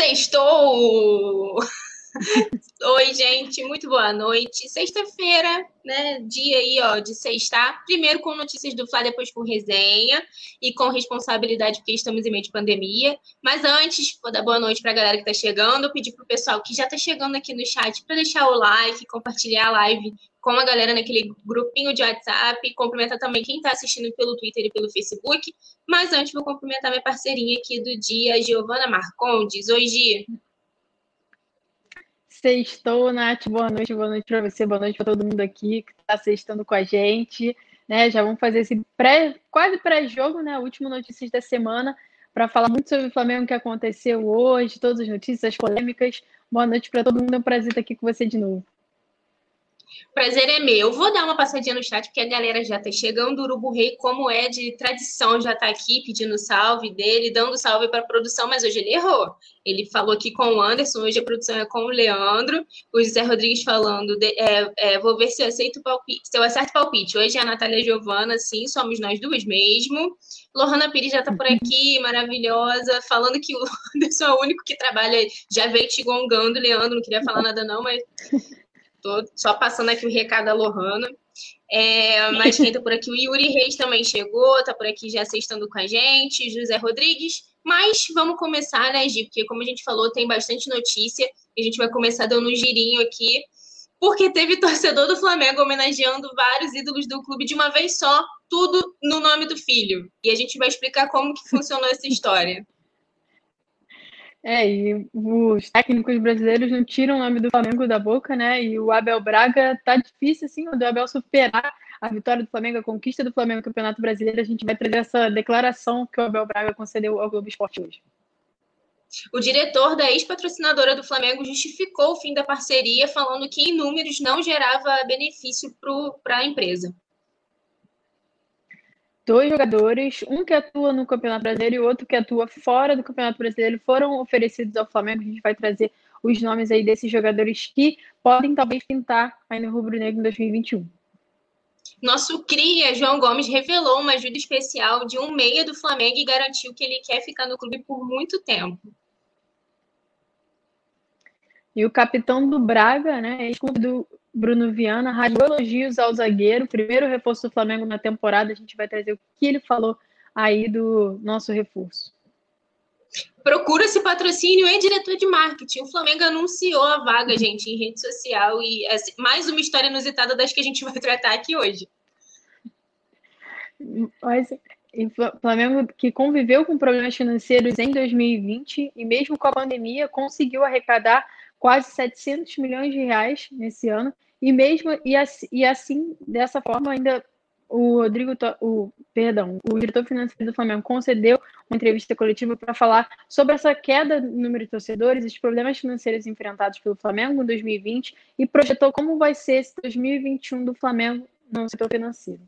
Sextou! Oi, gente, muito boa noite. Sexta-feira, né? Dia aí, ó, de sexta. Primeiro com notícias do Fla, depois com resenha e com responsabilidade, porque estamos em meio de pandemia. Mas antes, vou dar boa noite para a galera que está chegando. Pedir para o pessoal que já está chegando aqui no chat para deixar o like, compartilhar a live com a galera naquele grupinho de WhatsApp. Cumprimentar também quem está assistindo pelo Twitter e pelo Facebook. Mas antes, vou cumprimentar minha parceirinha aqui do dia, Giovana Marcondes. Oi, Gi. Sextou, Nath. Boa noite, boa noite para você, boa noite para todo mundo aqui que está sextando com a gente. Né? Já vamos fazer esse pré, quase pré-jogo, né? Último notícias da semana, para falar muito sobre o Flamengo que aconteceu hoje, todas as notícias, as polêmicas. Boa noite para todo mundo, é um prazer estar aqui com você de novo. Prazer é meu. Vou dar uma passadinha no chat, porque a galera já tá chegando. O Urubu Rei, como é de tradição, já tá aqui pedindo salve dele, dando salve para a produção, mas hoje ele errou. Ele falou aqui com o Anderson, hoje a produção é com o Leandro. O José Rodrigues falando, de, é, é, vou ver se eu aceito palpite, se eu acerto palpite. Hoje é a Natália Giovana, sim, somos nós duas mesmo. Lohana Pires já tá por aqui, maravilhosa, falando que o Anderson é o único que trabalha, já veio te gongando, Leandro, não queria falar nada não, mas Tô só passando aqui o recado da Lohana. É, mas quem tá por aqui, o Yuri Reis também chegou, tá por aqui já assistando com a gente, José Rodrigues. Mas vamos começar, né, Gi? Porque, como a gente falou, tem bastante notícia. A gente vai começar dando um girinho aqui, porque teve torcedor do Flamengo homenageando vários ídolos do clube de uma vez só, tudo no nome do filho. E a gente vai explicar como que funcionou essa história. É, e os técnicos brasileiros não tiram o nome do Flamengo da boca, né? E o Abel Braga tá difícil, assim, o do Abel superar a vitória do Flamengo, a conquista do Flamengo no Campeonato Brasileiro. A gente vai trazer essa declaração que o Abel Braga concedeu ao Globo Esporte hoje. O diretor da ex-patrocinadora do Flamengo justificou o fim da parceria, falando que em números não gerava benefício para a empresa dois jogadores, um que atua no Campeonato Brasileiro e outro que atua fora do Campeonato Brasileiro, foram oferecidos ao Flamengo. A gente vai trazer os nomes aí desses jogadores que podem talvez pintar aí no Rubro Negro em 2021. Nosso cria, João Gomes, revelou uma ajuda especial de um meia do Flamengo e garantiu que ele quer ficar no clube por muito tempo. E o capitão do Braga, né, ex-clube do Bruno Viana, rasgou elogios ao zagueiro, primeiro reforço do Flamengo na temporada. A gente vai trazer o que ele falou aí do nosso reforço. Procura-se patrocínio e diretor de marketing. O Flamengo anunciou a vaga, gente, em rede social. E é mais uma história inusitada das que a gente vai tratar aqui hoje. Mas o Flamengo que conviveu com problemas financeiros em 2020 e mesmo com a pandemia conseguiu arrecadar quase 700 milhões de reais nesse ano, e mesmo e assim, e assim dessa forma ainda o Rodrigo, o perdão, o diretor financeiro do Flamengo concedeu uma entrevista coletiva para falar sobre essa queda no número de torcedores, os problemas financeiros enfrentados pelo Flamengo em 2020 e projetou como vai ser esse 2021 do Flamengo no setor financeiro.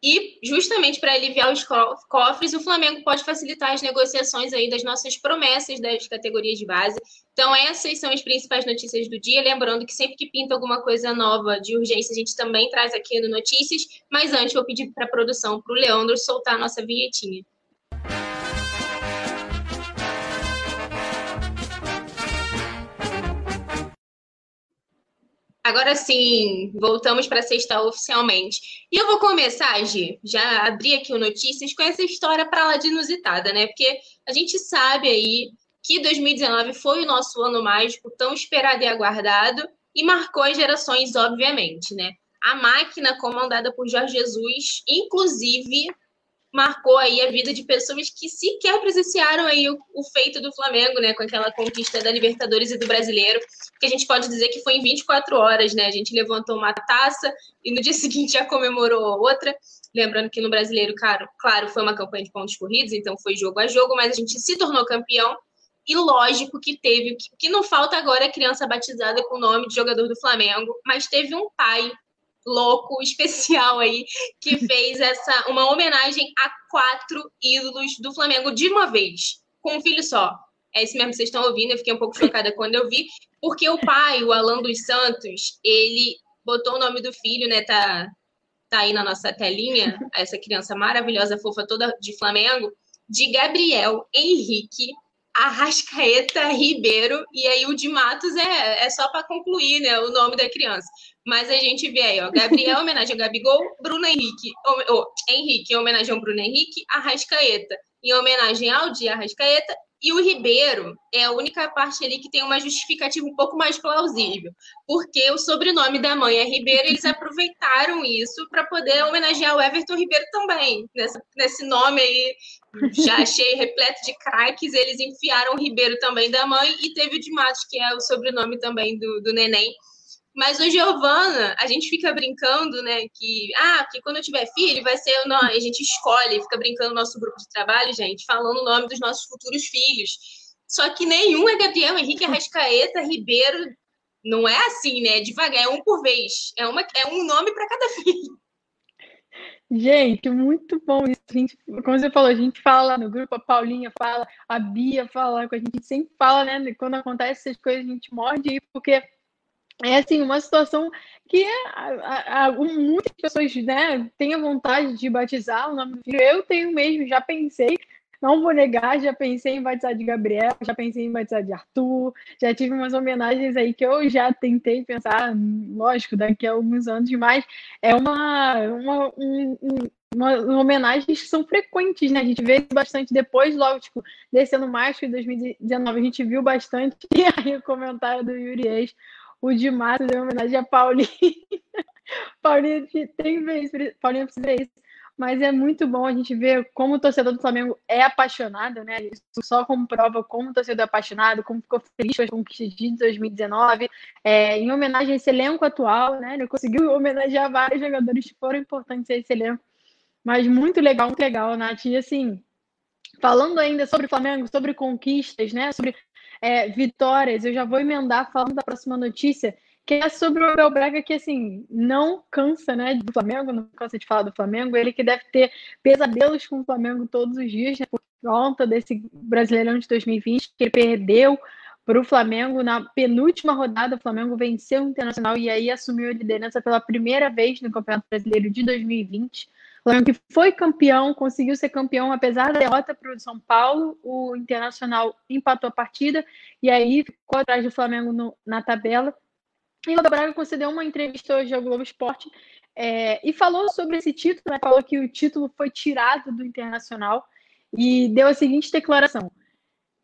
E justamente para aliviar os cofres, o Flamengo pode facilitar as negociações aí das nossas promessas das categorias de base. Então, essas são as principais notícias do dia. Lembrando que sempre que pinta alguma coisa nova de urgência, a gente também traz aqui no Notícias. Mas antes, vou pedir para a produção, para o Leandro, soltar a nossa vinhetinha. Agora sim, voltamos para sexta oficialmente. E eu vou começar, Gi, já abri aqui o Notícias com essa história para lá de inusitada, né? Porque a gente sabe aí que 2019 foi o nosso ano mágico, tão esperado e aguardado, e marcou as gerações, obviamente, né? A máquina comandada por Jorge Jesus, inclusive, marcou aí a vida de pessoas que sequer presenciaram aí o, o, feito do Flamengo, né, com aquela conquista da Libertadores e do Brasileiro, que a gente pode dizer que foi em 24 horas, né? A gente levantou uma taça e no dia seguinte já comemorou outra. Lembrando que no Brasileiro, claro, claro, foi uma campanha de pontos corridos, então foi jogo a jogo, mas a gente se tornou campeão. E lógico que teve, que, que não falta agora é criança batizada com o nome de jogador do Flamengo, mas teve um pai louco, especial aí, que fez essa uma homenagem a quatro ídolos do Flamengo de uma vez, com um filho só. É isso mesmo que vocês estão ouvindo, eu fiquei um pouco chocada quando eu vi, porque o pai, o Alan dos Santos, ele botou o nome do filho, né? Tá, tá aí na nossa telinha, essa criança maravilhosa, fofa, toda de Flamengo, de Gabriel Henrique Arrascaeta Ribeiro, e aí o de Matos é, é só para concluir né, o nome da criança. Mas a gente vê aí, ó, Gabriel, homenagem ao Gabigol, Bruno Henrique, ou, Henrique, em homenagem ao Bruno Henrique, Arrascaeta, em homenagem ao de Arrascaeta, e o Ribeiro é a única parte ali que tem uma justificativa um pouco mais plausível, porque o sobrenome da mãe é Ribeiro eles aproveitaram isso para poder homenagear o Everton Ribeiro também. Nessa, nesse nome aí, já achei repleto de craques, eles enfiaram o Ribeiro também da mãe e teve o de Matos, que é o sobrenome também do, do neném. Mas o Giovana, a gente fica brincando, né? Que, ah, que quando eu tiver filho, vai ser o nome. A gente escolhe, fica brincando no nosso grupo de trabalho, gente, falando o nome dos nossos futuros filhos. Só que nenhum é Gabriel Henrique Arrascaeta Ribeiro. Não é assim, né? Devagar, é um por vez. É, uma, é um nome para cada filho. Gente, muito bom isso. A gente, como você falou, a gente fala no grupo, a Paulinha fala, a Bia fala, a gente sempre fala, né? Quando acontece essas coisas, a gente morde, porque é assim uma situação que a, a, muitas pessoas né, têm a vontade de batizar o nome do filho. Eu tenho mesmo, já pensei, não vou negar, já pensei em batizar de Gabriel, já pensei em batizar de Arthur, já tive umas homenagens aí que eu já tentei pensar, lógico, daqui a alguns anos, mas é uma, uma, um, uma, homenagens que são frequentes, né? A gente vê bastante depois, logo, tipo, mais que em 2019, a gente viu bastante, e aí o comentário do Yuri Ex, o de Matos em homenagem a Paulinha. Paulinha tem vez, Paulinha precisa ver isso. Mas é muito bom a gente ver como o torcedor do Flamengo é apaixonado, né? Isso só comprova como o torcedor é apaixonado, como ficou feliz com as conquistas de 2019. É, em homenagem a esse elenco atual, né? Ele conseguiu homenagear vários jogadores que foram importantes a esse elenco. Mas muito legal, muito legal, Nath. E assim, falando ainda sobre Flamengo, sobre conquistas, né? Sobre é, vitórias, eu já vou emendar falando da próxima notícia, que é sobre o Abel Braga, que assim, não cansa, né, do Flamengo, não cansa de falar do Flamengo, ele que deve ter pesadelos com o Flamengo todos os dias, né, por conta desse Brasileirão de 2020, que ele perdeu para o Flamengo na penúltima rodada, o Flamengo venceu o Internacional e aí assumiu a liderança pela primeira vez no Campeonato Brasileiro de 2020. Flamengo que foi campeão, conseguiu ser campeão, apesar da derrota para o São Paulo, o Internacional empatou a partida e aí ficou atrás do Flamengo no, na tabela. E o Braga concedeu uma entrevista hoje ao Globo Esporte é, e falou sobre esse título, né? falou que o título foi tirado do Internacional e deu a seguinte declaração.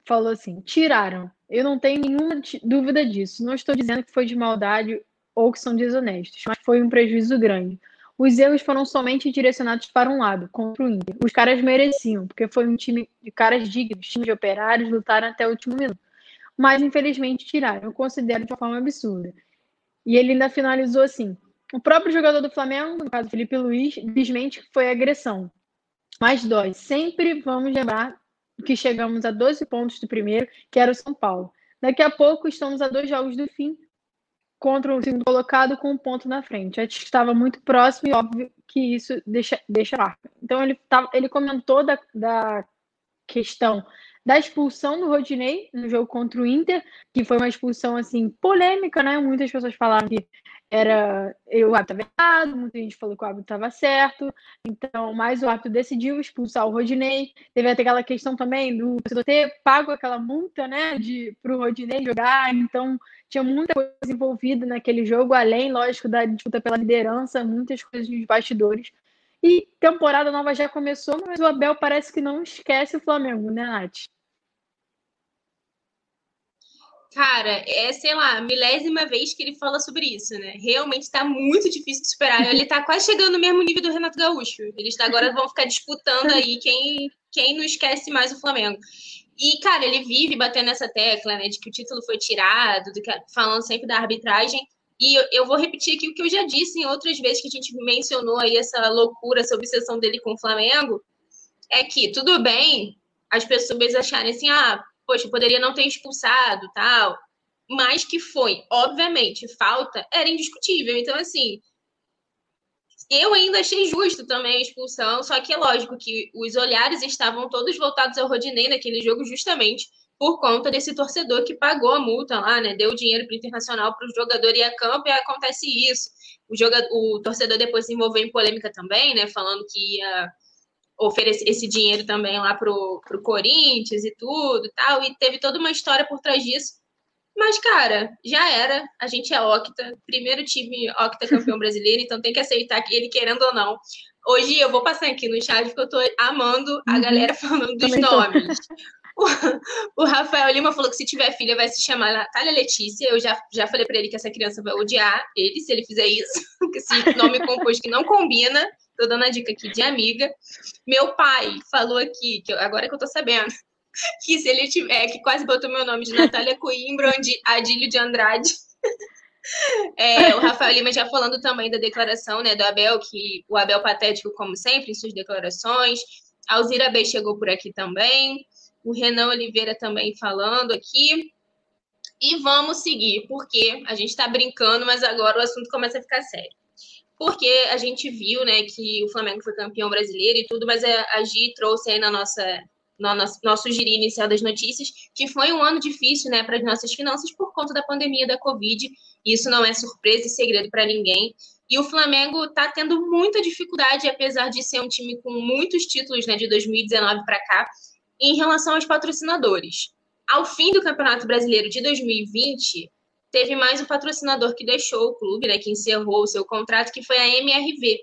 Falou assim, tiraram. Eu não tenho nenhuma dúvida disso. Não estou dizendo que foi de maldade ou que são desonestos, mas foi um prejuízo grande. Os erros foram somente direcionados para um lado, contra o Inter. Os caras mereciam, porque foi um time de caras dignos, time de operários, lutaram até o último minuto. Mas, infelizmente, tiraram. Eu considero de uma forma absurda. E ele ainda finalizou assim: o próprio jogador do Flamengo, no caso Felipe Luiz, desmente que foi agressão. Mas dói. Sempre vamos lembrar que chegamos a 12 pontos do primeiro, que era o São Paulo. Daqui a pouco estamos a dois jogos do fim, contra o segundo colocado com um ponto na frente. A gente estava muito próximo e óbvio que isso deixa, deixa marca. Então ele, tá, ele comentou da, da questão da expulsão do Rodinei no jogo contra o Inter, que foi uma expulsão assim polêmica, né? Muitas pessoas falaram que era o árbitro estava errado, muita gente falou que o árbitro estava certo, então, mas o árbitro decidiu expulsar o Rodinei. Teve até aquela questão também do torcedor ter pago aquela multa, né, para o Rodinei jogar, então tinha muita coisa envolvida naquele jogo, além, lógico, da disputa pela liderança, muitas coisas nos bastidores. E temporada nova já começou, mas o Abel parece que não esquece o Flamengo, né, Nath? Cara, é, sei lá, a milésima vez que ele fala sobre isso, né? Realmente tá muito difícil de superar. Ele tá quase chegando no mesmo nível do Renato Gaúcho. Eles agora vão ficar disputando aí quem, quem não esquece mais o Flamengo. E, cara, ele vive batendo essa tecla, né, de que o título foi tirado, que, falando sempre da arbitragem. E eu, eu, vou repetir aqui o que eu já disse em outras vezes que a gente mencionou aí essa loucura, essa obsessão dele com o Flamengo. É que, tudo bem as pessoas acharem assim, ah, poxa, poderia não ter expulsado, tal, mas que foi, obviamente, falta, era indiscutível. Então, assim, eu ainda achei justo também a expulsão, só que é lógico que os olhares estavam todos voltados ao Rodinei naquele jogo, justamente por conta desse torcedor que pagou a multa lá, né? Deu dinheiro para o Internacional para o jogador ir a campo e acontece isso. O, jogador, o torcedor depois se envolveu em polêmica também, né? Falando que ia oferecer esse dinheiro também lá pro, pro Corinthians e tudo e tal, e teve toda uma história por trás disso. Mas, cara, já era. A gente é octa, primeiro time octa campeão brasileiro, então tem que aceitar que ele querendo ou não. Hoje eu vou passar aqui no chat porque eu tô amando a uhum. galera falando dos nomes. O, o, Rafael Lima falou que se tiver filha vai se chamar Natália Letícia. Eu já, já falei para ele que essa criança vai odiar ele se ele fizer isso, que esse nome composto que não combina. Tô dando a dica aqui de amiga. Meu pai falou aqui, que eu, agora que eu tô sabendo, que se ele tiver, que quase botou meu nome de Natália Coimbra, de Adílio de Andrade. É, o Rafael Lima já falando também da declaração né, do Abel, que o Abel patético, como sempre, em suas declarações. A Alzira B chegou por aqui também. O Renan Oliveira também falando aqui. E vamos seguir, porque a gente está brincando, mas agora o assunto começa a ficar sério porque a gente viu, né, que o Flamengo foi campeão brasileiro e tudo, mas a, Gi trouxe aí na nossa no nosso, nosso inicial das notícias, que foi um ano difícil, né, para as nossas finanças por conta da pandemia da Covid. Isso não é surpresa e segredo para ninguém. E o Flamengo está tendo muita dificuldade, apesar de ser um time com muitos títulos, né, de 2019 para cá, em relação aos patrocinadores. Ao fim do Campeonato Brasileiro de 2020, teve mais um patrocinador que deixou o clube, né, que encerrou o seu contrato, que foi a MRV.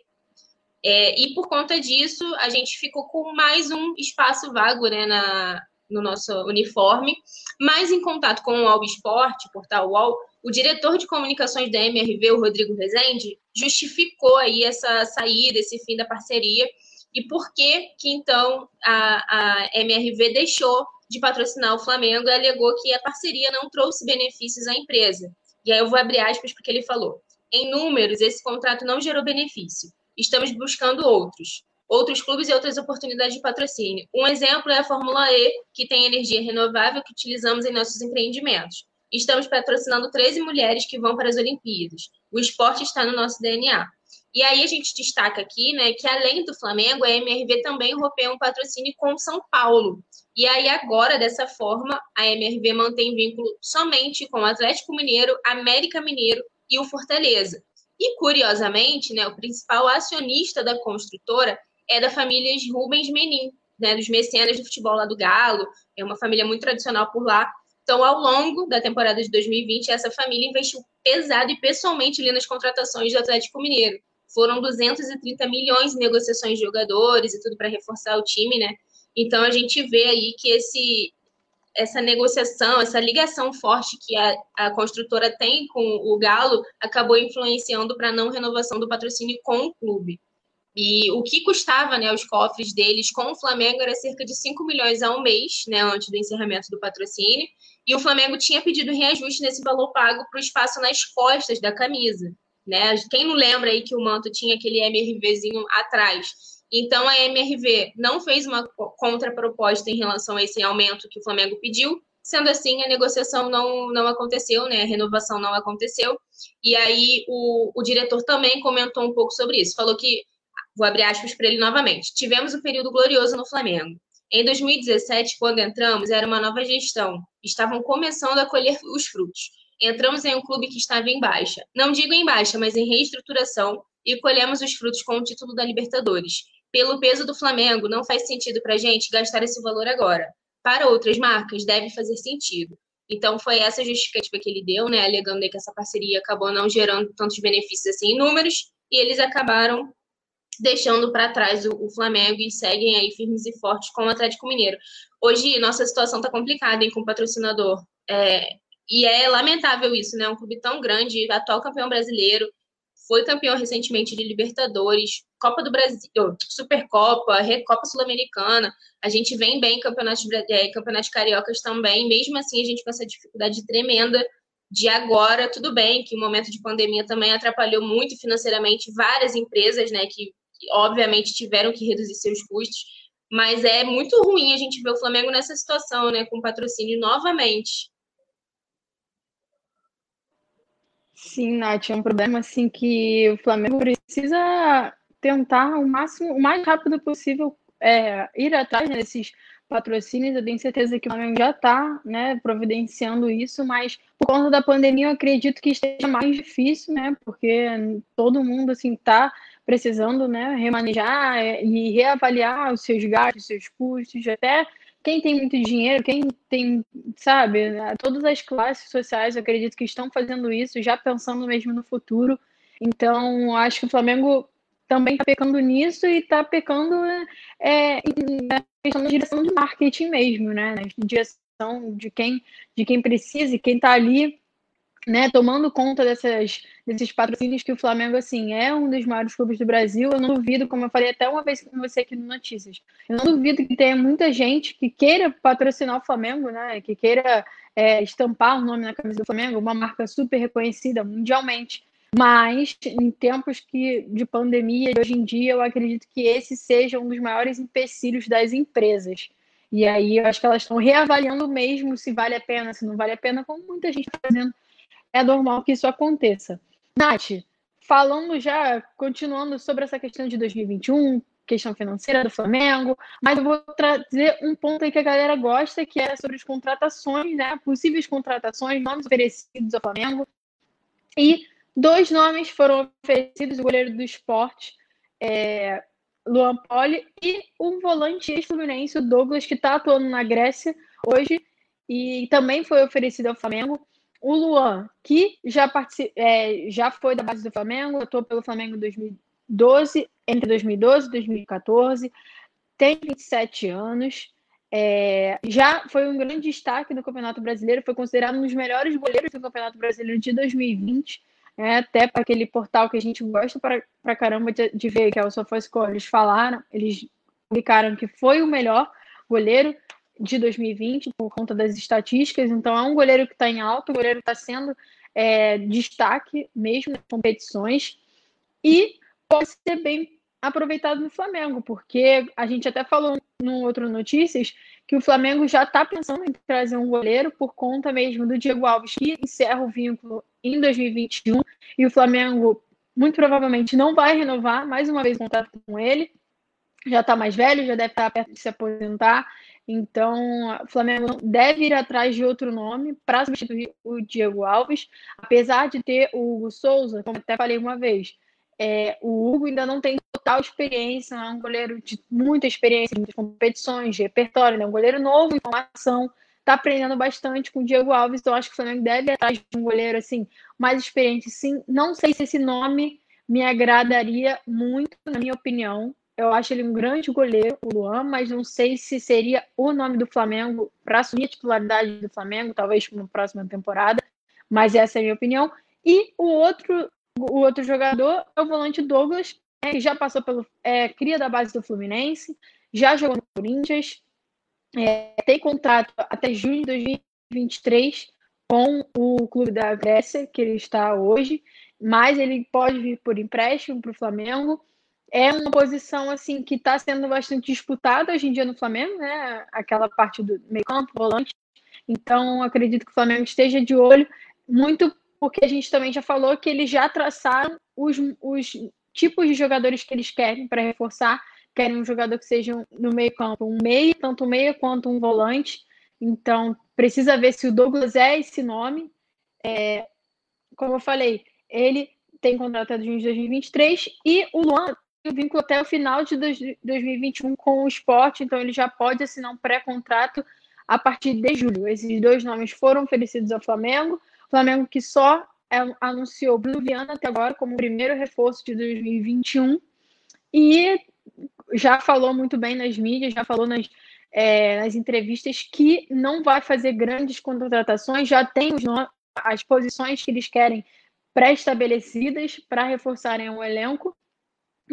É, e por conta disso, a gente ficou com mais um espaço vago né, na, no nosso uniforme, mas em contato com o All Sport, portal UOL, o diretor de comunicações da MRV, o Rodrigo Rezende, justificou aí essa saída, esse fim da parceria, e por que que então a, a MRV deixou de patrocinar o Flamengo e alegou que a parceria não trouxe benefícios à empresa. E aí eu vou abrir aspas porque ele falou: em números, esse contrato não gerou benefício. Estamos buscando outros. Outros clubes e outras oportunidades de patrocínio. Um exemplo é a Fórmula E, que tem energia renovável que utilizamos em nossos empreendimentos. Estamos patrocinando 13 mulheres que vão para as Olimpíadas. O esporte está no nosso DNA. E aí a gente destaca aqui, né, que além do Flamengo, a MRV também rompeu um patrocínio com São Paulo. E aí agora, dessa forma, a MRV mantém vínculo somente com o Atlético Mineiro, América Mineiro e o Fortaleza. E curiosamente, né, o principal acionista da construtora é da família Rubens Menin, né, dos mecenas do futebol lá do Galo, é uma família muito tradicional por lá. Então, ao longo da temporada de 2020, essa família investiu pesado e pessoalmente ali nas contratações do Atlético Mineiro foram 230 milhões em negociações de jogadores e tudo para reforçar o time, né? Então a gente vê aí que esse essa negociação, essa ligação forte que a, a construtora tem com o Galo acabou influenciando para a não renovação do patrocínio com o clube. E o que custava né, os cofres deles com o Flamengo era cerca de 5 milhões a um mês, né, antes do encerramento do patrocínio. E o Flamengo tinha pedido reajuste nesse valor pago para o espaço nas costas da camisa. Né? Quem não lembra aí que o manto tinha aquele MRVzinho atrás? Então a MRV não fez uma contraproposta em relação a esse aumento que o Flamengo pediu. Sendo assim, a negociação não, não aconteceu, né? A renovação não aconteceu. E aí o, o diretor também comentou um pouco sobre isso. Falou que, vou abrir aspas para ele novamente, tivemos um período glorioso no Flamengo. Em 2017, quando entramos, era uma nova gestão. Estavam começando a colher os frutos entramos em um clube que estava em baixa. Não digo em baixa, mas em reestruturação e colhemos os frutos com o título da Libertadores. Pelo peso do Flamengo, não faz sentido para a gente gastar esse valor agora. Para outras marcas, deve fazer sentido. Então, foi essa justificativa que ele deu, né, alegando que essa parceria acabou não gerando tantos benefícios assim em números, e eles acabaram deixando para trás o, o, Flamengo e seguem aí firmes e fortes com o Atlético Mineiro. Hoje, nossa situação está complicada, hein, com o patrocinador. É, E é lamentável isso, né? Um clube tão grande, atual campeão brasileiro, foi campeão recentemente de Libertadores, Copa do Brasil, Supercopa, Recopa Sul-Americana. A gente vem bem em campeonatos, é, campeonatos cariocas também, mesmo assim a gente com essa dificuldade tremenda de agora, tudo bem que o momento de pandemia também atrapalhou muito financeiramente várias empresas, né, que, que obviamente tiveram que reduzir seus custos, mas é muito ruim a gente ver o Flamengo nessa situação, né, com patrocínio novamente. Sim, Nath, é um problema assim que o Flamengo precisa tentar o máximo, o mais rápido possível é, ir atrás desses patrocínios. Eu tenho certeza que o Flamengo já está né, providenciando isso, mas por conta da pandemia eu acredito que esteja mais difícil, né? Porque todo mundo assim está precisando né, remanejar é, e reavaliar os seus gastos, os seus custos, até quem tem muito dinheiro, quem tem, sabe, todas as classes sociais, eu acredito que estão fazendo isso, já pensando mesmo no futuro. Então, acho que o Flamengo também está pecando nisso e está pecando é, na questão da direção de marketing mesmo, né? Na direção de quem, de quem precisa e quem está ali né, tomando conta dessas, desses patrocínios que o Flamengo, assim, é um dos maiores clubes do Brasil. Eu não duvido, como eu falei até uma vez com você aqui no Notícias, eu não duvido que tenha muita gente que queira patrocinar o Flamengo, né, que queira é, estampar o nome na camisa do Flamengo, uma marca super reconhecida mundialmente. Mas em tempos que, de pandemia, hoje em dia, eu acredito que esse seja um dos maiores empecilhos das empresas. E aí eu acho que elas estão reavaliando mesmo se vale a pena, se não vale a pena, como muita gente está fazendo é normal que isso aconteça. Nath, falando já, continuando sobre essa questão de 2021, questão financeira do Flamengo, mas eu vou trazer um ponto aí que a galera gosta, que é sobre as contratações, né? Possíveis contratações, nomes oferecidos ao Flamengo. E dois nomes foram oferecidos: o goleiro do esporte, é, Luan Poli, e um volante ex-fluminense, o Douglas, que está atuando na Grécia hoje e também foi oferecido ao Flamengo. O Luan, que já, é, já foi da base do Flamengo, atuou pelo Flamengo em 2012, entre 2012 e 2014, tem 27 anos, é, já foi um grande destaque no Campeonato Brasileiro, foi considerado um dos melhores goleiros do Campeonato Brasileiro de 2020, é, né, até para aquele portal que a gente gosta para, caramba de, de ver, que é o SofaScore, eles falaram, eles publicaram que foi o melhor goleiro de 2020 por conta das estatísticas. Então, é um goleiro que está em alta, o goleiro está sendo é, destaque mesmo nas competições e pode ser bem aproveitado no Flamengo, porque a gente até falou no outro notícias que o Flamengo já está pensando em trazer um goleiro por conta mesmo do Diego Alves que encerra o vínculo em 2021 e o Flamengo muito provavelmente não vai renovar mais uma vez o contrato com ele. Já está mais velho, já deve estar tá perto de se aposentar. Então, o Flamengo deve ir atrás de outro nome para substituir o Diego Alves, apesar de ter o Hugo Souza, como até falei uma vez. É, o Hugo ainda não tem total experiência, é um goleiro de muita experiência, muitas competições, de repertório, é um goleiro novo em formação, está aprendendo bastante com o Diego Alves, então acho que o Flamengo deve ir atrás de um goleiro assim mais experiente, sim. Não sei se esse nome me agradaria muito, na minha opinião, eu acho ele um grande goleiro, o Luan, mas não sei se seria o nome do Flamengo para assumir a titularidade do Flamengo, talvez uma próxima temporada, mas essa é a minha opinião. E o outro, o outro jogador é o volante Douglas, né, que já passou pelo. É, cria da base do Fluminense, já jogou no Corinthians, é, tem contrato até junho de 2023 com o clube da Grécia, que ele está hoje, mas ele pode vir por empréstimo para o Flamengo é uma posição assim que está sendo bastante disputada hoje em dia no Flamengo, né? Aquela parte do meio campo, volante. Então, acredito que o Flamengo esteja de olho, muito porque a gente também já falou que eles já traçaram os, os tipos de jogadores que eles querem para reforçar. Querem um jogador que seja no meio campo, um meio, tanto um meio quanto um volante. Então, precisa ver se o Douglas é esse nome. É, como eu falei, ele tem contrato de 2023 e o Luan o vínculo até o final de 2021 com o esporte, então ele já pode assinar um pré-contrato a partir de julho. Esses dois nomes foram oferecidos ao Flamengo. O Flamengo que só é, anunciou Bruno até agora como primeiro reforço de 2021 e já falou muito bem nas mídias, já falou nas, é, nas entrevistas que não vai fazer grandes contratações, já tem as posições que eles querem pré-estabelecidas para reforçarem o elenco.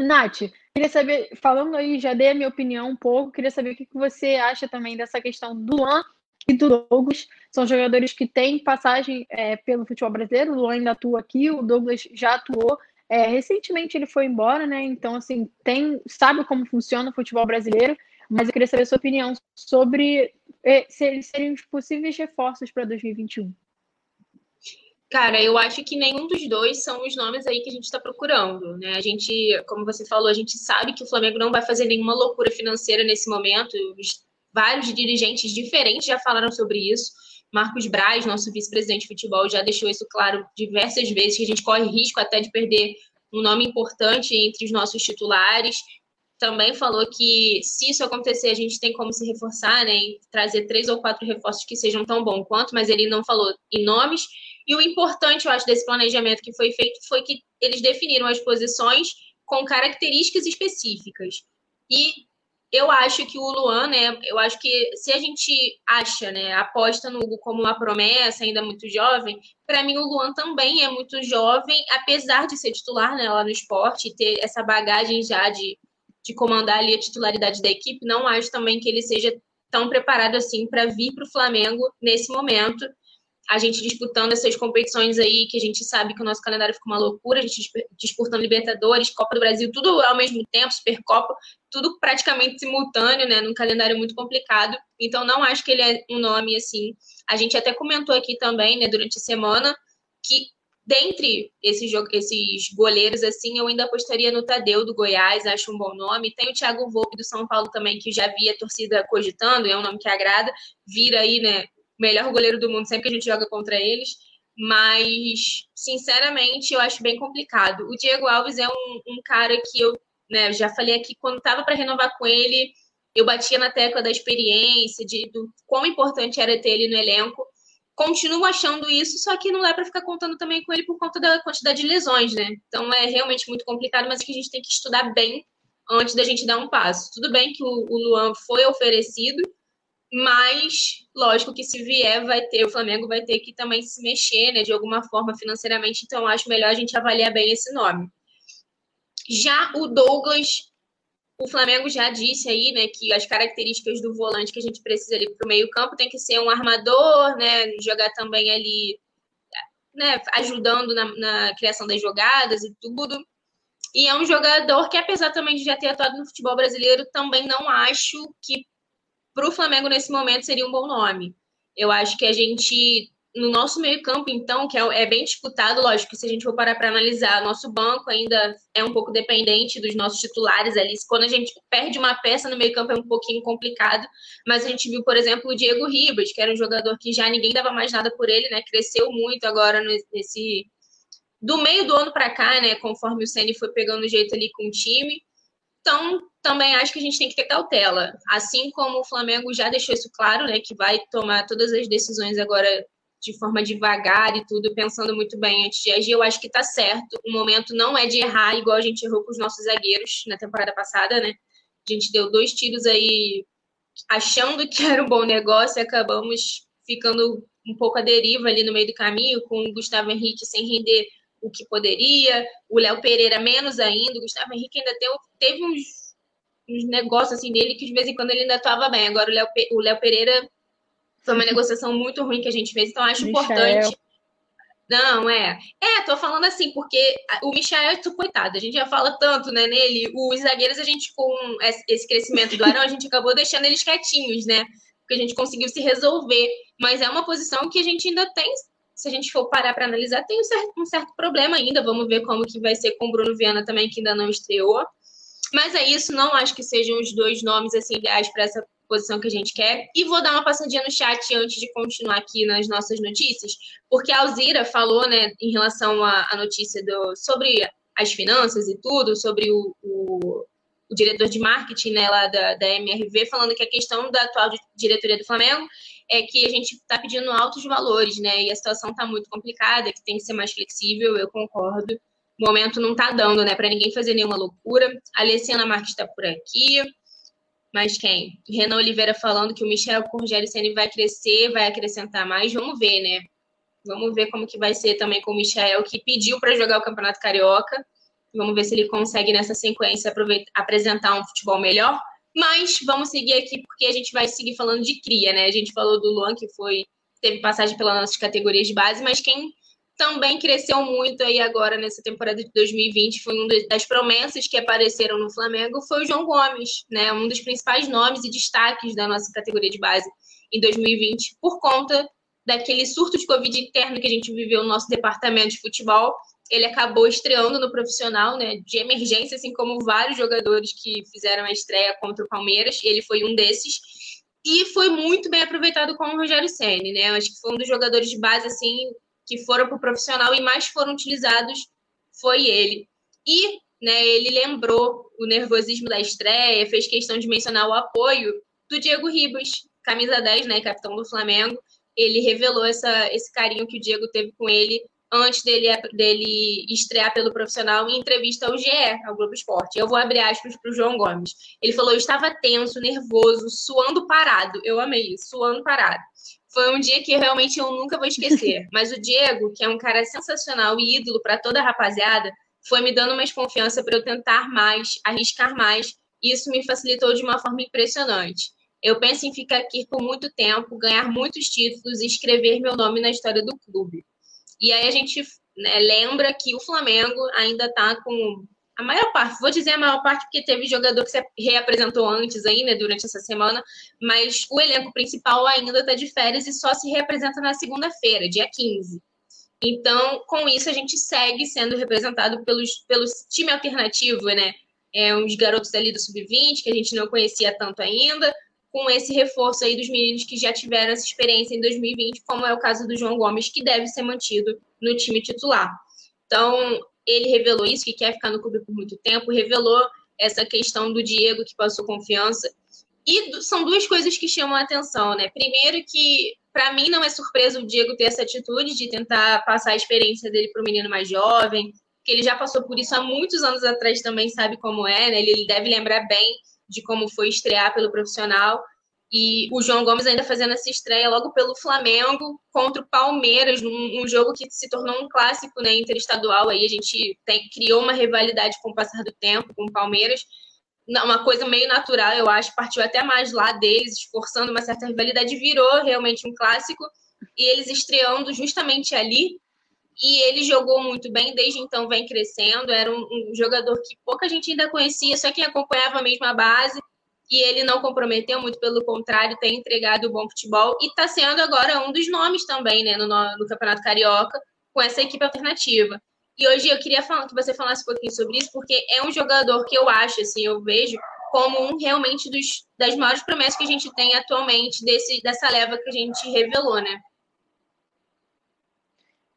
Nath, queria saber, falando aí, já dei a minha opinião um pouco, queria saber o que você acha também dessa questão do Luan e do Douglas. São jogadores que têm passagem é, pelo futebol brasileiro, o Luan ainda atua aqui, o Douglas já atuou. É, recentemente ele foi embora, né? Então, assim, tem, sabe como funciona o futebol brasileiro, mas eu queria saber a sua opinião sobre é, se eles seriam os possíveis reforços para 2021. Cara, eu acho que nenhum dos dois são os nomes aí que a gente está procurando, né? A gente, como você falou, a gente sabe que o Flamengo não vai fazer nenhuma loucura financeira nesse momento. Vários dirigentes diferentes já falaram sobre isso. Marcos Braz, nosso vice-presidente de futebol, já deixou isso claro diversas vezes, que a gente corre risco até de perder um nome importante entre os nossos titulares. Também falou que se isso acontecer, a gente tem como se reforçar, né? Trazer três ou quatro reforços que sejam tão bons quanto, mas ele não falou em nomes e o importante, eu acho, desse planejamento que foi feito foi que eles definiram as posições com características específicas. E eu acho que o Luan, né? Eu acho que se a gente acha, né, aposta no Hugo como uma promessa, ainda muito jovem, para mim o Luan também é muito jovem, apesar de ser titular né, lá no esporte, ter essa bagagem já de, de comandar ali a titularidade da equipe, não acho também que ele seja tão preparado assim para vir para o Flamengo nesse momento a gente disputando essas competições aí, que a gente sabe que o nosso calendário fica uma loucura, a gente disputando Libertadores, Copa do Brasil, tudo ao mesmo tempo, Supercopa, tudo praticamente simultâneo, né, num calendário muito complicado. Então, não acho que ele é um nome assim. A gente até comentou aqui também, né, durante a semana, que dentre esses, esses goleiros, assim, eu ainda apostaria no Tadeu do Goiás, acho um bom nome. Tem o Thiago Volpe do São Paulo também, que já via a torcida cogitando, é um nome que agrada. Vira aí, né, melhor goleiro do mundo sempre que a gente joga contra eles. Mas, sinceramente, eu acho bem complicado. O Diego Alves é um, um cara que eu né, já falei aqui, quando estava para renovar com ele, eu batia na tecla da experiência, de, do quão importante era ter ele no elenco. Continuo achando isso, só que não dá para ficar contando também com ele por conta da quantidade de lesões, né? Então é realmente muito complicado, mas que a gente tem que estudar bem antes da gente dar um passo. Tudo bem que o, o Luan foi oferecido, mas lógico que se vier vai ter o Flamengo vai ter que também se mexer né, de alguma forma financeiramente. Então acho melhor a gente avaliar bem esse nome. Já o Douglas o Flamengo já disse aí né que as características do volante que a gente precisa ali para o meio campo tem que ser um armador né jogar também ali né, ajudando na, na criação das jogadas e tudo. E é um jogador que, apesar também de já ter atuado no futebol brasileiro, também não acho que para o Flamengo nesse momento seria um bom nome. Eu acho que a gente, no nosso meio-campo, então, que é, é, bem disputado, lógico, se a gente for parar para analisar, nosso banco ainda é um pouco dependente dos nossos titulares ali. Quando a gente perde uma peça no meio-campo é um pouquinho complicado, mas a gente viu, por exemplo, o Diego Ribas, que era um jogador que já ninguém dava mais nada por ele, né? Cresceu muito agora nesse. Do meio do ano para cá, né? Conforme o Ceni foi pegando o jeito ali com o time. Então, também acho que a gente tem que ter cautela. Assim como o Flamengo já deixou isso claro, né, que vai tomar todas as decisões agora de forma devagar e tudo, pensando muito bem antes de agir, eu acho que está certo. O momento não é de errar igual a gente errou com os nossos zagueiros na temporada passada, né? A gente deu dois tiros aí achando que era um bom negócio e acabamos ficando um pouco à deriva ali no meio do caminho, com o Gustavo Henrique sem render o que poderia, o Léo Pereira menos ainda, o Gustavo Henrique ainda teve, teve uns, uns negócios assim dele que de vez em quando ele ainda atuava bem. Agora o Léo, Pereira foi uma negociação muito ruim que a gente fez, então acho Michel. importante. Não, é. É, tô falando assim, porque o Michel, coitado, a gente já fala tanto, né, nele. Os zagueiros, a gente, com esse crescimento do Arão, a gente acabou deixando eles quietinhos, né? Porque a gente conseguiu se resolver. Mas é uma posição que a gente ainda tem se a gente for parar para analisar, tem um certo, um certo problema ainda. Vamos ver como que vai ser com o Bruno Viana também, que ainda não estreou. Mas é isso, não acho que sejam os dois nomes assim ideais para essa posição que a gente quer. E vou dar uma passadinha no chat antes de continuar aqui nas nossas notícias, porque a Alzira falou, né, em relação à, notícia do, sobre as finanças e tudo, sobre o, o, o diretor de marketing né, lá da, da MRV, falando que a questão da atual diretoria do Flamengo é que a gente está pedindo altos valores, né? E a situação está muito complicada, que tem que ser mais flexível, eu concordo. O momento não está dando, né, para ninguém fazer nenhuma loucura. A Alessiana Marques está por aqui. Mas quem? Renan Oliveira falando que o Michel com o Rogério Senna vai crescer, vai acrescentar mais. Vamos ver, né? Vamos ver como que vai ser também com o Michel, que pediu para jogar o Campeonato Carioca. Vamos ver se ele consegue, nessa sequência, apresentar um futebol melhor. Mas vamos seguir aqui, porque a gente vai seguir falando de cria, né? A gente falou do Luan, que foi teve passagem pelas nossas categorias de base, mas quem também cresceu muito aí agora nessa temporada de 2020, foi uma das promessas que apareceram no Flamengo, foi o João Gomes, né? Um dos principais nomes e destaques da nossa categoria de base em 2020, por conta daquele surto de Covid interno que a gente viveu no nosso departamento de futebol. Ele acabou estreando no profissional, né, de emergência, assim como vários jogadores que fizeram a estreia contra o Palmeiras. Ele foi um desses e foi muito bem aproveitado com o Rogério Ceni, né? Eu acho que foi um dos jogadores de base assim que foram para o profissional e mais foram utilizados foi ele. E né, ele lembrou o nervosismo da estreia, fez questão de mencionar o apoio do Diego Ribas, camisa 10, né, capitão do Flamengo. Ele revelou essa, esse carinho que o Diego teve com ele antes dele, dele estrear pelo profissional em entrevista ao GE, ao Globo Esporte. Eu vou abrir aspas para o João Gomes. Ele falou: Eu estava tenso, nervoso, suando parado. Eu amei isso, suando parado. Foi um dia que realmente eu nunca vou esquecer. Mas o Diego, que é um cara sensacional e ídolo para toda a rapaziada, foi me dando mais confiança para eu tentar mais, arriscar mais. E isso me facilitou de uma forma impressionante. Eu penso em ficar aqui por muito tempo, ganhar muitos títulos e escrever meu nome na história do clube. E aí a gente né, lembra que o Flamengo ainda está com a maior parte, vou dizer a maior parte porque teve jogador que se reapresentou antes aí, né, durante essa semana, mas o elenco principal ainda está de férias e só se reapresenta na segunda-feira, dia 15. Então, com isso, a gente segue sendo representado pelos, pelos time alternativo, né? É, uns garotos ali do Sub-20, que a gente não conhecia tanto ainda, com esse reforço aí dos meninos que já tiveram essa experiência em 2020, como é o caso do João Gomes, que deve ser mantido no time titular. Então, ele revelou isso, que quer ficar no clube por muito tempo, revelou essa questão do Diego, que passou confiança. E são duas coisas que chamam a atenção, né? Primeiro que, para mim, não é surpresa o Diego ter essa atitude de tentar passar a experiência dele para o menino mais jovem, que ele já passou por isso há muitos anos atrás também, sabe como é, né? Ele deve lembrar bem de como foi estrear pelo profissional. E o João Gomes ainda fazendo essa estreia logo pelo Flamengo contra o Palmeiras, um, um jogo que se tornou um clássico né, interestadual. Aí a gente tem, criou uma rivalidade com o passar do tempo com o Palmeiras. Uma coisa meio natural, eu acho, partiu até mais lá deles, esforçando uma certa rivalidade, virou realmente um clássico. E eles estreando justamente ali, e ele jogou muito bem, desde então vem crescendo. Era um, um, jogador que pouca gente ainda conhecia, só quem acompanhava mesmo a base. E ele não comprometeu, muito pelo contrário, tem entregado bom futebol e está sendo agora um dos nomes também né, no, no, Campeonato Carioca, com essa equipe alternativa. E hoje eu queria falar, que você falasse um pouquinho sobre isso, porque é um jogador que eu acho, assim, eu vejo como um realmente dos, das maiores promessas que a gente tem atualmente desse, dessa leva que a gente revelou, né?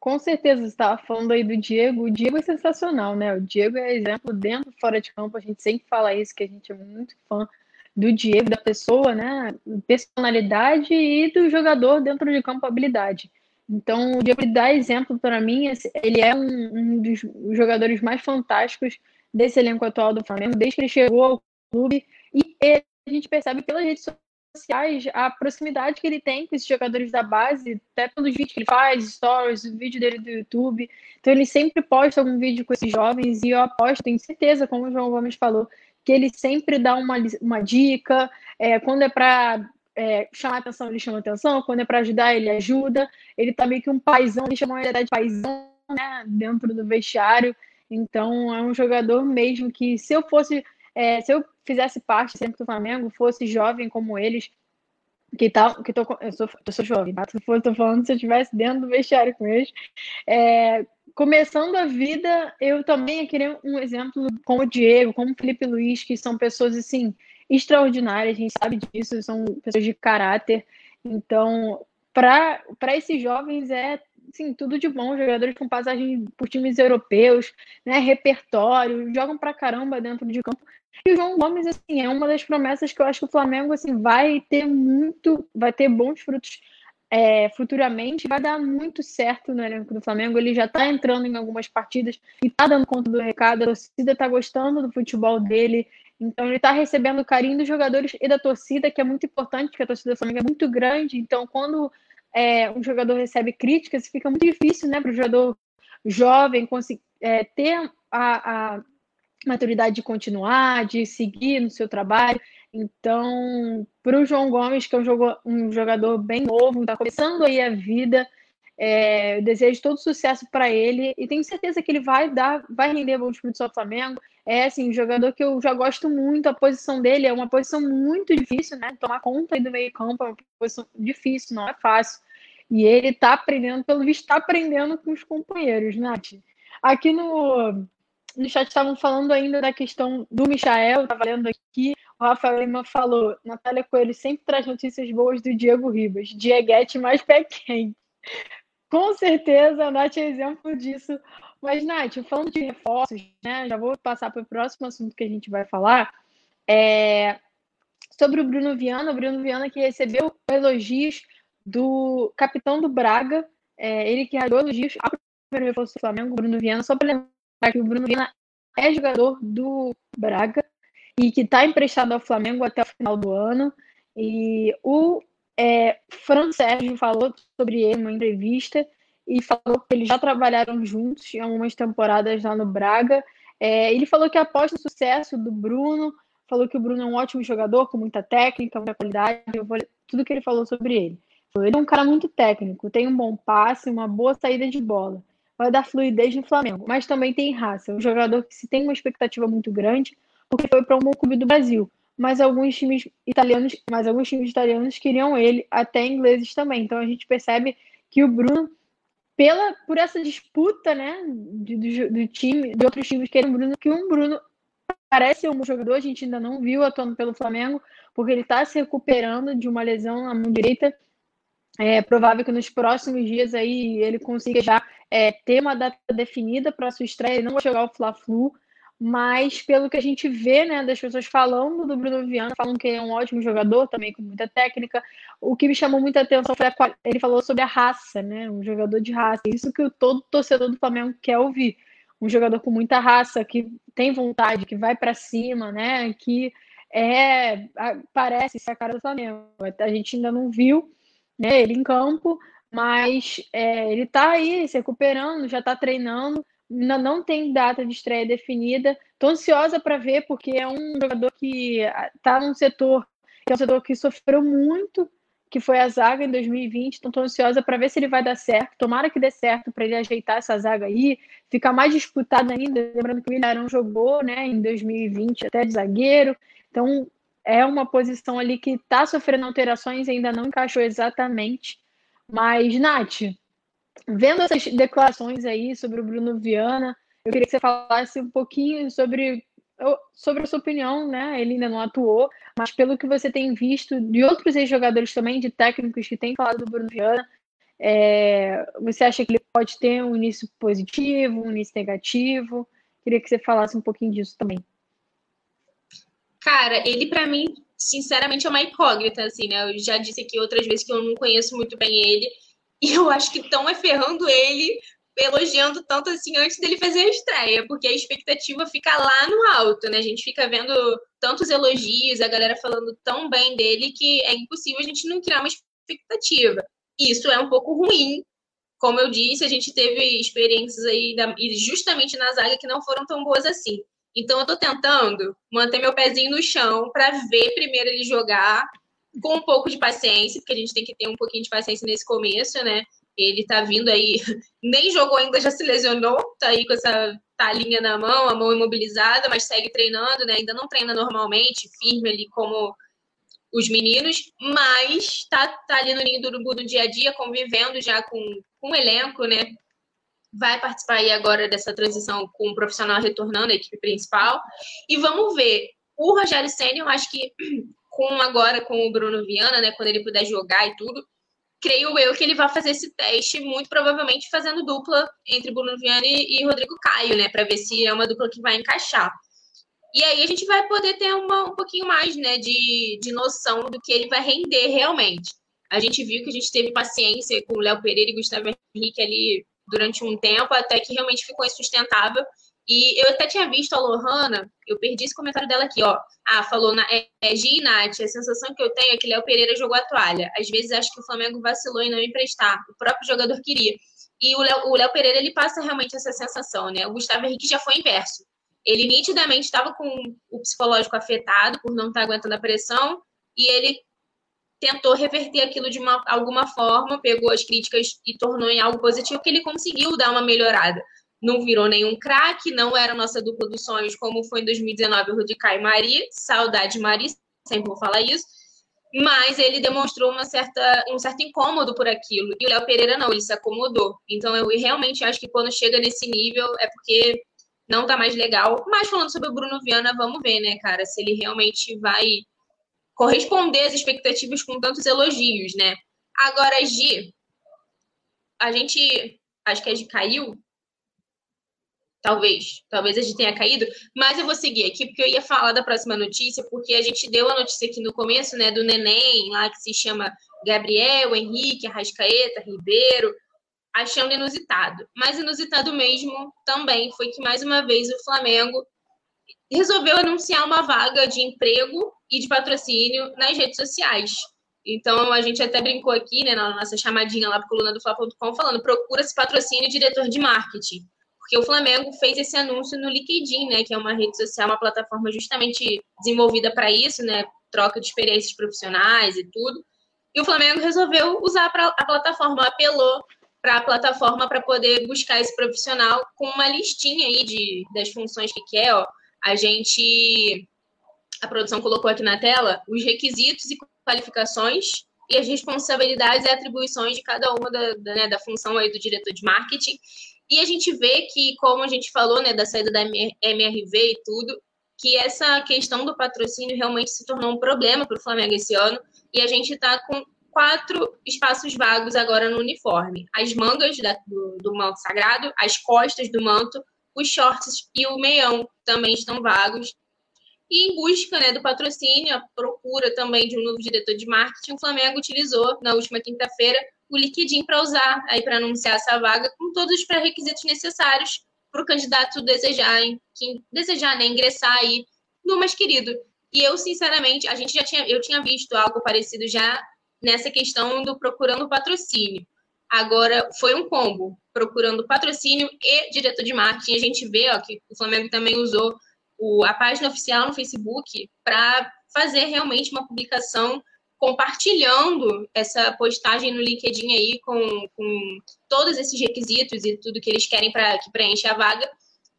Com certeza, você estava falando aí do Diego. O Diego é sensacional, né? O Diego é exemplo dentro e fora de campo. A gente sempre fala isso, que a gente é muito fã do Diego, da pessoa, né? Personalidade e do jogador dentro de campo, habilidade. Então, o Diego dá exemplo para mim. Ele é um, um, dos jogadores mais fantásticos desse elenco atual do Flamengo, desde que ele chegou ao clube. E ele, a gente percebe pelas redes sociais a proximidade que ele tem com esses jogadores da base, até pelos vídeos que ele faz, stories, vídeo dele do YouTube. Então ele sempre posta algum vídeo com esses jovens e eu aposto, tenho certeza, como o João Gomes falou, que ele sempre dá uma, uma dica, é, quando é para é, chamar atenção, ele chama atenção, quando é para ajudar, ele ajuda. Ele tá meio que um paizão, ele chama ele de paizão, né, dentro do vestiário. Então é um jogador mesmo que se eu fosse é, se eu fizesse parte sempre do Flamengo, fosse jovem como eles, que tal, que tô, eu sou, eu sou jovem, tá? Tô falando se eu estivesse dentro do vestiário com eles. É, começando a vida, eu também ia querer um exemplo como o Diego, como o Felipe Luiz, que são pessoas assim extraordinárias, a gente sabe disso, são pessoas de caráter. Então, para esses jovens é sim, tudo de bom, jogadores com passagem por times europeus, né, repertório, jogam pra caramba dentro de campo. E o João Gomes, assim, é uma das promessas que eu acho que o Flamengo, assim, vai ter muito, vai ter bons frutos é, futuramente, vai dar muito certo no elenco do Flamengo. Ele já está entrando em algumas partidas e está dando conta do recado. A torcida está gostando do futebol dele. Então ele está recebendo o carinho dos jogadores e da torcida, que é muito importante, porque a torcida do Flamengo é muito grande. Então, quando é, um jogador recebe críticas, fica muito difícil né, para o jogador jovem conseguir é, ter a, a maturidade de continuar, de seguir no seu trabalho. Então, para o João Gomes, que é um, jogo, um jogador bem novo, está começando aí a vida, é, desejo todo sucesso para ele e tenho certeza que ele vai dar, vai render bons frutos ao Flamengo. É assim, um jogador que eu já gosto muito, a posição dele é uma posição muito difícil, né? Tomar conta do meio-campo é uma posição difícil, não é fácil. E ele está aprendendo, pelo visto, está aprendendo com os companheiros, Nath. Aqui no, no chat estavam falando ainda da questão do Michael, estava lendo aqui, o Rafael Lima falou, Natália Coelho sempre traz notícias boas do Diego Ribas, Dieguete mais pé quente. Com certeza, a Nath é exemplo disso. Mas, Nath, falando de reforços, né, já vou passar para o próximo assunto que a gente vai falar, é sobre o Bruno Viana, o Bruno Viana que recebeu elogios do capitão do Braga, é, ele que deu elogios ao primeiro reforço do Flamengo, Bruno Viana, só para lembrar que o Bruno Viana é jogador do Braga e que está emprestado ao Flamengo até o final do ano. E o é, Fran Sérgio falou sobre ele numa entrevista e falou que eles já trabalharam juntos em algumas temporadas lá no Braga. É, ele falou que aposta no sucesso do Bruno, falou que o Bruno é um ótimo jogador, com muita técnica, muita qualidade. Vou tudo que ele falou sobre ele. Ele é um cara muito técnico, tem um bom passe, uma boa saída de bola vai dar fluidez no Flamengo, mas também tem raça. Um jogador que se tem uma expectativa muito grande, porque foi para um clube do Brasil. Mas alguns times italianos, mas alguns times italianos queriam ele, até ingleses também. Então a gente percebe que o Bruno, pela por essa disputa, né, do, do time, de outros times querem o Bruno, que um Bruno parece um jogador, a gente ainda não viu atuando pelo Flamengo, porque ele está se recuperando de uma lesão na mão direita é provável que nos próximos dias aí ele consiga já é, ter uma data definida para sua estreia. Ele não vai jogar o Fla-Flu, mas pelo que a gente vê, né, das pessoas falando do Bruno Viana, falam que é um ótimo jogador, também com muita técnica. O que me chamou muita atenção foi a, ele falou sobre a raça, né, um jogador de raça. Isso que todo torcedor do Flamengo quer ouvir. Um jogador com muita raça, que tem vontade, que vai para cima, né, que é parece ser a cara do Flamengo. A gente ainda não viu né, ele em campo, mas é, ele está aí se recuperando, já está treinando, ainda não tem data de estreia definida. Estou ansiosa para ver, porque é um jogador que está num setor que é um setor que sofreu muito, que foi a zaga em 2020. Então, estou ansiosa para ver se ele vai dar certo. Tomara que dê certo para ele ajeitar essa zaga aí, ficar mais disputado ainda. Lembrando que o Ilharão jogou né, em 2020 até de zagueiro. Então, é uma posição ali que está sofrendo alterações ainda não encaixou exatamente. Mas, Nath, vendo essas declarações aí sobre o Bruno Viana, eu queria que você falasse um pouquinho sobre, sobre a sua opinião, né? Ele ainda não atuou, mas pelo que você tem visto de outros ex-jogadores também, de técnicos que têm falado do Bruno Viana, é, você acha que ele pode ter um início positivo, um início negativo? Queria que você falasse um pouquinho disso também. Cara, ele para mim, sinceramente, é uma incógnita, assim, né? Eu já disse aqui outras vezes que eu não conheço muito bem ele. E eu acho que estão é ferrando ele, elogiando tanto assim antes dele fazer a estreia, porque a expectativa fica lá no alto, né? A gente fica vendo tantos elogios, a galera falando tão bem dele que é impossível a gente não criar uma expectativa. Isso é um pouco ruim. Como eu disse, a gente teve experiências aí, da, justamente na zaga, que não foram tão boas assim. Então eu tô tentando manter meu pezinho no chão para ver primeiro ele jogar com um pouco de paciência, porque a gente tem que ter um pouquinho de paciência nesse começo, né? Ele tá vindo aí, nem jogou ainda, já se lesionou, tá aí com essa talinha na mão, a mão imobilizada, mas segue treinando, né? Ainda não treina normalmente, firme ali como os meninos, mas tá, tá ali no ninho do urubu no dia a dia, convivendo já com, com o elenco, né? vai participar aí agora dessa transição com o profissional retornando à equipe principal. E vamos ver. O Rogério Senna, eu acho que com agora com o Bruno Viana, né, quando ele puder jogar e tudo, creio eu que ele vai fazer esse teste, muito provavelmente fazendo dupla entre Bruno Viana e, Rodrigo Caio, né, para ver se é uma dupla que vai encaixar. E aí a gente vai poder ter uma, um pouquinho mais, né, de, de noção do que ele vai render realmente. A gente viu que a gente teve paciência com o Léo Pereira e Gustavo Henrique ali durante um tempo, até que realmente ficou insustentável. E eu até tinha visto a Lohana, eu perdi esse comentário dela aqui, ó. Ah, falou, na, é, é Gi a sensação que eu tenho é que Léo Pereira jogou a toalha. Às vezes acho que o Flamengo vacilou em não emprestar, o próprio jogador queria. E o Léo, o Léo Pereira, ele passa realmente essa sensação, né? O Gustavo Henrique já foi inverso. Ele nitidamente estava com o psicológico afetado por não estar tá aguentando a pressão e ele tentou reverter aquilo de uma, alguma forma, pegou as críticas e tornou em algo positivo, que ele conseguiu dar uma melhorada. Não virou nenhum craque, não era nossa dupla dos sonhos, como foi em 2019 o Rudicai e Mari, saudade Mari, sempre vou falar isso, mas ele demonstrou uma certa, um certo incômodo por aquilo, e o Léo Pereira não, ele se acomodou. Então eu realmente acho que quando chega nesse nível é porque não tá mais legal. Mas falando sobre o Bruno Viana, vamos ver, né, cara, se ele realmente vai corresponder às expectativas com tantos elogios, né? Agora, Gi, a gente, acho que a Gi caiu, talvez, talvez a gente tenha caído, mas eu vou seguir aqui porque eu ia falar da próxima notícia, porque a gente deu a notícia aqui no começo, né, do neném lá que se chama Gabriel, Henrique, Arrascaeta, Ribeiro, achando inusitado. Mas inusitado mesmo também foi que mais uma vez o Flamengo resolveu anunciar uma vaga de emprego e de patrocínio nas redes sociais. Então, a gente até brincou aqui, né, na nossa chamadinha lá para coluna do Fla.com, falando, procura-se patrocínio diretor de marketing. Porque o Flamengo fez esse anúncio no LinkedIn, né, que é uma rede social, uma plataforma justamente desenvolvida para isso, né, troca de experiências profissionais e tudo. E o Flamengo resolveu usar a plataforma, apelou para a plataforma para poder buscar esse profissional com uma listinha aí de, das funções que quer, ó, a gente, a produção colocou aqui na tela os requisitos e qualificações e as responsabilidades e atribuições de cada uma da, da, né, da função aí do diretor de marketing. E a gente vê que, como a gente falou, né, da saída da MRV e tudo, que essa questão do patrocínio realmente se tornou um problema para o Flamengo esse ano. E a gente está com quatro espaços vagos agora no uniforme: as mangas da, do, do manto sagrado, as costas do manto, os shorts e o meião também estão vagos. E em busca né, do patrocínio, a procura também de um novo diretor de marketing, o Flamengo utilizou na última quinta-feira o LinkedIn para usar aí para anunciar essa vaga com todos os pré-requisitos necessários para o candidato desejar, que desejar né, ingressar aí no mais querido. E eu, sinceramente, a gente já tinha, eu tinha visto algo parecido já nessa questão do procurando patrocínio. Agora, foi um combo, procurando patrocínio e diretor de marketing. A gente vê ó, que o Flamengo também usou o, a página oficial no Facebook para fazer realmente uma publicação compartilhando essa postagem no LinkedIn aí com, com todos esses requisitos e tudo que eles querem para que preencha a vaga,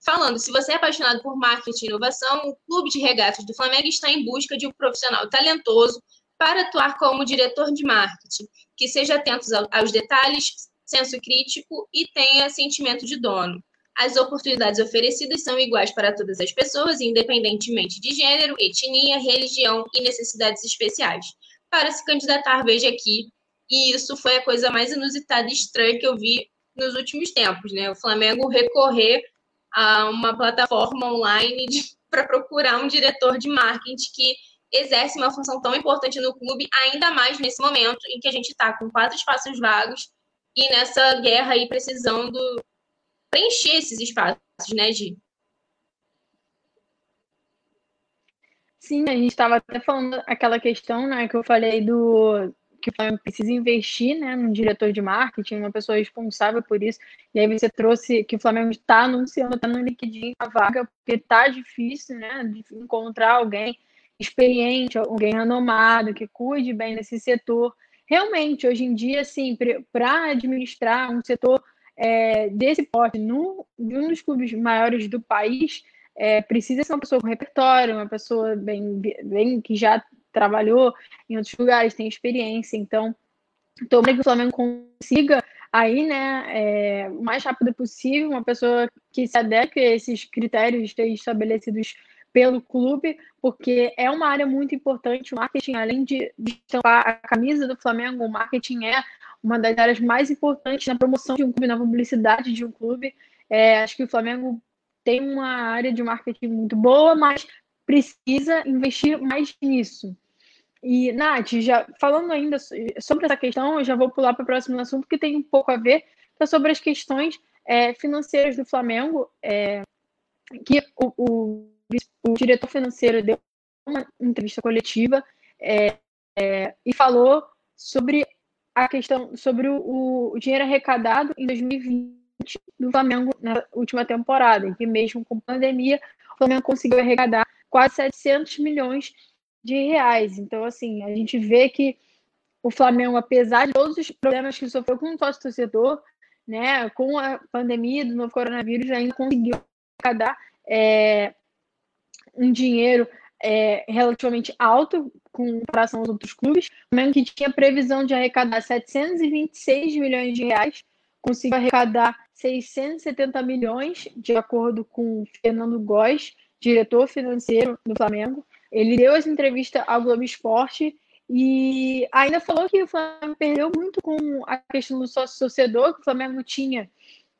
falando, se você é apaixonado por marketing e inovação, o Clube de Regatas do Flamengo está em busca de um profissional talentoso para atuar como diretor de marketing, que seja atento aos detalhes, senso crítico e tenha sentimento de dono. As oportunidades oferecidas são iguais para todas as pessoas, independentemente de gênero, etnia, religião e necessidades especiais. Para se candidatar, veja aqui. E isso foi a coisa mais inusitada e estranha que eu vi nos últimos tempos, né? O Flamengo recorrer a uma plataforma online para procurar um diretor de marketing que exerce uma função tão importante no clube, ainda mais nesse momento em que a gente está com quatro espaços vagos e nessa guerra aí precisando preencher esses espaços, né, Gi? Sim, a gente estava até falando aquela questão, né, que eu falei do que o Flamengo precisa investir, né, num diretor de marketing, uma pessoa responsável por isso. E aí você trouxe que o Flamengo está anunciando, está no LinkedIn a vaga, porque tá difícil, né, de encontrar alguém experiente, alguém renomado, que cuide bem desse setor. Realmente, hoje em dia, assim, para administrar um setor é, desse porte num, um dos clubes maiores do país, é, precisa ser uma pessoa com repertório, uma pessoa bem, bem que já trabalhou em outros lugares, tem experiência. Então, tomara que o Flamengo consiga aí, né, é, o mais rápido possível, uma pessoa que se adeque a esses critérios estabelecidos pelo clube, porque é uma área muito importante. O marketing, além de, estampar a camisa do Flamengo, o marketing é uma das áreas mais importantes na promoção de um clube, na publicidade de um clube. É, acho que o Flamengo tem uma área de marketing muito boa, mas precisa investir mais nisso. E, Nath, já falando ainda sobre essa questão, eu já vou pular para o próximo assunto, que tem um pouco a ver, que é sobre as questões é, financeiras do Flamengo. É, que o, o, o diretor financeiro deu uma entrevista coletiva é, é, e falou sobre a questão sobre o, o, dinheiro arrecadado em 2020 do Flamengo na última temporada, em que mesmo com pandemia, o Flamengo conseguiu arrecadar quase 700 milhões de reais. Então, assim, a gente vê que o Flamengo, apesar de todos os problemas que sofreu com o sócio torcedor, né, com a pandemia do novo coronavírus, ainda conseguiu arrecadar é, um dinheiro é, relativamente alto com comparação aos outros clubes. O Flamengo que tinha previsão de arrecadar 726 milhões de reais, conseguiu arrecadar 670 milhões, de acordo com Fernando Góes, diretor financeiro do Flamengo. Ele deu essa entrevista ao Globo Esporte e ainda falou que o Flamengo perdeu muito com a questão do sócio torcedor, que o Flamengo tinha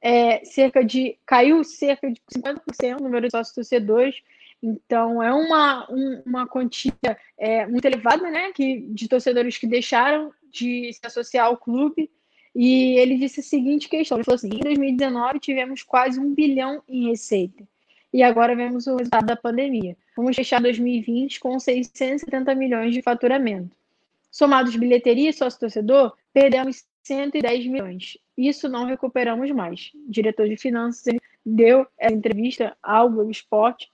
é, cerca de. caiu cerca de 50% o número de sócios torcedores. Então, é uma, um, uma quantia é, muito elevada, né? Que, de torcedores que deixaram de se associar ao clube. E ele disse a seguinte questão: ele falou assim, em 2019 tivemos quase um bilhão em receita. E agora vemos o resultado da pandemia. Vamos fechar 2020 com 670 milhões de faturamento. Somados bilheteria e sócio-torcedor, perdemos 110 milhões. Isso não recuperamos mais. O diretor de finanças deu essa entrevista ao Globo Esporte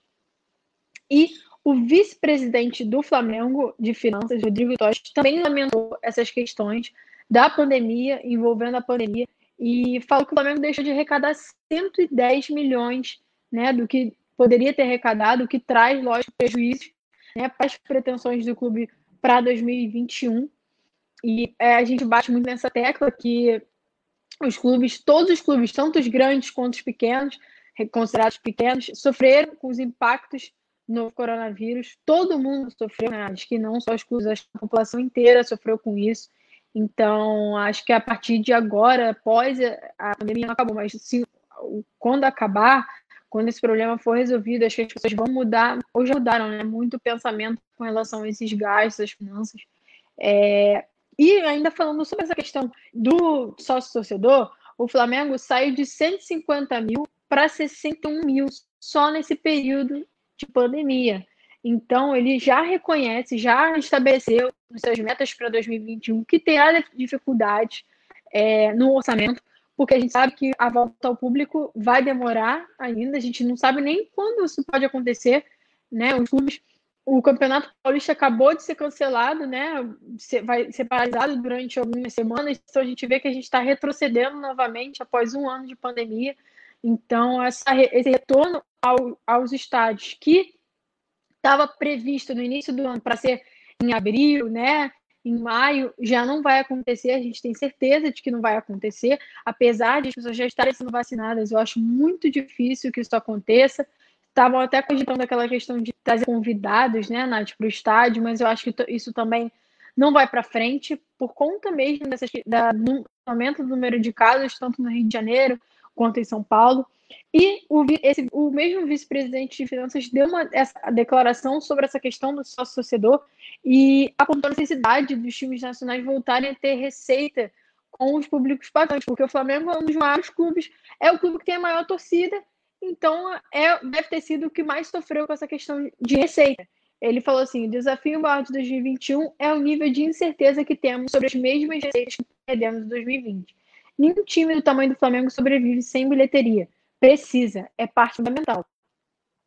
e o vice-presidente do Flamengo de Finanças, Rodrigo Totti, também lamentou essas questões da pandemia, envolvendo a pandemia, e falou que o Flamengo deixou de arrecadar 110 milhões né, do que poderia ter arrecadado, o que traz, lógico, prejuízos né, para as pretensões do clube para 2021. E é, a gente bate muito nessa tecla que os clubes, todos os clubes, tanto os grandes quanto os pequenos, considerados pequenos, sofreram com os impactos no coronavírus. Todo mundo sofreu, né? acho que não só os clubes, a população inteira sofreu com isso. Então, acho que a partir de agora, após a pandemia não acabou, mas se, quando acabar, quando esse problema for resolvido, acho que as pessoas vão mudar, ou já mudaram, né? Muito pensamento com relação a esses gastos, as finanças. É, e ainda falando sobre essa questão do sócio torcedor, o Flamengo saiu de 150 mil para 61 mil só nesse período de pandemia. Então, ele já reconhece, já estabeleceu nos seus metas para 2021 que terá dificuldade é, no orçamento, porque a gente sabe que a volta ao público vai demorar ainda, a gente não sabe nem quando isso pode acontecer, né? Os clubes, o Campeonato Paulista acabou de ser cancelado, né? Vai ser paralisado durante algumas semanas, então a gente vê que a gente está retrocedendo novamente após um ano de pandemia. Então, essa, esse retorno ao, aos estádios que estava previsto no início do ano para ser em abril, né? Em maio já não vai acontecer, a gente tem certeza de que não vai acontecer, apesar de as pessoas já estarem sendo vacinadas, eu acho muito difícil que isso aconteça. Estavam até cogitando aquela questão de trazer convidados, né, Nath, para o estádio, mas eu acho que isso também não vai para frente, por conta mesmo dessas, da, do aumento do número de casos, tanto no Rio de Janeiro quanto em São Paulo. E o, esse, o mesmo vice-presidente de finanças deu uma essa declaração sobre essa questão do sócio-torcedor e apontou a necessidade dos times nacionais voltarem a ter receita com os públicos pagantes, porque o Flamengo é um dos maiores clubes, é o clube que tem a maior torcida, então é, deve ter sido o que mais sofreu com essa questão de receita. Ele falou assim: o desafio maior de 2021 é o nível de incerteza que temos sobre as mesmas receitas que perdemos em 2020. Nenhum time do tamanho do Flamengo sobrevive sem bilheteria. Precisa, é parte fundamental.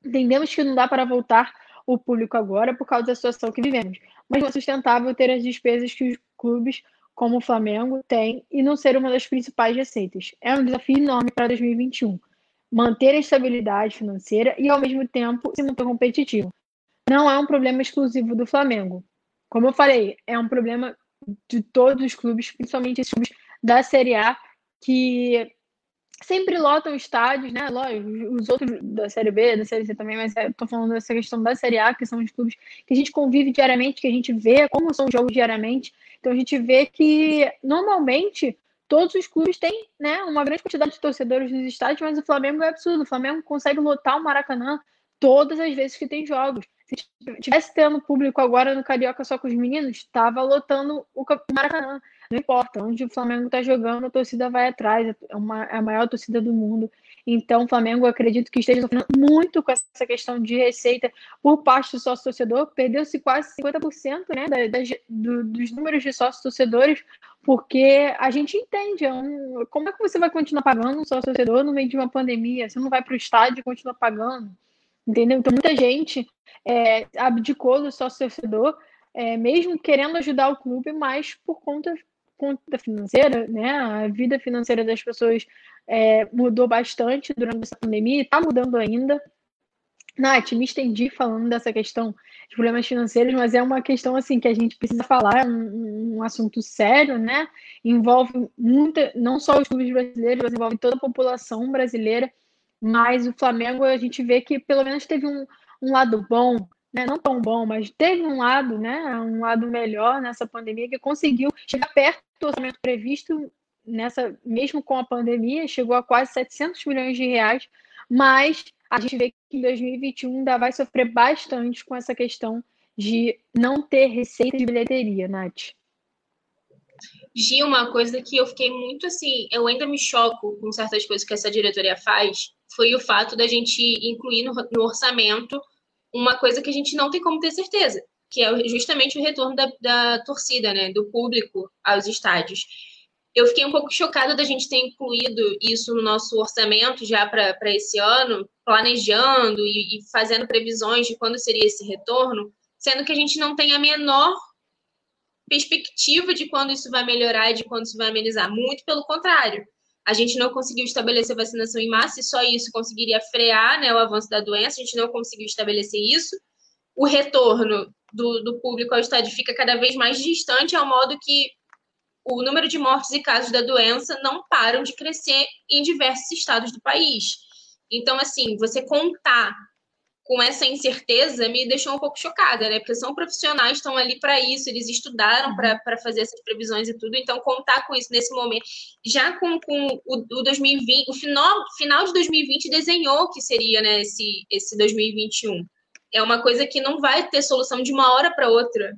Entendemos que não dá para voltar o público agora por causa da situação que vivemos, mas não é sustentável ter as despesas que os clubes como o Flamengo têm e não ser uma das principais receitas. É um desafio enorme para 2021. Manter a estabilidade financeira e, ao mesmo tempo, se manter competitivo. Não é um problema exclusivo do Flamengo. Como eu falei, é um problema de todos os clubes, principalmente esses clubes da Série A, que sempre lotam estádios, né? Os outros da Série B, da Série C também, mas estou falando dessa questão da Série A, que são os clubes que a gente convive diariamente, que a gente vê como são os jogos diariamente. Então a gente vê que normalmente todos os clubes têm né, uma grande quantidade de torcedores nos estádios, mas o Flamengo é absurdo. O Flamengo consegue lotar o Maracanã todas as vezes que tem jogos. Se tivesse tendo público agora no Carioca só com os meninos, estava lotando o Maracanã. Não importa, onde o Flamengo está jogando, a torcida vai atrás, é, uma, é a maior torcida do mundo. Então, o Flamengo, acredito que esteja sofrendo muito com essa questão de receita por parte do sócio torcedor. Perdeu-se quase 50% né, da, da, do, dos números de sócios torcedores, porque a gente entende é um, como é que você vai continuar pagando um sócio torcedor no meio de uma pandemia? Você não vai para o estádio e continua pagando. Entendeu? Então, muita gente é, abdicou do sócio torcedor, é, mesmo querendo ajudar o clube, mas por conta conta financeira, né? A vida financeira das pessoas é, mudou bastante durante essa pandemia e está mudando ainda. Nath, me estendi falando dessa questão de problemas financeiros, mas é uma questão assim que a gente precisa falar, é um, um assunto sério, né? Envolve muita, não só os clubes brasileiros, mas envolve toda a população brasileira. Mas o Flamengo a gente vê que pelo menos teve um, um lado bom, né? Não tão bom, mas teve um lado, né? Um lado melhor nessa pandemia que conseguiu chegar perto do orçamento previsto nessa, mesmo com a pandemia, chegou a quase 700 milhões de reais, mas a gente vê que em 2021 ainda vai sofrer bastante com essa questão de não ter receita de bilheteria, Nath. Gi, uma coisa que eu fiquei muito assim, eu ainda me choco com certas coisas que essa diretoria faz, foi o fato da gente incluir no orçamento uma coisa que a gente não tem como ter certeza, que é justamente o retorno da, da torcida, né, do público aos estádios eu fiquei um pouco chocada da gente ter incluído isso no nosso orçamento já para esse ano, planejando e, e, fazendo previsões de quando seria esse retorno, sendo que a gente não tem a menor perspectiva de quando isso vai melhorar de quando isso vai amenizar. Muito pelo contrário. A gente não conseguiu estabelecer vacinação em massa e só isso conseguiria frear né, o avanço da doença. A gente não conseguiu estabelecer isso. O retorno do, do público ao estádio fica cada vez mais distante, ao modo que o número de mortes e casos da doença não param de crescer em diversos estados do país. Então, assim, você contar com essa incerteza me deixou um pouco chocada, né? Porque são profissionais que estão ali para isso, eles estudaram para fazer essas previsões e tudo, então contar com isso nesse momento, já com, com o, o 2020, o final, final de 2020 desenhou que seria né, esse, esse 2021. É uma coisa que não vai ter solução de uma hora para outra.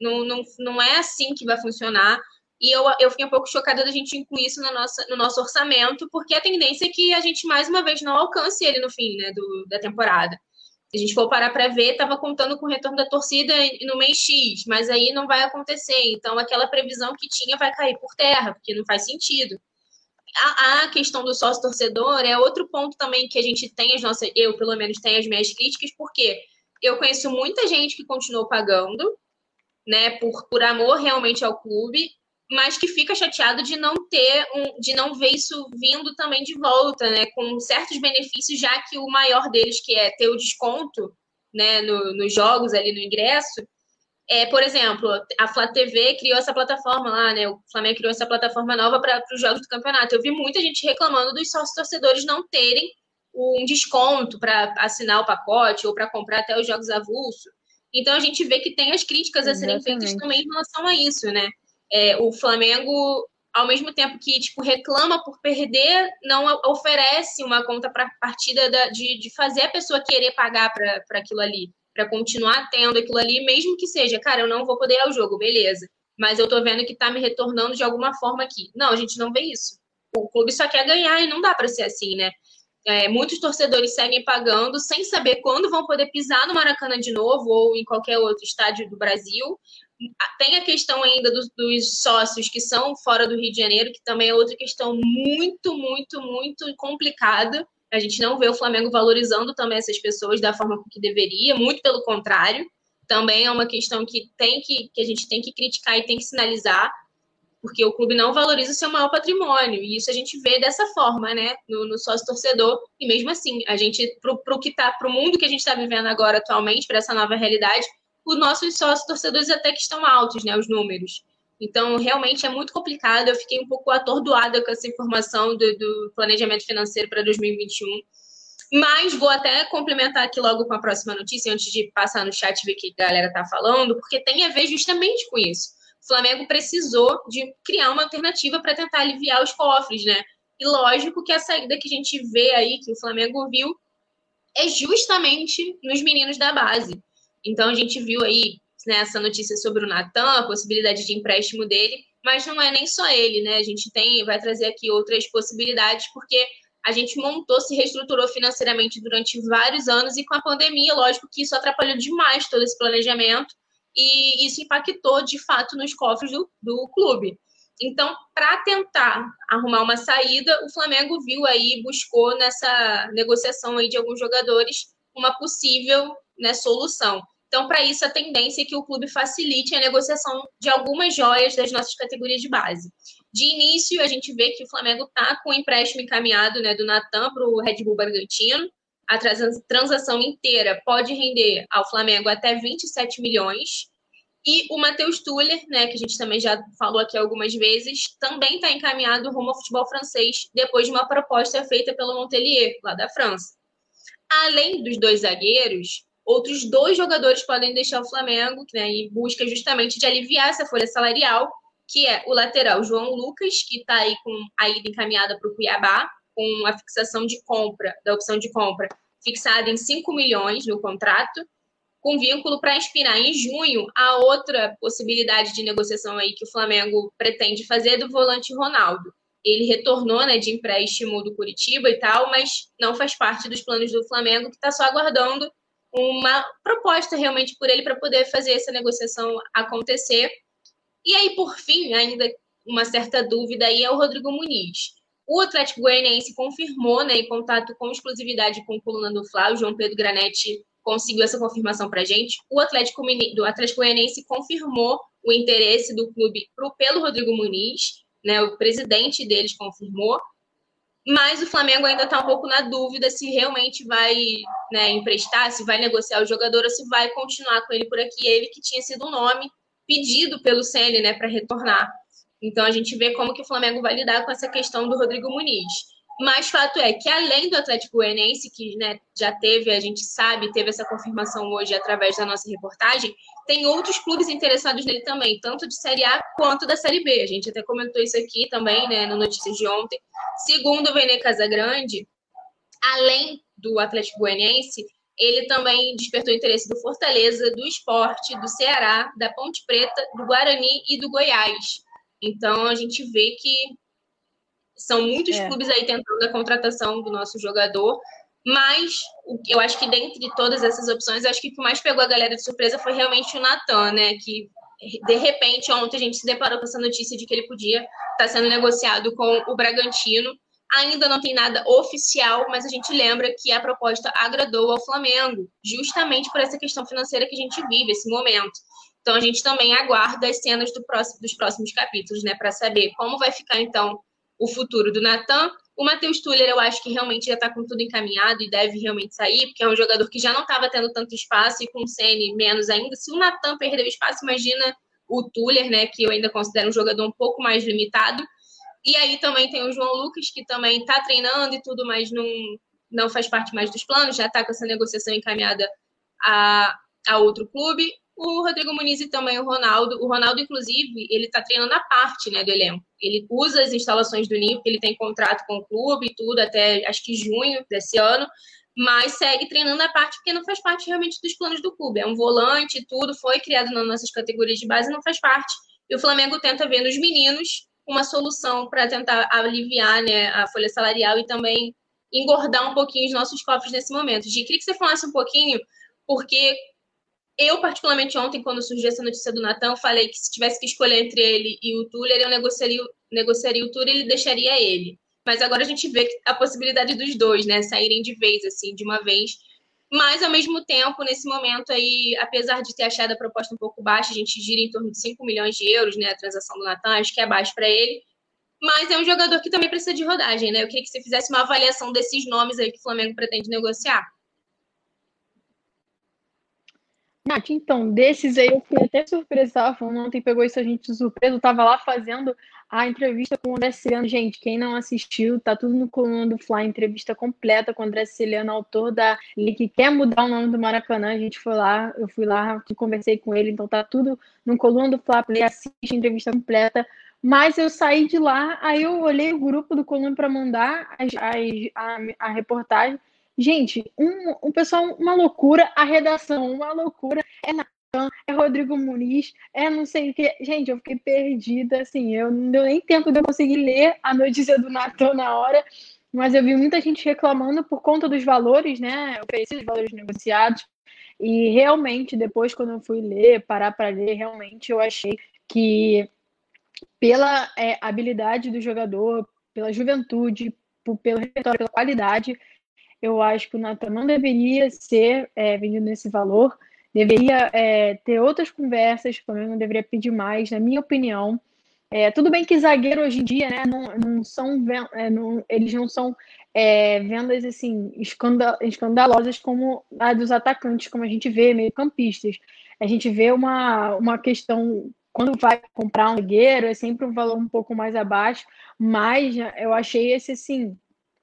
Não, não, não é assim que vai funcionar. E eu, eu fiquei um pouco chocada da gente incluir isso no nosso, no nosso orçamento, porque a tendência é que a gente, mais uma vez, não alcance ele no fim né, do, da temporada. Se a gente for parar para ver, estava contando com o retorno da torcida no mês X, mas aí não vai acontecer. Então, aquela previsão que tinha vai cair por terra, porque não faz sentido. A, a questão do sócio torcedor é outro ponto também que a gente tem, as nossas, eu pelo menos tenho as minhas críticas, porque eu conheço muita gente que continuou pagando, né, por, por amor realmente ao clube, mas que fica chateado de não ter um, de não ver isso vindo também de volta, né, com certos benefícios, já que o maior deles que é ter o desconto, né, no, nos jogos ali no ingresso, é, por exemplo, a Flá TV criou essa plataforma lá, né, o Flamengo criou essa plataforma nova para os jogos do campeonato. Eu vi muita gente reclamando dos sócios torcedores não terem um desconto para assinar o pacote ou para comprar até os jogos avulso. Então a gente vê que tem as críticas a serem feitas também em relação a isso, né? É, o Flamengo, ao mesmo tempo que tipo, reclama por perder, não oferece uma conta para partida da, de, de fazer a pessoa querer pagar para aquilo ali, para continuar tendo aquilo ali, mesmo que seja, cara, eu não vou poder ir ao jogo, beleza. Mas eu tô vendo que tá me retornando de alguma forma aqui. Não, a gente não vê isso. O clube só quer ganhar e não dá para ser assim, né? É, muitos torcedores seguem pagando sem saber quando vão poder pisar no Maracanã de novo ou em qualquer outro estádio do Brasil. Tem a questão ainda dos, dos, sócios que são fora do Rio de Janeiro, que também é outra questão muito, muito, muito complicada. A gente não vê o Flamengo valorizando também essas pessoas da forma que deveria, muito pelo contrário. Também é uma questão que tem que, que a gente tem que criticar e tem que sinalizar, porque o clube não valoriza o seu maior patrimônio. E isso a gente vê dessa forma, né? No, no sócio torcedor. E mesmo assim, a gente, pro, pro que tá, pro mundo que a gente está vivendo agora atualmente, para essa nova realidade, os nossos sócios torcedores até que estão altos, né, os números. Então, realmente é muito complicado. Eu fiquei um pouco atordoada com essa informação do, do planejamento financeiro para 2021. Mas vou até complementar aqui logo com a próxima notícia, antes de passar no chat e ver o que a galera está falando, porque tem a ver justamente com isso. O Flamengo precisou de criar uma alternativa para tentar aliviar os cofres, né? E lógico que a saída que a gente vê aí, que o Flamengo viu, é justamente nos meninos da base. Então a gente viu aí né, essa notícia sobre o Natan, a possibilidade de empréstimo dele, mas não é nem só ele, né? A gente tem, vai trazer aqui outras possibilidades, porque a gente montou, se reestruturou financeiramente durante vários anos e com a pandemia, lógico que isso atrapalhou demais todo esse planejamento e isso impactou de fato nos cofres do, do clube. Então, para tentar arrumar uma saída, o Flamengo viu aí, buscou nessa negociação aí de alguns jogadores uma possível né, solução. Então, para isso, a tendência é que o clube facilite a negociação de algumas joias das nossas categorias de base. De início, a gente vê que o Flamengo está com o empréstimo encaminhado né, do Natan para o Red Bull Bragantino. A transação inteira pode render ao Flamengo até 27 milhões. E o Matheus Tuller, né, que a gente também já falou aqui algumas vezes, também está encaminhado rumo ao futebol francês, depois de uma proposta feita pelo Montpellier, lá da França. Além dos dois zagueiros, outros dois jogadores podem deixar o Flamengo, né, busca justamente de aliviar essa folha salarial, que é o lateral João Lucas, que está aí com a ida encaminhada para o Cuiabá, com a fixação de compra, da opção de compra, fixada em 5 milhões no contrato, com vínculo para inspirar em junho a outra possibilidade de negociação aí que o Flamengo pretende fazer do volante Ronaldo. Ele retornou né, de empréstimo do Curitiba e tal, mas não faz parte dos planos do Flamengo, que está só aguardando uma proposta realmente por ele para poder fazer essa negociação acontecer. E aí, por fim, ainda uma certa dúvida aí é o Rodrigo Muniz. O Atlético Goianiense confirmou, né, em contato com exclusividade com o coluna do Flávio, João Pedro Granetti conseguiu essa confirmação para gente. O Atlético, do Atlético Goianiense confirmou o interesse do clube pro, pelo Rodrigo Muniz, né, o presidente deles confirmou, mas o Flamengo ainda está um pouco na dúvida se realmente vai né, emprestar, se vai negociar o jogador ou se vai continuar com ele por aqui. Ele que tinha sido um nome pedido pelo Ceni né, para retornar. Então a gente vê como que o Flamengo vai lidar com essa questão do Rodrigo Muniz. Mas fato é que, além do Atlético Goianiense, que né, já teve, a gente sabe, teve essa confirmação hoje através da nossa reportagem, tem outros clubes interessados nele também, tanto de Série A quanto da Série B. A gente até comentou isso aqui também, né, no Notícias de ontem. Segundo o Vene Casagrande, além do Atlético Goianiense, ele também despertou interesse do Fortaleza, do Esporte, do Ceará, da Ponte Preta, do Guarani e do Goiás. Então a gente vê que são muitos é. clubes aí tentando a contratação do nosso jogador, mas eu acho que dentre todas essas opções, acho que o que mais pegou a galera de surpresa foi realmente o Natan, né? Que de repente ontem a gente se deparou com essa notícia de que ele podia estar tá sendo negociado com o Bragantino. Ainda não tem nada oficial, mas a gente lembra que a proposta agradou ao Flamengo, justamente por essa questão financeira que a gente vive, esse momento. Então a gente também aguarda as cenas do próximo, dos próximos capítulos, né, para saber como vai ficar então o futuro do Natan. O Matheus Tuller, eu acho que realmente já está com tudo encaminhado e deve realmente sair, porque é um jogador que já não estava tendo tanto espaço e com o Ceni menos ainda. Se o Natan perdeu espaço, imagina o Tuller, né, que eu ainda considero um jogador um pouco mais limitado. E aí também tem o João Lucas, que também está treinando e tudo, mas não, não faz parte mais dos planos, já está com essa negociação encaminhada a, a outro clube o Rodrigo Muniz e também o Ronaldo. O Ronaldo, inclusive, ele está treinando a parte né, do elenco. Ele usa as instalações do Ninho, porque ele tem contrato com o clube e tudo, até acho que junho desse ano, mas segue treinando a parte porque não faz parte realmente dos planos do clube. É um volante e tudo, foi criado nas nossas categorias de base, não faz parte. E o Flamengo tenta ver nos meninos uma solução para tentar aliviar né, a folha salarial e também engordar um pouquinho os nossos cofres nesse momento. Gi, queria que você falasse um pouquinho, porque eu, particularmente, ontem, quando surgiu essa notícia do Natan, falei que se tivesse que escolher entre ele e o Tuller, eu negociaria, negociaria o Tuller e ele deixaria ele. Mas agora a gente vê a possibilidade dos dois, né, saírem de vez, assim, de uma vez. Mas, ao mesmo tempo, nesse momento aí, apesar de ter achado a proposta um pouco baixa, a gente gira em torno de 5 milhões de euros, né, a transação do Natan, acho que é baixo para ele. Mas é um jogador que também precisa de rodagem, né? Eu queria que você fizesse uma avaliação desses nomes aí que o Flamengo pretende negociar. Nath, então, desses aí eu fui até surpresa, tava falando ontem, pegou isso a gente de surpresa, eu tava lá fazendo a entrevista com o André Ciliano. Gente, quem não assistiu, tá tudo no coluna do Fly, entrevista completa com o André Ciliano, autor da lei que quer mudar o nome do Maracanã. A gente foi lá, eu fui lá, conversei com ele, então tá tudo no coluna do Fly, Play, assiste a entrevista completa. Mas eu saí de lá, aí eu olhei o grupo do coluna para mandar as, as, a, a reportagem. Gente, um, um pessoal, uma loucura, a redação, uma loucura. É Natan, é Rodrigo Muniz, é não sei o que. Gente, eu fiquei perdida, assim, eu não deu nem tempo de eu conseguir ler a notícia do Natan na hora. mas eu vi muita gente reclamando por conta dos valores, né? Oferecidos valores negociados. E realmente, depois, quando eu fui ler, parar para ler, realmente eu achei que pela é, habilidade do jogador, pela juventude, pelo repertório, pela qualidade, eu acho que o Nathan não deveria ser é, vendido nesse valor. Deveria é, ter outras conversas, pelo menos não deveria pedir mais, na minha opinião. É, tudo bem que zagueiro hoje em dia, né, não, não são, é, não, eles não são é, vendas assim escandalosas como a dos atacantes, como a gente vê, meio campistas. A gente vê uma, uma questão quando vai comprar um zagueiro é sempre um valor um pouco mais abaixo, mas eu achei esse assim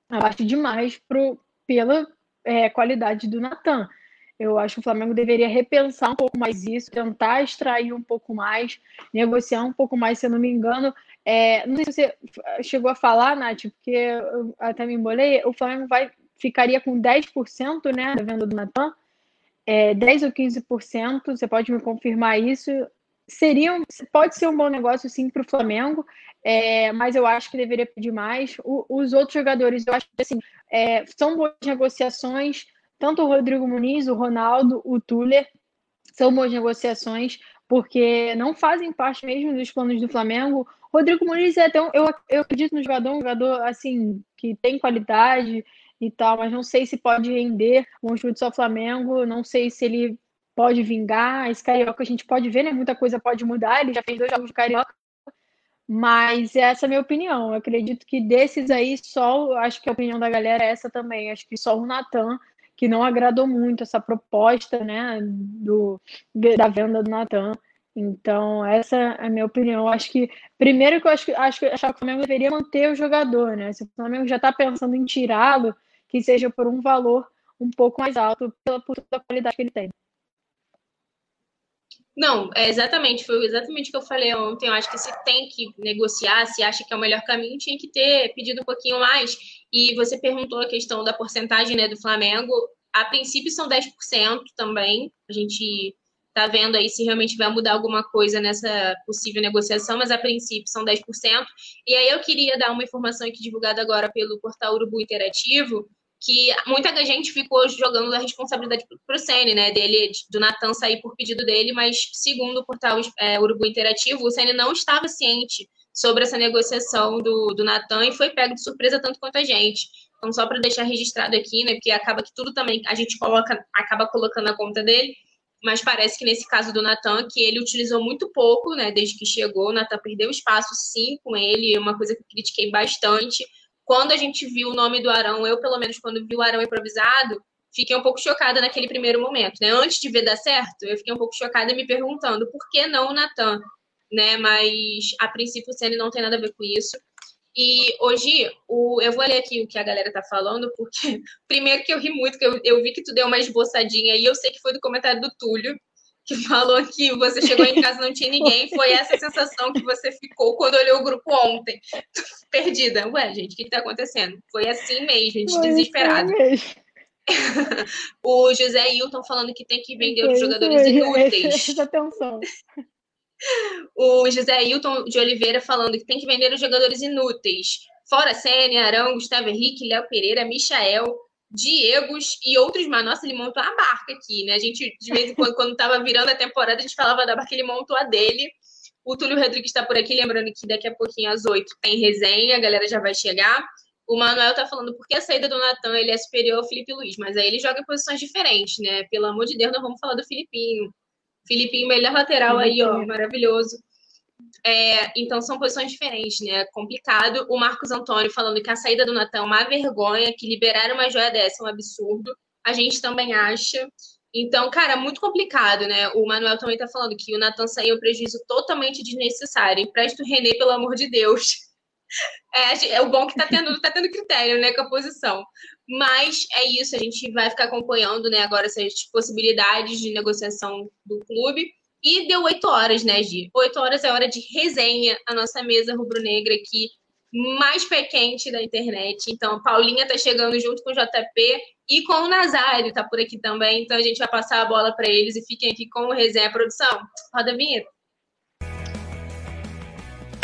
abaixo demais pro, pela é, qualidade do Natan. Eu acho que o Flamengo deveria repensar um pouco mais isso, tentar extrair um pouco mais, negociar um pouco mais, se eu não me engano. É, não sei se você chegou a falar, Nath, porque eu até me embolei. O Flamengo vai, ficaria com 10% né, da venda do Natan, é, 10 ou 15%, você pode me confirmar isso. Seria, pode ser um bom negócio sim para o Flamengo, é, mas eu acho que deveria pedir mais. O, os outros jogadores, eu acho que assim, é, são boas negociações tanto o Rodrigo Muniz, o Ronaldo, o Tuller são boas negociações, porque não fazem parte mesmo dos planos do Flamengo. Rodrigo Muniz é até um, eu, eu acredito no jogador, um jogador assim que tem qualidade e tal, mas não sei se pode render um chute só Flamengo, não sei se ele pode vingar. Esse carioca a gente pode ver, né? Muita coisa pode mudar. Ele já fez dois jogos de carioca, mas essa é a minha opinião. Eu acredito que desses aí, só acho que a opinião da galera é essa também. Acho que só o Natan que não agradou muito essa proposta né, do, da venda do Natan. Então, essa é a minha opinião. Acho que, primeiro que eu acho, acho, que, acho que o Flamengo deveria manter o jogador, né? Se o Flamengo já está pensando em tirá-lo, que seja por um valor um pouco mais alto, pela, por toda a qualidade que ele tem. Não, é exatamente, foi exatamente o que eu falei ontem. Eu acho que se tem que negociar, se acha que é o melhor caminho, tinha que ter pedido um pouquinho mais. E você perguntou a questão da porcentagem né, do Flamengo. A princípio são 10% também. A gente está vendo aí se realmente vai mudar alguma coisa nessa possível negociação, mas a princípio são 10%. E aí eu queria dar uma informação aqui divulgada agora pelo portal Urubu Interativo, que muita gente ficou jogando a responsabilidade para o Sene, né? Dele, do Natan sair por pedido dele, mas segundo o portal é, Urubu Interativo, o Sene não estava ciente sobre essa negociação do, do Natan e foi pego de surpresa tanto quanto a gente. Então, só para deixar registrado aqui, né? Porque acaba que tudo também a gente coloca, acaba colocando na conta dele, mas parece que nesse caso do Natan, que ele utilizou muito pouco, né? Desde que chegou, o Natan perdeu espaço sim com ele, uma coisa que critiquei bastante quando a gente viu o nome do Arão, eu, pelo menos, quando vi o Arão improvisado, fiquei um pouco chocada naquele primeiro momento, né? Antes de ver dar certo, eu fiquei um pouco chocada me perguntando por que não o Natan, né? Mas a princípio o Ceni não tem nada a ver com isso. E hoje, o, eu vou ler aqui o que a galera tá falando, porque primeiro que eu ri muito, que eu, eu vi que tu deu uma esboçadinha e eu sei que foi do comentário do Túlio, que falou que você chegou em casa e não tinha ninguém. Foi essa sensação que você ficou quando olhou o grupo ontem. Perdida. Ué, gente, o que está acontecendo? Foi assim mesmo, gente, Foi desesperado. Assim o José Hilton falando que tem que vender os jogadores inúteis. Atenção. O José Hilton de Oliveira falando que tem que vender os jogadores inúteis. Fora Sênia, Arão, Gustavo Henrique, Léo Pereira, Michael, Diegos e outros, mas nossa, ele montou a barca aqui, né? A gente, de vez em quando, quando tava virando a temporada, a gente falava da barca, ele montou a dele. O Túlio Rodrigues está por aqui, lembrando que daqui a pouquinho, às oito, tem resenha, a galera já vai chegar. O Manuel tá falando porque a saída do Natan ele é superior ao Felipe Luiz, mas aí ele joga em posições diferentes, né? Pelo amor de Deus, não vamos falar do Filipinho. Filipinho, melhor lateral aí, ó, maravilhoso. É, então são posições diferentes, né? Complicado. O Marcos Antônio falando que a saída do Natan é uma vergonha, que liberar uma joia dessa é um absurdo. A gente também acha. Então, cara, muito complicado, né? O Manuel também tá falando que o Natan saiu um prejuízo totalmente desnecessário. Empresta o René, pelo amor de Deus. É, é o bom que tá tendo, tá tendo critério, né, com a posição. Mas é isso, a gente vai ficar acompanhando, né, agora essas possibilidades de negociação do clube. E deu oito horas, né, Gi? Oito horas é hora de resenha, a nossa mesa rubro-negra aqui, mais pé quente da internet. Então, a Paulinha tá chegando junto com o JP e com o Nazário, tá por aqui também. Então, a gente vai passar a bola para eles e fiquem aqui com o resenha produção. Roda a vinheta.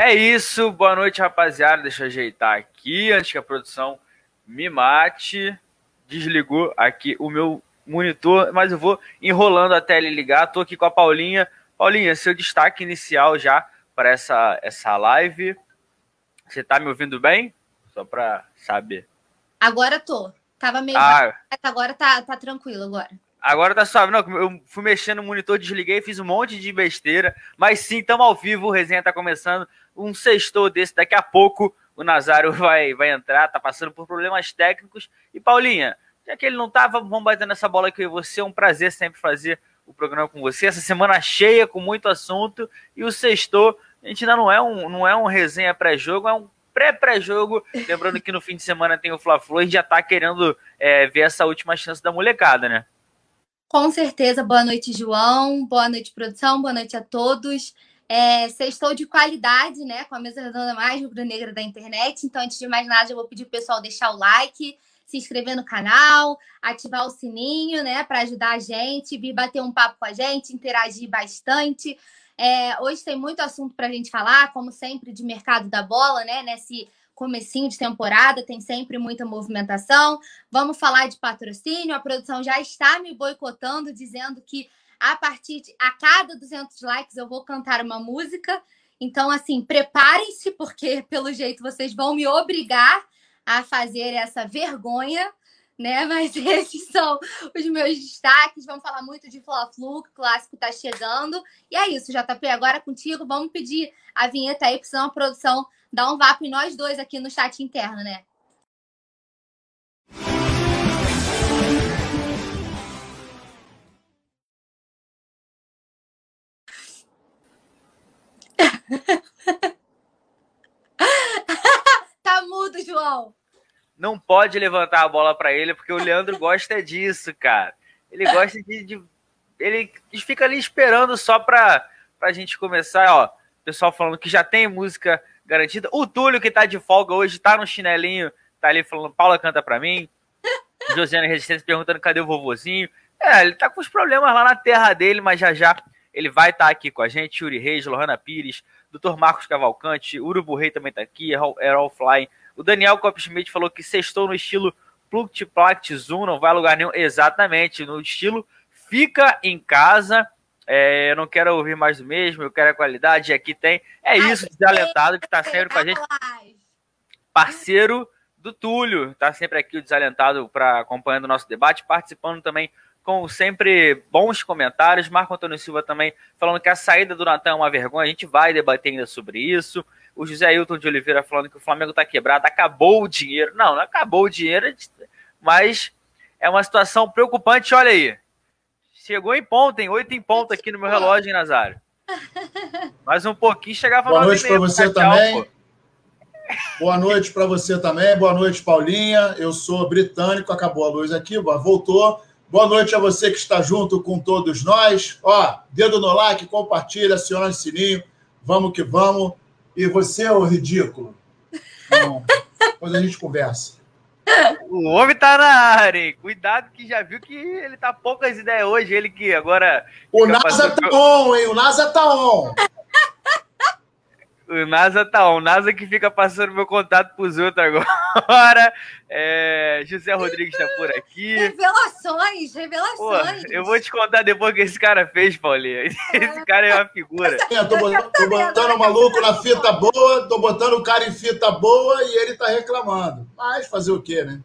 É isso, boa noite, rapaziada. Deixa eu ajeitar aqui antes que a produção me mate. Desligou aqui o meu monitor, mas eu vou enrolando até ele ligar. Tô aqui com a Paulinha. Paulinha, seu destaque inicial já para essa, essa live. Você tá me ouvindo bem? Só para saber. Agora tô. Tava meio. Ah. Agora tá, tá tranquilo agora. Agora tá suave. Não, eu fui mexendo no monitor, desliguei, fiz um monte de besteira. Mas sim, estamos ao vivo, o resenha tá começando. Um sextou desse, daqui a pouco o Nazário vai, vai entrar, tá passando por problemas técnicos. E Paulinha, já que ele não tava, vamos bater nessa bola aqui com você. É um prazer sempre fazer o programa com você. Essa semana cheia, com muito assunto. E o sextou, a gente ainda não é um, não é um resenha pré-jogo, é um pré-pré-jogo. Lembrando que no fim de semana tem o Fla-Flu, gente já tá querendo é, ver essa última chance da molecada, né? Com certeza. Boa noite, João. Boa noite, produção. Boa noite a todos. É, sextou de qualidade, né? Com a mesa redonda mais rubro-negra da internet. Então, antes de mais nada, eu vou pedir o pessoal deixar o like, se inscrever no canal, ativar o sininho, né? Para ajudar a gente, vir bater um papo com a gente, interagir bastante. É, hoje tem muito assunto para a gente falar, como sempre, de mercado da bola, né? Nesse comecinho de temporada, tem sempre muita movimentação. Vamos falar de patrocínio. A produção já está me boicotando, dizendo que a partir de a cada 200 likes eu vou cantar uma música. Então, assim, preparem-se, porque pelo jeito vocês vão me obrigar a fazer essa vergonha, né? Mas esses são os meus destaques. Vamos falar muito de Fla-Flu, que o clássico tá chegando. E é isso, JP, agora contigo. Vamos pedir a vinheta aí, porque senão a produção dá um vapo em nós dois aqui no chat interno, né? tá mudo, João. Não pode levantar a bola para ele, porque o Leandro gosta disso, cara. Ele gosta de, de, Ele fica ali esperando só pra, pra gente começar, ó. Pessoal falando que já tem música garantida. O Túlio, que tá de folga hoje, tá no chinelinho, tá ali falando, Paula canta pra mim. Josiane Resistência perguntando cadê o vovozinho. É, ele tá com os problemas lá na terra dele, mas já já ele vai estar tá aqui com a gente. Yuri Reis, Lohana Pires, Dr. Marcos Cavalcante, Urubu Rei também tá aqui, Errol Fly. O Daniel Copschmidt falou que sextou no estilo Pluct Plact Zoom, não vai a lugar nenhum. Exatamente, no estilo fica em casa. É, eu não quero ouvir mais do mesmo, eu quero a qualidade. Aqui tem. É isso, desalentado, que está sempre com a gente. Parceiro do Túlio, está sempre aqui o desalentado para acompanhando o nosso debate, participando também com sempre bons comentários. Marco Antônio Silva também falando que a saída do Natan é uma vergonha. A gente vai debater ainda sobre isso. O José Hilton de Oliveira falando que o Flamengo está quebrado, acabou o dinheiro. Não, não acabou o dinheiro, mas é uma situação preocupante. Olha aí, Chegou em ponto, tem oito em ponto aqui no meu relógio, hein, Nazário? Mais um pouquinho chegava Boa noite para você também. Boa noite para você também. Boa noite, Paulinha. Eu sou britânico, acabou a luz aqui, voltou. Boa noite a você que está junto com todos nós. Ó, dedo no like, compartilha, aciona o sininho. Vamos que vamos. E você, ô ridículo? Não. Depois a gente conversa. O homem tá na área, hein? Cuidado que já viu que ele tá poucas ideias hoje, ele que agora. O NASA tá on, hein? O NASA tá on. O NASA tá on. O NASA que fica passando meu contato pros outros agora. É, José Rodrigues tá por aqui. Revelações, revelações. Pô, eu vou te contar depois o que esse cara fez, Paulinha. Esse cara é uma figura. Eu tô, botando, tô botando o maluco na fita boa, tô botando o cara em fita boa e ele tá reclamando. Mas fazer o quê, né?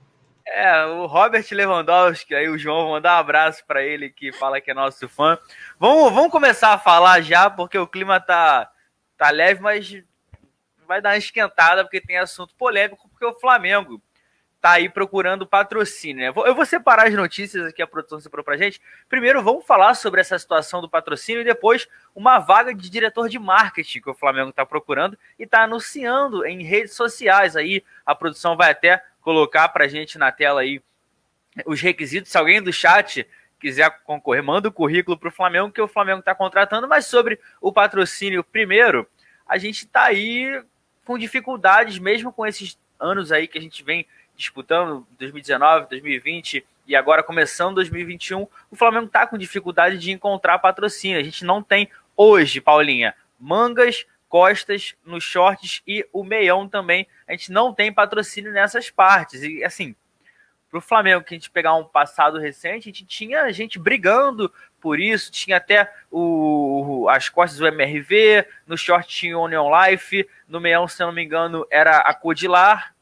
É, o Robert Lewandowski, aí o João, mandar um abraço para ele que fala que é nosso fã. Vamos, vamos começar a falar já, porque o clima tá tá leve, mas vai dar uma esquentada porque tem assunto polêmico, porque o Flamengo tá aí procurando patrocínio. Né? Eu vou separar as notícias aqui, a produção separou pra gente. Primeiro, vamos falar sobre essa situação do patrocínio e depois uma vaga de diretor de marketing que o Flamengo está procurando e está anunciando em redes sociais. Aí a produção vai até colocar pra gente na tela aí os requisitos. Se alguém do chat quiser concorrer, manda o currículo para o Flamengo, que o Flamengo está contratando. Mas sobre o patrocínio, primeiro, a gente está aí com dificuldades, mesmo com esses anos aí que a gente vem disputando 2019, 2020 e agora começando 2021, o Flamengo está com dificuldade de encontrar patrocínio. A gente não tem hoje, Paulinha, mangas, costas nos shorts e o meião também. A gente não tem patrocínio nessas partes. E assim, para o Flamengo, que a gente pegar um passado recente, a gente tinha gente brigando por isso, tinha até o, as costas do MRV, no short tinha o Union Life, no meião, se eu não me engano, era a Codilar,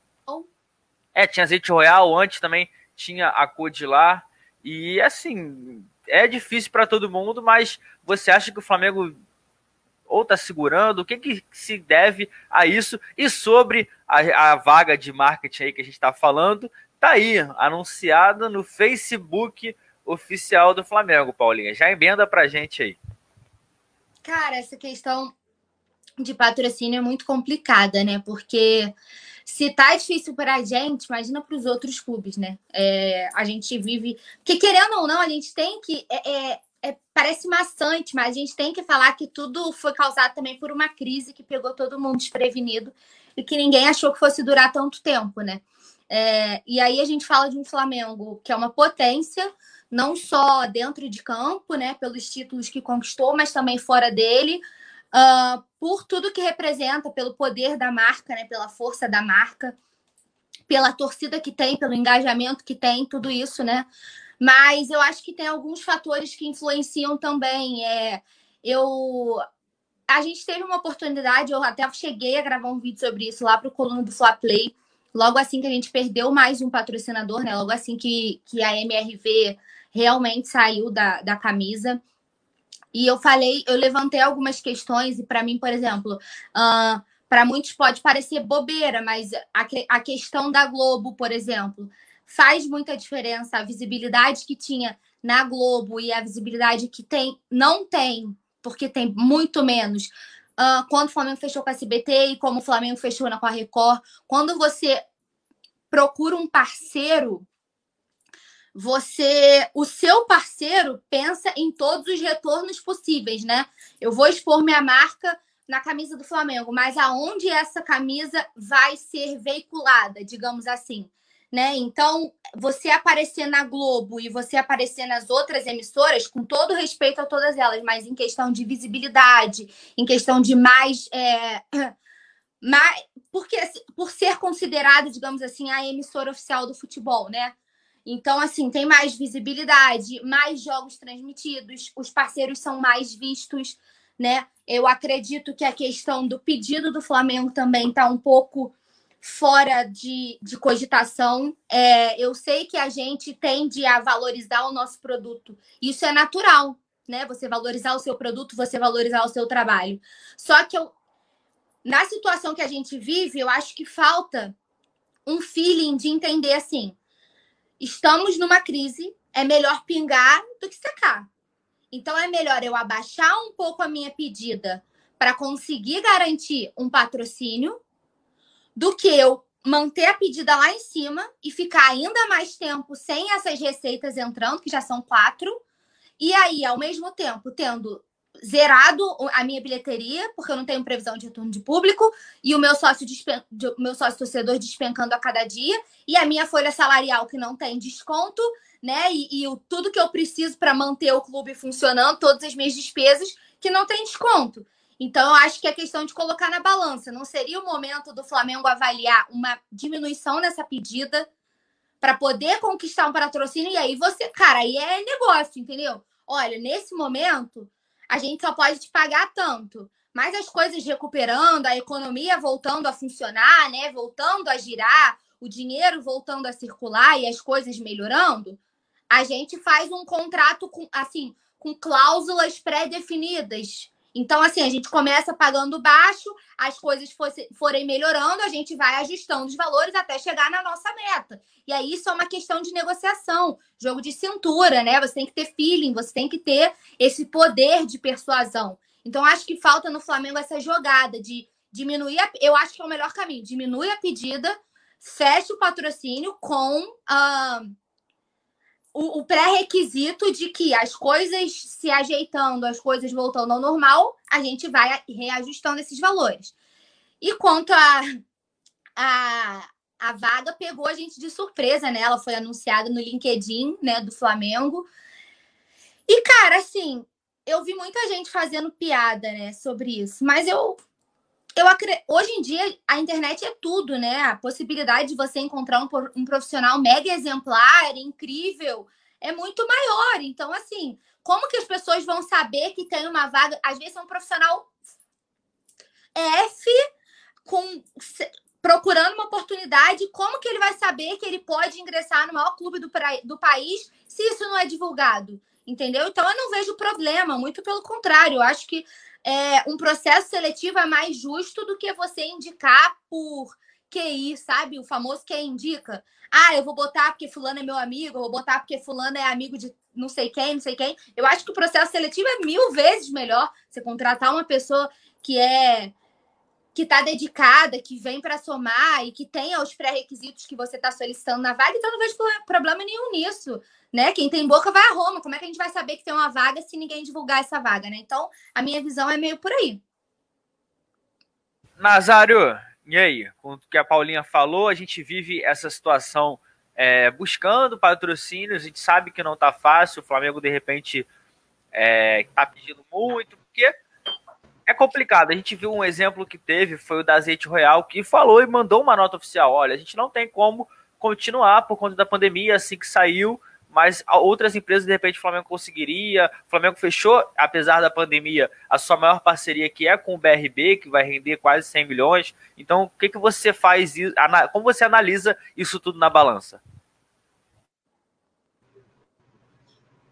é, tinha azeite royal, antes também tinha a Codilar. E assim, é difícil para todo mundo, mas você acha que o Flamengo ou está segurando? O que, que se deve a isso? E sobre a, a vaga de marketing aí que a gente está falando, tá aí, anunciado no Facebook oficial do Flamengo, Paulinha. Já emenda pra gente aí. Cara, essa questão de patrocínio é muito complicada, né? Porque se tá difícil para a gente, imagina para os outros clubes, né? É, a gente vive. Porque querendo ou não, a gente tem que. É, é, é, parece maçante, mas a gente tem que falar que tudo foi causado também por uma crise que pegou todo mundo desprevenido e que ninguém achou que fosse durar tanto tempo, né? É, e aí a gente fala de um Flamengo que é uma potência, não só dentro de campo, né? Pelos títulos que conquistou, mas também fora dele uh, por tudo que representa, pelo poder da marca, né, pela força da marca, pela torcida que tem, pelo engajamento que tem, tudo isso, né? Mas eu acho que tem alguns fatores que influenciam também. É, eu a gente teve uma oportunidade, eu até cheguei a gravar um vídeo sobre isso lá para o coluna do Fla Play, logo assim que a gente perdeu mais um patrocinador, né? Logo assim que, que a MRV realmente saiu da, da camisa. E eu falei, eu levantei algumas questões, e para mim, por exemplo, uh, para muitos pode parecer bobeira, mas a, a questão da Globo, por exemplo, faz muita diferença. A visibilidade que tinha na Globo e a visibilidade que tem, não tem, porque tem muito menos. Uh, quando o Flamengo fechou com a SBT e como o Flamengo fechou na com a Record, quando você procura um parceiro você, o seu parceiro pensa em todos os retornos possíveis, né? Eu vou expor minha marca na camisa do Flamengo, mas aonde essa camisa vai ser veiculada, digamos assim, né? Então, você aparecer na Globo e você aparecer nas outras emissoras, com todo respeito a todas elas, mas em questão de visibilidade, em questão de mais, é, mais porque por ser considerado, digamos assim, a emissora oficial do futebol, né? Então, assim, tem mais visibilidade, mais jogos transmitidos, os parceiros são mais vistos, né? Eu acredito que a questão do pedido do Flamengo também está um pouco fora de, de cogitação. É, eu sei que a gente tende a valorizar o nosso produto. Isso é natural, né? Você valorizar o seu produto, você valorizar o seu trabalho. Só que eu, na situação que a gente vive, eu acho que falta um feeling de entender assim estamos numa crise, é melhor pingar do que secar. Então é melhor eu abaixar um pouco a minha pedida para conseguir garantir um patrocínio do que eu manter a pedida lá em cima e ficar ainda mais tempo sem essas receitas entrando, que já são quatro, e aí, ao mesmo tempo, tendo zerado a minha bilheteria, porque eu não tenho previsão de retorno de público, e o meu sócio, despen... meu sócio torcedor despencando a cada dia, e a minha folha salarial que não tem desconto, né? E, e o, tudo que eu preciso para manter o clube funcionando, todas as minhas despesas que não tem desconto. Então, eu acho que é questão de colocar na balança. Não seria o momento do Flamengo avaliar uma diminuição nessa pedida para poder conquistar um patrocínio? E aí você, cara, aí é negócio, entendeu? Olha, nesse momento, a gente só pode te pagar tanto. Mas as coisas recuperando, a economia voltando a funcionar, né? Voltando a girar, o dinheiro voltando a circular e as coisas melhorando, a gente faz um contrato com assim, com cláusulas pré-definidas Então, assim, a gente começa pagando baixo, as coisas fosse, forem melhorando, a gente vai ajustando os valores até chegar na nossa meta. E aí isso é uma questão de negociação, jogo de cintura, né? Você tem que ter feeling, você tem que ter esse poder de persuasão. Então, acho que falta no Flamengo essa jogada de diminuir, a, eu acho que é o melhor caminho, diminui a pedida, fecha o patrocínio com uh, o, o pré-requisito de que as coisas se ajeitando, as coisas voltando ao normal, a gente vai reajustando esses valores. E quanto a, a, a vaga, pegou a gente de surpresa, né? Ela foi anunciada no LinkedIn, né, do Flamengo. E, cara, assim, eu vi muita gente fazendo piada, né, sobre isso, mas eu eu acredito, hoje em dia a internet é tudo, né? A possibilidade de você encontrar um, profissional mega exemplar, incrível, é muito maior. Então, assim, como que as pessoas vão saber que tem uma vaga? Às vezes é um profissional F com procurando uma oportunidade, como que ele vai saber que ele pode ingressar no maior clube do, do país se isso não é divulgado? Entendeu? Então eu não vejo problema, muito pelo contrário, eu acho que é, um processo seletivo é mais justo do que você indicar por QI, sabe? O famoso quem indica. Ah, eu vou botar porque fulano é meu amigo, eu vou botar porque fulano é amigo de não sei quem, não sei quem. Eu acho que o processo seletivo é mil vezes melhor você contratar uma pessoa que é que está dedicada, que vem para somar e que tenha os pré-requisitos que você está solicitando na vaga, então não vejo problema nenhum nisso né? Quem tem boca vai a Roma. Como é que a gente vai saber que tem uma vaga se ninguém divulgar essa vaga, né? Então, a minha visão é meio por aí. Nazário, e aí? Com o que a Paulinha falou, a gente vive essa situação é, buscando patrocínios, a gente sabe que não tá fácil, o Flamengo de repente é, tá pedindo muito, porque é complicado. A gente viu um exemplo que teve, foi o da Azeite Royal, que falou e mandou uma nota oficial: olha, a gente não tem como continuar por conta da pandemia, assim que saiu, mas outras empresas, de repente, o Flamengo conseguiria. O Flamengo fechou, apesar da pandemia, a sua maior parceria, que é com o BRB, que vai render quase 100 milhões. Então, o que, que você faz? Como você analisa isso tudo na balança?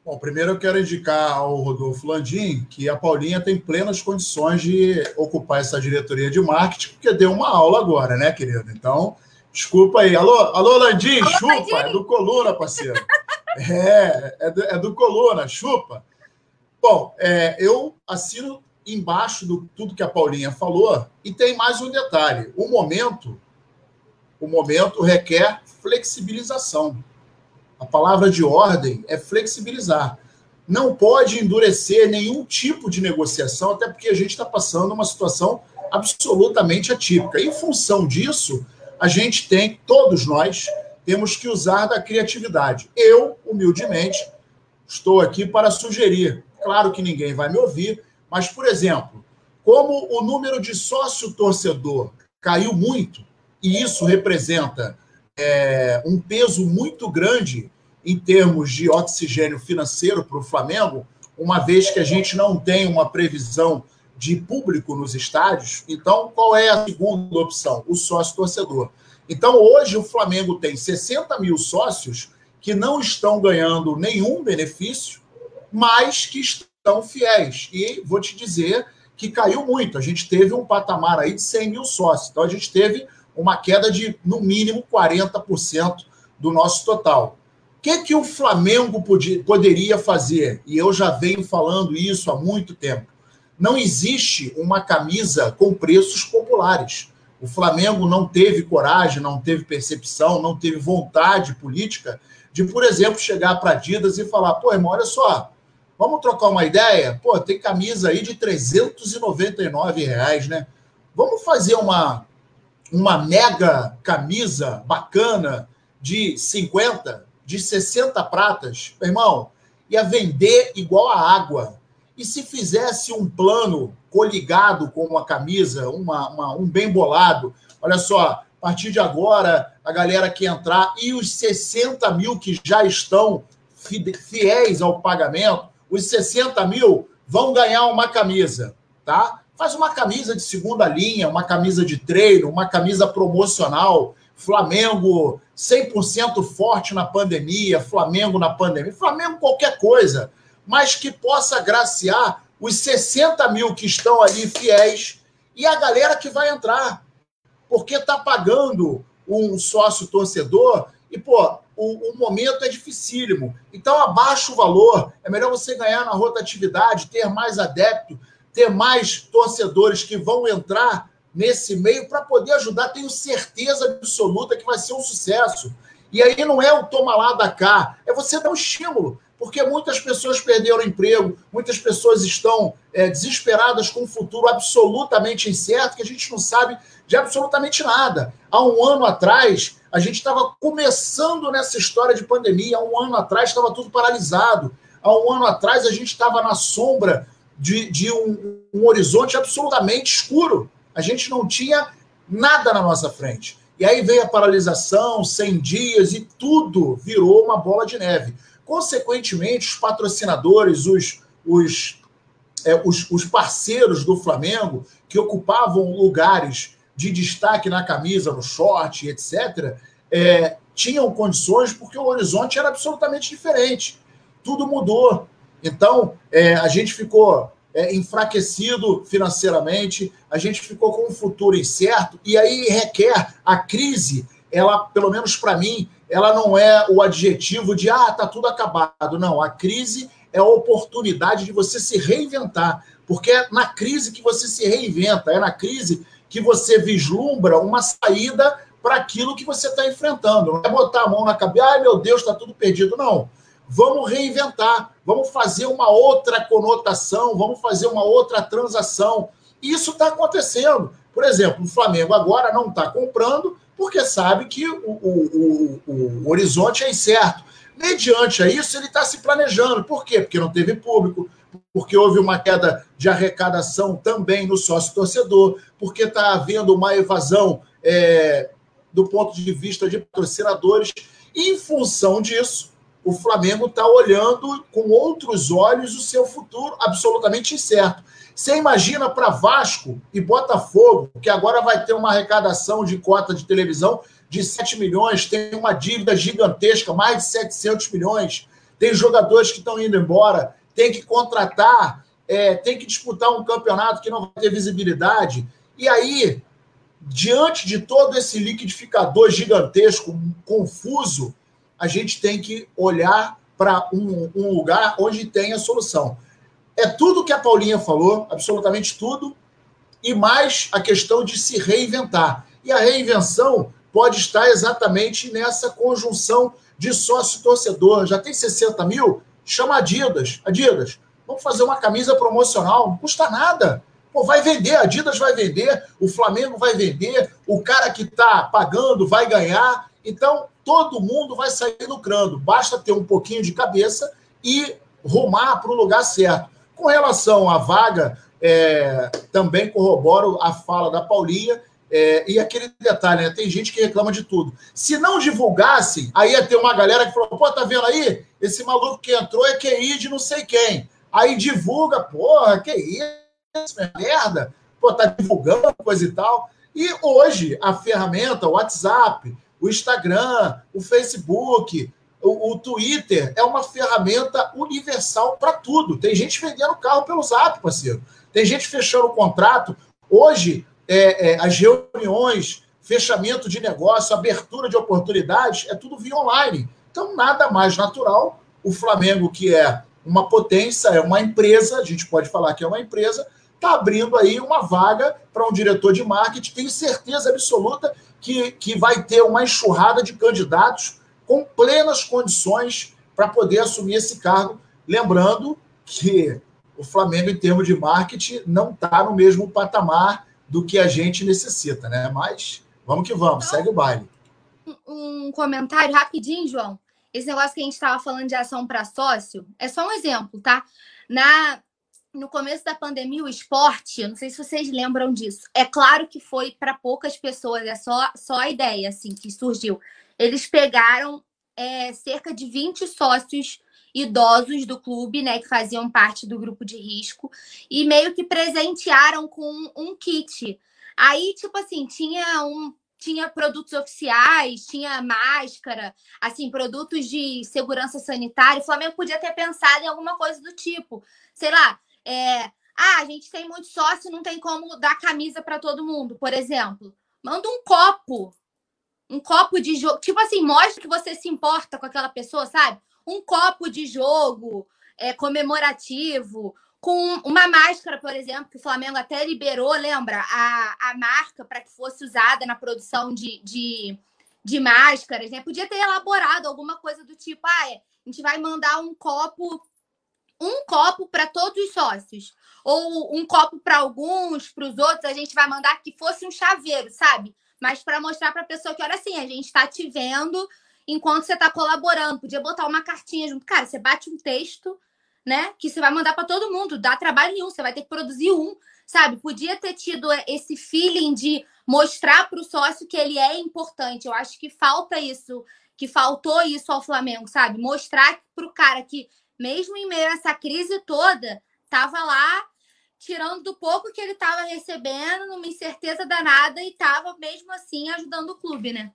Bom, primeiro eu quero indicar ao Rodolfo Landim que a Paulinha tem plenas condições de ocupar essa diretoria de marketing, porque deu uma aula agora, né, querido? Então, desculpa aí. Alô, alô Landim, alô, chupa, Landim. é do Coluna, parceiro. É, é do, é do Coluna, chupa. Bom, é, eu assino embaixo do tudo que a Paulinha falou e tem mais um detalhe. O momento, o momento requer flexibilização. A palavra de ordem é flexibilizar. Não pode endurecer nenhum tipo de negociação, até porque a gente está passando uma situação absolutamente atípica. Em função disso, a gente tem, todos nós, temos que usar da criatividade. Eu, humildemente, estou aqui para sugerir. Claro que ninguém vai me ouvir, mas, por exemplo, como o número de sócio-torcedor caiu muito, e isso representa é, um peso muito grande em termos de oxigênio financeiro para o Flamengo, uma vez que a gente não tem uma previsão de público nos estádios. Então, qual é a segunda opção? O sócio-torcedor. Então, hoje, o Flamengo tem 60 mil sócios que não estão ganhando nenhum benefício, mas que estão fiéis. E vou te dizer que caiu muito. A gente teve um patamar aí de 100 mil sócios. Então, a gente teve uma queda de, no mínimo, 40% do nosso total. O que, que o Flamengo podia, poderia fazer? E eu já venho falando isso há muito tempo. Não existe uma camisa com preços populares. O Flamengo não teve coragem, não teve percepção, não teve vontade política de, por exemplo, chegar para Adidas e falar: pô, irmão, olha só, vamos trocar uma ideia? Pô, tem camisa aí de 399 reais, né? Vamos fazer uma, uma mega camisa bacana de 50, de 60 pratas, irmão, ia vender igual a água. E se fizesse um plano coligado com uma camisa, uma, uma, um bem bolado, olha só, a partir de agora, a galera que entrar e os 60 mil que já estão fiéis ao pagamento, os 60 mil vão ganhar uma camisa, tá? Faz uma camisa de segunda linha, uma camisa de treino, uma camisa promocional. Flamengo 100% forte na pandemia, Flamengo na pandemia, Flamengo qualquer coisa mas que possa agraciar os 60 mil que estão ali fiéis e a galera que vai entrar. Porque está pagando um sócio torcedor e, pô, o, o, momento é dificílimo. Então, abaixa o valor. É melhor você ganhar na rotatividade, ter mais adepto, ter mais torcedores que vão entrar nesse meio para poder ajudar. Tenho certeza absoluta que vai ser um sucesso. E aí não é o toma lá da cá, é você dar um estímulo porque muitas pessoas perderam emprego, muitas pessoas estão é, desesperadas com um futuro absolutamente incerto, que a gente não sabe de absolutamente nada. Há um ano atrás, a gente estava começando nessa história de pandemia, há um ano atrás estava tudo paralisado, há um ano atrás a gente estava na sombra de, de um, um horizonte absolutamente escuro. A gente não tinha nada na nossa frente. E aí veio a paralisação, 100 dias, e tudo virou uma bola de neve. Consequentemente, os patrocinadores, os, os, é, os, os parceiros do Flamengo, que ocupavam lugares de destaque na camisa, no short, etc., é, tinham condições porque o horizonte era absolutamente diferente. Tudo mudou. Então, é, a gente ficou é, enfraquecido financeiramente, a gente ficou com um futuro incerto, e aí requer a crise, ela, pelo menos para mim, ela não é o adjetivo de ah, tá tudo acabado. Não, a crise é a oportunidade de você se reinventar, porque é na crise que você se reinventa, é na crise que você vislumbra uma saída para aquilo que você está enfrentando. Não é botar a mão na cabeça, ai meu Deus, está tudo perdido. Não. Vamos reinventar, vamos fazer uma outra conotação, vamos fazer uma outra transação. Isso está acontecendo. Por exemplo, o Flamengo agora não está comprando, porque sabe que o, o, o, o horizonte é incerto. Mediante a isso, ele está se planejando. Por quê? Porque não teve público, porque houve uma queda de arrecadação também no sócio torcedor, porque está havendo uma evasão é, do ponto de vista de patrocinadores. Em função disso, o Flamengo está olhando com outros olhos o seu futuro absolutamente incerto. Você imagina para Vasco e Botafogo, que agora vai ter uma arrecadação de cota de televisão de 7 milhões, tem uma dívida gigantesca, mais de 700 milhões, tem jogadores que estão indo embora, tem que contratar, é, tem que disputar um campeonato que não vai ter visibilidade. E aí, diante de todo esse liquidificador gigantesco, confuso, a gente tem que olhar para um, um lugar onde tem a solução. É tudo que a Paulinha falou, absolutamente tudo, e mais a questão de se reinventar. E a reinvenção pode estar exatamente nessa conjunção de sócio-torcedor. Já tem 60 mil? Chama Adidas. Adidas, vamos fazer uma camisa promocional, não custa nada. Pô, vai vender, a Adidas vai vender, o Flamengo vai vender, o cara que está pagando vai ganhar. Então, todo mundo vai sair lucrando. Basta ter um pouquinho de cabeça e rumar para o lugar certo. Com relação à vaga, é, também corroboro a fala da Paulinha. É, e aquele detalhe, né? Tem gente que reclama de tudo. Se não divulgassem, aí ia ter uma galera que falou: pô, tá vendo aí? Esse maluco que entrou é QI de não sei quem. Aí divulga, porra, que isso, merda. Pô, tá divulgando coisa e tal. E hoje, a ferramenta, o WhatsApp, o Instagram, o Facebook, o, o, Twitter é uma ferramenta universal para tudo. Tem gente vendendo carro pelo zap, parceiro. Tem gente fechando o contrato. Hoje, é, é, as reuniões, fechamento de negócio, abertura de oportunidades, é tudo via online. Então, nada mais natural. O Flamengo, que é uma potência, é uma empresa, a gente pode falar que é uma empresa, está abrindo aí uma vaga para um diretor de marketing. Tenho certeza absoluta que, que vai ter uma enxurrada de candidatos com plenas condições para poder assumir esse cargo. Lembrando que o Flamengo, em termos de marketing, não está no mesmo patamar do que a gente necessita, né? Mas vamos que vamos, segue o baile. Um comentário rapidinho, João. Esse negócio que a gente estava falando de ação para sócio é só um exemplo, tá? Na no começo da pandemia, o esporte, não sei se vocês lembram disso. É claro que foi para poucas pessoas, é só, só a ideia assim que surgiu eles pegaram é, cerca de 20 sócios idosos do clube, né, que faziam parte do grupo de risco, e meio que presentearam com um kit. Aí, tipo assim, tinha um tinha produtos oficiais, tinha máscara, assim, produtos de segurança sanitária. O Flamengo podia ter pensado em alguma coisa do tipo, sei lá, É, ah, a gente tem muito sócio, não tem como dar camisa para todo mundo, por exemplo. Manda um copo. Um copo de jogo. Tipo assim, mostra que você se importa com aquela pessoa, sabe? Um copo de jogo é, comemorativo, com uma máscara, por exemplo, que o Flamengo até liberou, lembra? A, a marca para que fosse usada na produção de, de, de máscaras, né? Podia ter elaborado alguma coisa do tipo, ah, é, a gente vai mandar um copo, um copo para todos os sócios. Ou um copo para alguns, para os outros, a gente vai mandar que fosse um chaveiro, sabe? Mas para mostrar para a pessoa que, olha assim, a gente está te vendo enquanto você está colaborando. Podia botar uma cartinha junto. Cara, você bate um texto né? Que você vai mandar para todo mundo, dá trabalho nenhum, você vai ter que produzir um, sabe? Podia ter tido esse feeling de mostrar para o sócio que ele é importante. Eu acho que falta isso, que faltou isso ao Flamengo, sabe? Mostrar para o cara que, mesmo em meio a essa crise toda, tava lá tirando do pouco que ele estava recebendo, numa incerteza danada, e estava mesmo assim ajudando o clube, né?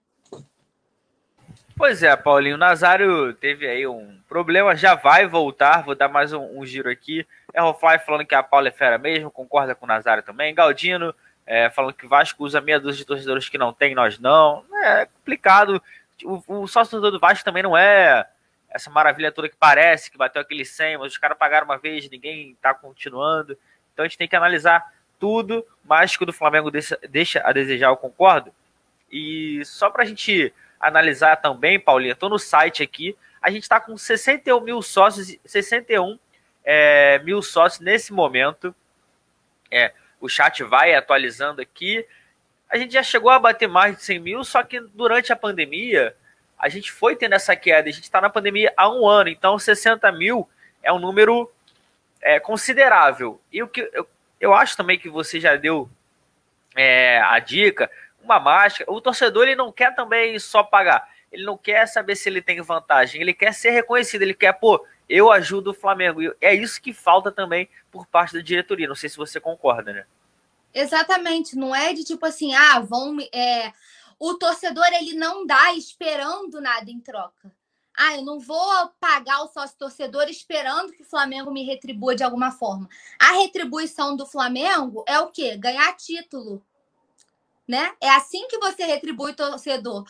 Pois é, Paulinho, Nazário teve aí um problema, já vai voltar, vou dar mais um, um giro aqui. É o Fly falando que a Paula é fera mesmo, concorda com o Nazário também. Galdino é, falando que Vasco usa meia dúzia de torcedores que não tem, nós não. É complicado. O, o sócio do Vasco também não é essa maravilha toda que parece, que bateu aquele 100, mas os caras pagaram uma vez, ninguém tá continuando. Então a gente tem que analisar tudo, mas que o do Flamengo deixa, deixa a desejar, eu concordo. E só pra gente analisar também, Paulinha, estou no site aqui, a gente está com 61 mil sócios, 61 é, mil sócios nesse momento. É, o chat vai atualizando aqui. A gente já chegou a bater mais de 100 mil, só que durante a pandemia, a gente foi tendo essa queda. A gente está na pandemia há um ano, então 60 mil é um número é, considerável. E o que eu, eu acho também que você já deu é, a dica uma máscara. O torcedor ele não quer também só pagar. Ele não quer saber se ele tem vantagem. Ele quer ser reconhecido. Ele quer, pô, eu ajudo o Flamengo. E é isso que falta também por parte da diretoria. Não sei se você concorda, né? Exatamente. Não é de tipo assim, ah, vão. É... O torcedor ele não dá esperando nada em troca. Ah, eu não vou pagar o sócio torcedor esperando que o Flamengo me retribua de alguma forma. A retribuição do Flamengo é o quê? Ganhar título né? É assim que você retribui o torcedor.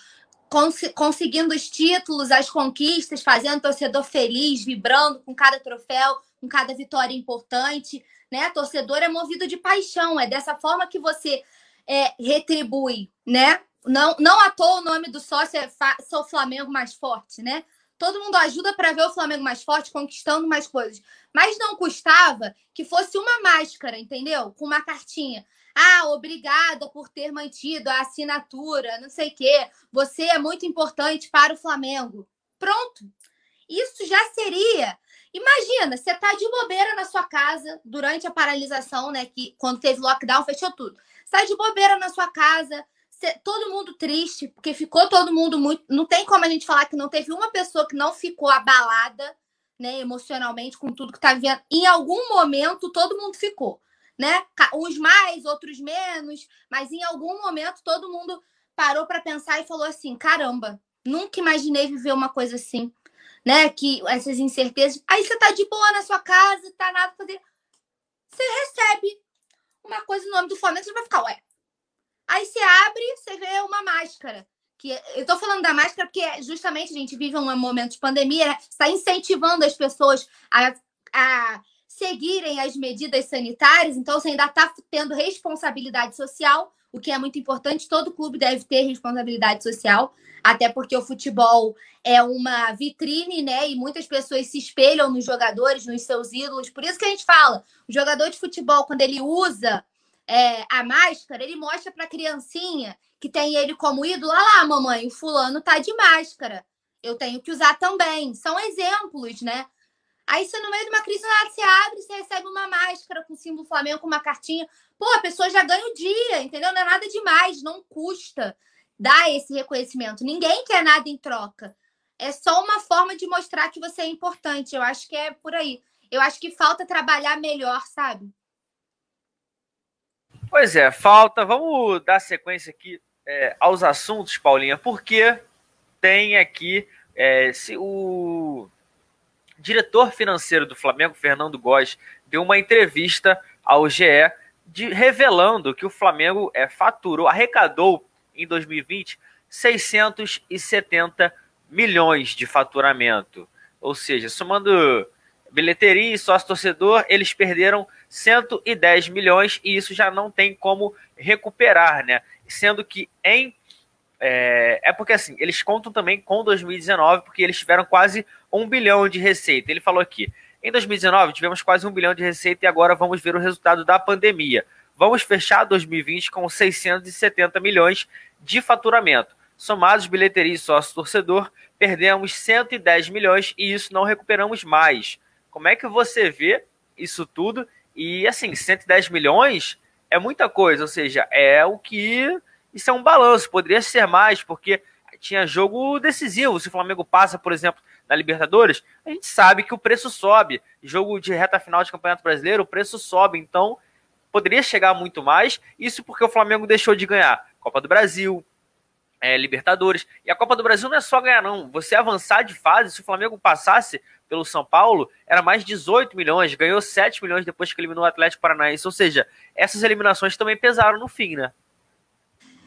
Cons conseguindo os títulos, as conquistas, fazendo o torcedor feliz, vibrando com cada troféu, com cada vitória importante, né? Torcedor é movido de paixão, é dessa forma que você é, retribui, né? Não, não à toa o nome do sócio é Sou Flamengo mais forte, né? Todo mundo ajuda para ver o Flamengo mais forte, conquistando mais coisas. Mas não custava que fosse uma máscara, entendeu? Com uma cartinha. Ah, obrigada por ter mantido a assinatura, não sei o quê. Você é muito importante para o Flamengo. Pronto. Isso já seria. Imagina, você tá de bobeira na sua casa durante a paralisação, né? Que quando teve lockdown, fechou tudo. Você tá de bobeira na sua casa, todo mundo triste, porque ficou todo mundo muito. Não tem como a gente falar que não teve uma pessoa que não ficou abalada, né, emocionalmente com tudo que tá vivendo. Em algum momento, todo mundo ficou né? Uns mais, outros menos, mas em algum momento todo mundo parou para pensar e falou assim: caramba, nunca imaginei viver uma coisa assim, né? Que essas incertezas. Aí você tá de boa na sua casa, tá nada pra fazer. Você recebe uma coisa no nome do Flamengo, você vai ficar, ué. Aí você abre, você vê uma máscara. Que eu tô falando da máscara porque justamente a gente vive um momento de pandemia, né? está incentivando as pessoas a, a seguirem as medidas sanitárias, então você ainda está tendo responsabilidade social, o que é muito importante. Todo clube deve ter responsabilidade social, até porque o futebol é uma vitrine, né? E muitas pessoas se espelham nos jogadores, nos seus ídolos. Por isso que a gente fala: o jogador de futebol, quando ele usa é, a máscara, ele mostra para a criancinha que tem ele como ídolo: olha lá, mamãe, o fulano tá de máscara. Eu tenho que usar também. São exemplos, né? Aí você, no meio de uma crise, você abre, você recebe uma máscara com o símbolo Flamengo, com uma cartinha. Pô, a pessoa já ganha o dia, entendeu? Não é nada demais, não custa dar esse reconhecimento. Ninguém quer nada em troca. É só uma forma de mostrar que você é importante. Eu acho que é por aí. Eu acho que falta trabalhar melhor, sabe? Pois é, falta. Vamos dar sequência aqui é, aos assuntos, Paulinha, porque tem aqui é, se o diretor financeiro do Flamengo, Fernando Góes, deu uma entrevista ao GE de, revelando que o Flamengo é, faturou, arrecadou em 2020 670 milhões de faturamento. Ou seja, somando bilheteria e sócio-torcedor, eles perderam 110 milhões e isso já não tem como recuperar, né? Sendo que em. É, é porque assim, eles contam também com 2019, porque eles tiveram quase um bilhão de receita. Ele falou aqui: em 2019 tivemos quase um bilhão de receita e agora vamos ver o resultado da pandemia. Vamos fechar 2020 com 670 milhões de faturamento. Somados bilheteria e sócio-torcedor, perdemos 110 milhões e isso não recuperamos mais. Como é que você vê isso tudo? E assim, 110 milhões é muita coisa, ou seja, é o que. Isso é um balanço, poderia ser mais, porque tinha jogo decisivo. Se o Flamengo passa, por exemplo, na Libertadores, a gente sabe que o preço sobe. Jogo de reta final de Campeonato Brasileiro, o preço sobe. Então, poderia chegar muito mais. Isso porque o Flamengo deixou de ganhar Copa do Brasil, é, Libertadores. E a Copa do Brasil não é só ganhar, não. Você avançar de fase, se o Flamengo passasse pelo São Paulo, era mais 18 milhões, ganhou 7 milhões depois que eliminou o Atlético Paranaense. Ou seja, essas eliminações também pesaram no fim, né?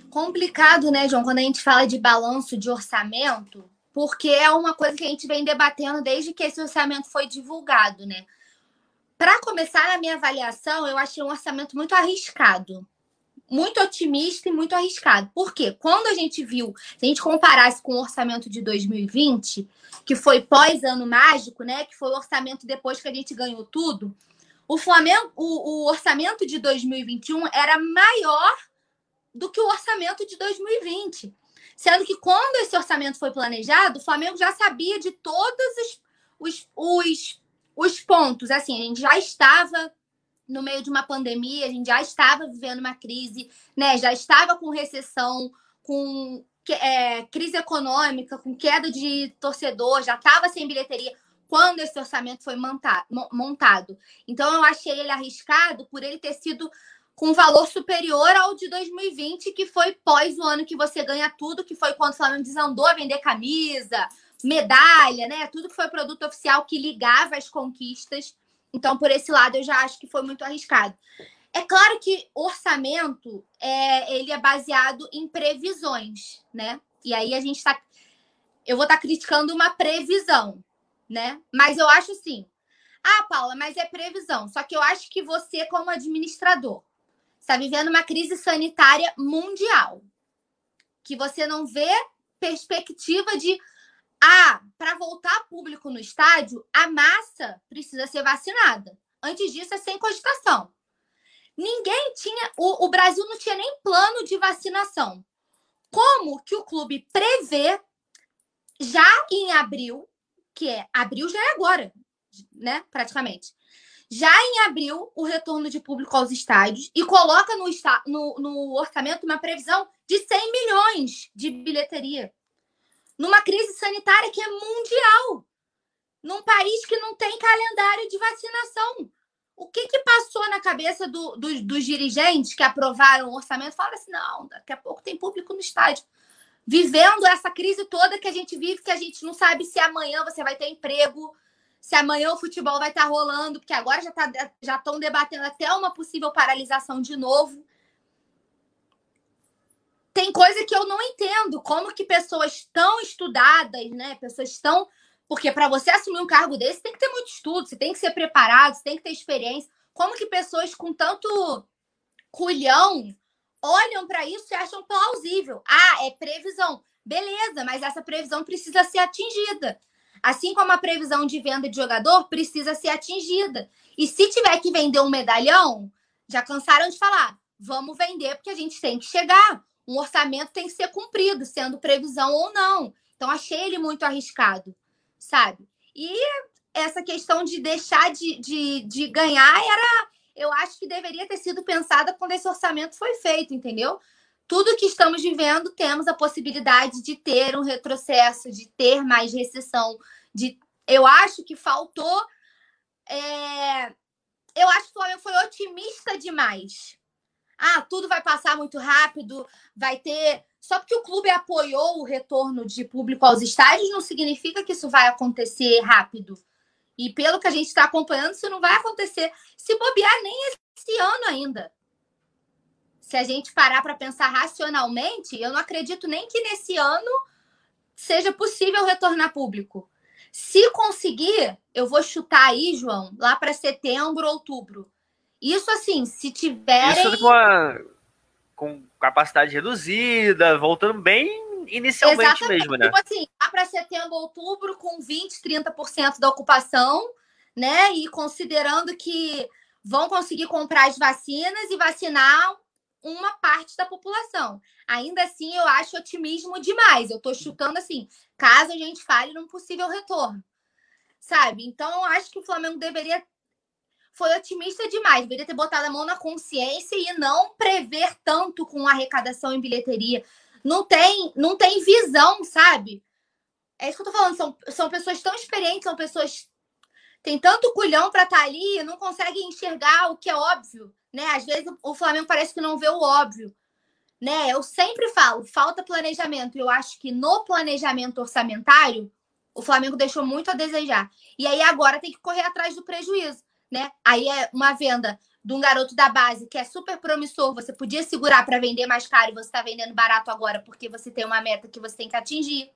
Complicado, né, João, quando a gente fala de balanço de orçamento, porque é uma coisa que a gente vem debatendo desde que esse orçamento foi divulgado, né? Para começar, na minha avaliação, eu achei um orçamento muito arriscado muito otimista e muito arriscado. Por quê? Quando a gente viu, se a gente comparasse com o orçamento de 2020, que foi pós-ano mágico, né? Que foi o orçamento depois que a gente ganhou tudo, o Flamengo, o, o orçamento de 2021 era maior do que o orçamento de 2020. Sendo que quando esse orçamento foi planejado, o Flamengo já sabia de todos os, os, os, os pontos. Assim, a gente já estava no meio de uma pandemia, a gente já estava vivendo uma crise, né? Já estava com recessão, com é, crise econômica, com queda de torcedor, já estava sem bilheteria quando esse orçamento foi montado. Então eu achei ele arriscado por ele ter sido com valor superior ao de 2020, que foi pós o ano que você ganha tudo, que foi quando o Flamengo desandou a vender camisa, medalha, né? Tudo que foi produto oficial que ligava as conquistas. Então, por esse lado, eu já acho que foi muito arriscado. É claro que orçamento é, ele é baseado em previsões, né? E aí a gente está. Eu vou estar tá criticando uma previsão, né? Mas eu acho assim. Ah, Paula, mas é previsão. Só que eu acho que você, como administrador, está vivendo uma crise sanitária mundial. Que você não vê perspectiva de ah, para voltar público no estádio, a massa precisa ser vacinada. Antes disso, é sem cogitação. Ninguém tinha. O, o Brasil não tinha nem plano de vacinação. Como que o clube prevê, já em abril, que é abril já é agora, né? Praticamente. Já em abril, o retorno de público aos estádios e coloca no, no, no orçamento uma previsão de 100 milhões de bilheteria numa crise sanitária que é mundial, num país que não tem calendário de vacinação. O que, que passou na cabeça do, do, dos dirigentes que aprovaram o orçamento? Fala assim: não, daqui a pouco tem público no estádio. Vivendo essa crise toda que a gente vive, que a gente não sabe se amanhã você vai ter emprego, se amanhã o futebol vai estar rolando, porque agora já tá, já estão debatendo até uma possível paralisação de novo tem coisa que eu não entendo. Como que pessoas tão estudadas, né? Pessoas tão. Porque para você assumir um cargo desse, tem que ter muito estudo, você tem que ser preparado, você tem que ter experiência. Como que pessoas com tanto culhão olham para isso e acham plausível? Ah, é previsão. Beleza, mas essa previsão precisa ser atingida. Assim como a previsão de venda de jogador precisa ser atingida. E se tiver que vender um medalhão, já cansaram de falar, vamos vender porque a gente tem que chegar um orçamento tem que ser cumprido, sendo previsão ou não. Então, achei ele muito arriscado, sabe? E essa questão de deixar de, de, de ganhar era. Eu acho que deveria ter sido pensada quando esse orçamento foi feito, entendeu? Tudo que estamos vivendo, temos a possibilidade de ter um retrocesso, de ter mais recessão. De... Eu acho que faltou. É... Eu acho que o Flamengo foi otimista demais ah, tudo vai passar muito rápido, vai ter. Só porque o clube apoiou o retorno de público aos estádios não significa que isso vai acontecer rápido. E pelo que a gente está acompanhando, isso não vai acontecer. Se bobear, nem esse ano ainda. Se a gente parar para pensar racionalmente, eu não acredito nem que nesse ano seja possível retornar público. Se conseguir, eu vou chutar aí, João, lá para setembro, outubro. Isso assim, se tiverem. Isso com, capacidade reduzida, voltando bem inicialmente Exatamente. mesmo, né? Tipo assim, lá para setembro, outubro, com 20, 30% da ocupação, né? E considerando que vão conseguir comprar as vacinas e vacinar uma parte da população. Ainda assim, eu acho otimismo demais. Eu estou chutando assim, caso a gente fale num possível retorno. Sabe? Então, eu acho que o Flamengo deveria. Foi otimista demais, deveria ter botado a mão na consciência e não prever tanto com arrecadação em bilheteria. Não tem, não tem visão, sabe? É isso que eu tô falando. São, são pessoas tão experientes, são pessoas. Tem tanto culhão para estar tá ali, não conseguem enxergar o que é óbvio né? Às vezes o Flamengo parece que não vê o óbvio, né? Eu sempre falo, falta planejamento. Eu acho que no planejamento orçamentário o Flamengo deixou muito a desejar. E aí agora tem que correr atrás do prejuízo, né? Aí é uma venda de um garoto da base que é super promissor, você podia segurar para vender mais caro e você está vendendo barato agora porque você tem uma meta que você tem que atingir.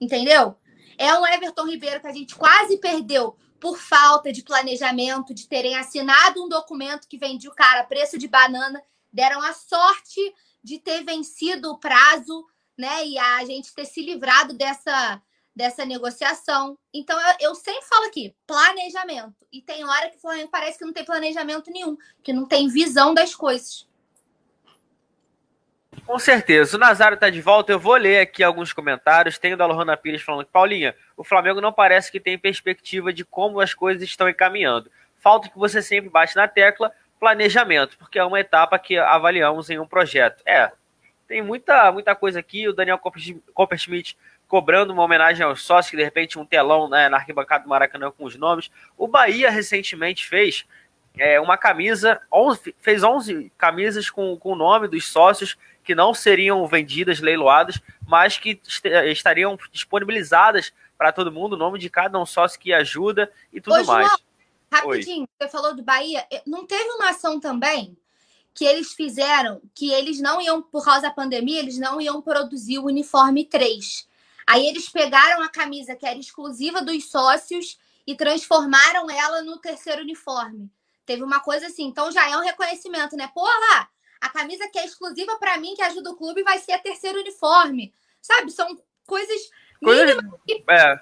Entendeu? É um Everton Ribeiro que a gente quase perdeu por falta de planejamento, de terem assinado um documento que vendia o cara a preço de banana, deram a sorte de ter vencido o prazo, né? E a gente ter se livrado dessa, dessa negociação. Então, eu, eu sempre falo aqui, planejamento. E tem hora que o Flamengo parece que não tem planejamento nenhum, que não tem visão das coisas. Com certeza. O Nazário está de volta. Eu vou ler aqui alguns comentários. Tem o da Lohana Pires falando que, Paulinha, o Flamengo não parece que tem perspectiva de como as coisas estão encaminhando. Falta que você sempre bate na tecla planejamento, porque é uma etapa que avaliamos em um projeto. É, tem muita, muita coisa aqui. O Daniel Copperschmidt cobrando uma homenagem aos sócios, que de repente um telão né, na arquibancada do Maracanã com os nomes. O Bahia recentemente fez é, uma camisa, 11, fez 11 camisas com, com o nome dos sócios que não seriam vendidas, leiloadas, mas que estariam disponibilizadas para todo mundo, o nome de cada um sócio que ajuda e tudo Ô, mais. João, rapidinho, Oi. você falou do Bahia, não teve uma ação também que eles fizeram que eles não iam, por causa da pandemia, eles não iam produzir o uniforme 3. Aí eles pegaram a camisa que era exclusiva dos sócios e transformaram ela no terceiro uniforme. Teve uma coisa assim, então já é um reconhecimento, né? Porra, a camisa que é exclusiva para mim, que ajuda o clube, vai ser a terceira uniforme. Sabe? São coisas Coisa, que... É,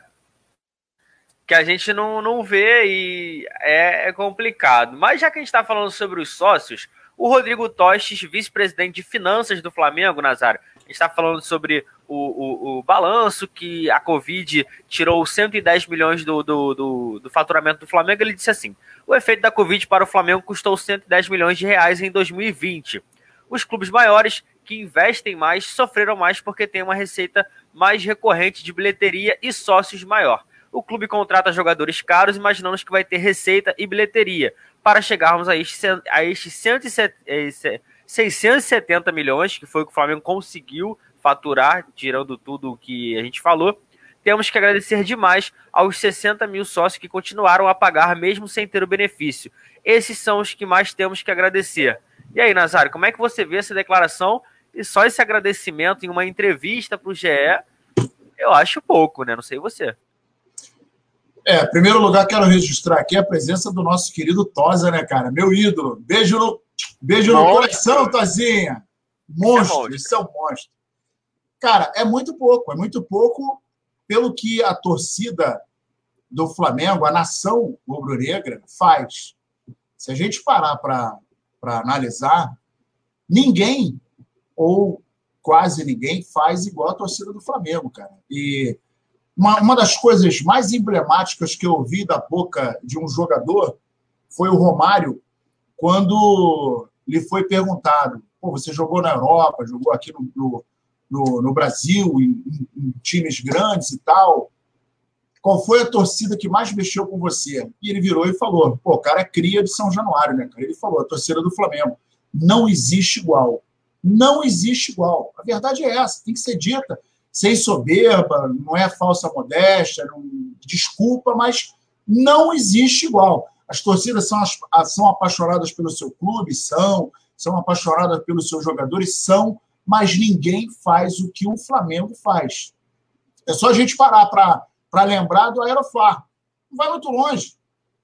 que a gente não, não vê e é, é complicado. Mas já que a gente está falando sobre os sócios, o Rodrigo Tostes, vice-presidente de finanças do Flamengo, Nazário, está falando sobre o, o, o, balanço que a Covid tirou 110 milhões do, do, do, do, faturamento do Flamengo. Ele disse assim: o efeito da Covid para o Flamengo custou 110 milhões de reais em 2020 os clubes maiores que investem mais sofreram mais porque tem uma receita mais recorrente de bilheteria e sócios maior. O clube contrata jogadores caros, imaginamos que vai ter receita e bilheteria para chegarmos a estes, a estes 670 eh, milhões, que foi o que o Flamengo conseguiu faturar, tirando tudo o que a gente falou. Temos que agradecer demais aos 60 mil sócios que continuaram a pagar mesmo sem ter o benefício. Esses são os que mais temos que agradecer. E aí, Nazário, como é que você vê essa declaração e só esse agradecimento em uma entrevista para o GE? Eu acho pouco, né? Não sei você. É, primeiro lugar, quero registrar aqui a presença do nosso querido Tosa, né, cara? Meu ídolo. Beijo no, beijo no coração, Tozinha. Monstro, isso é um monstro. Cara, é muito pouco, é muito pouco pelo que a torcida do Flamengo, a nação rubro-negra, faz. Se a gente parar para para analisar, ninguém, ou quase ninguém, faz igual a torcida do Flamengo, cara. E uma, uma das coisas mais emblemáticas que eu ouvi da boca de um jogador foi o Romário, quando lhe foi perguntado: você jogou na Europa, jogou aqui no, no, no Brasil, em, em, times grandes e tal. Qual foi a torcida que mais mexeu com você? E ele virou e falou: pô, o cara é cria de São Januário, né, cara? Ele falou: a torcida do Flamengo. Não existe igual. Não existe igual. A verdade é essa, tem que ser dita. Sem soberba, não é falsa modéstia, não... desculpa, mas Não existe igual. As torcidas são, são apaixonadas pelo seu clube, são, são apaixonadas pelos seus jogadores, são, mas ninguém faz o que o Flamengo faz. É só a gente parar para lembrar do Aeroflá. Não vai muito longe.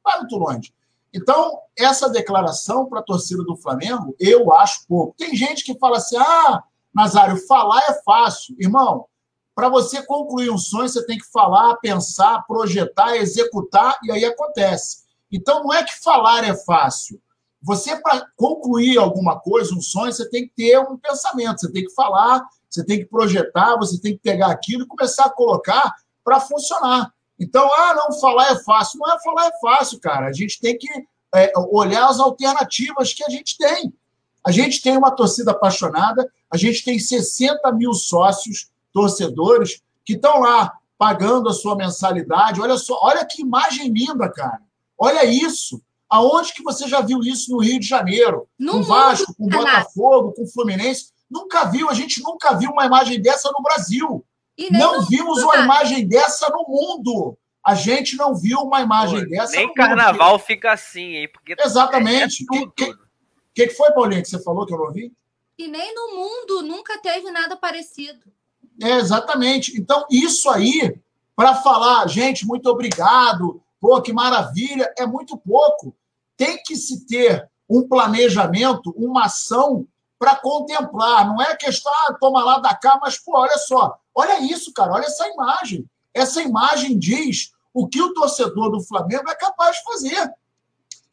Não vai muito longe. Então, essa declaração para a torcida do Flamengo, eu acho pouco. Tem gente que fala assim: ah, Nazário, falar é fácil. Irmão, para você concluir um sonho, você tem que falar, pensar, projetar, executar, e aí acontece. Então, não é que falar é fácil. Você, para concluir alguma coisa, um sonho, você tem que ter um pensamento, você tem que falar, você tem que projetar, você tem que pegar aquilo e começar a colocar para funcionar. Então, ah, não, falar é fácil. Não é falar é fácil, cara. A gente tem que é, olhar as alternativas que a gente tem. A gente tem uma torcida apaixonada, a gente tem 60 mil sócios, torcedores, que estão lá pagando a sua mensalidade. Olha só, olha que imagem linda, cara. Olha isso. Aonde que você já viu isso no Rio de Janeiro? No com Vasco, com Botafogo, com Fluminense? Nunca viu, a gente nunca viu uma imagem dessa no Brasil. Não vimos uma imagem dessa no mundo. A gente não viu uma imagem Pô, dessa. Nem carnaval mundo. fica assim, hein? Porque Exatamente. O é, é que, que, que, foi, Paulinho, que você falou que eu não ouvi? E nem no mundo nunca teve nada parecido. É, exatamente. Então, isso aí, para falar, gente, muito obrigado, pô, que maravilha, é muito pouco. Tem que se ter um planejamento, uma ação para contemplar. Não é questão, ah, toma lá da cá, mas, pô, olha só, olha isso, cara, olha essa imagem. Essa imagem diz o que o torcedor do Flamengo é capaz de fazer.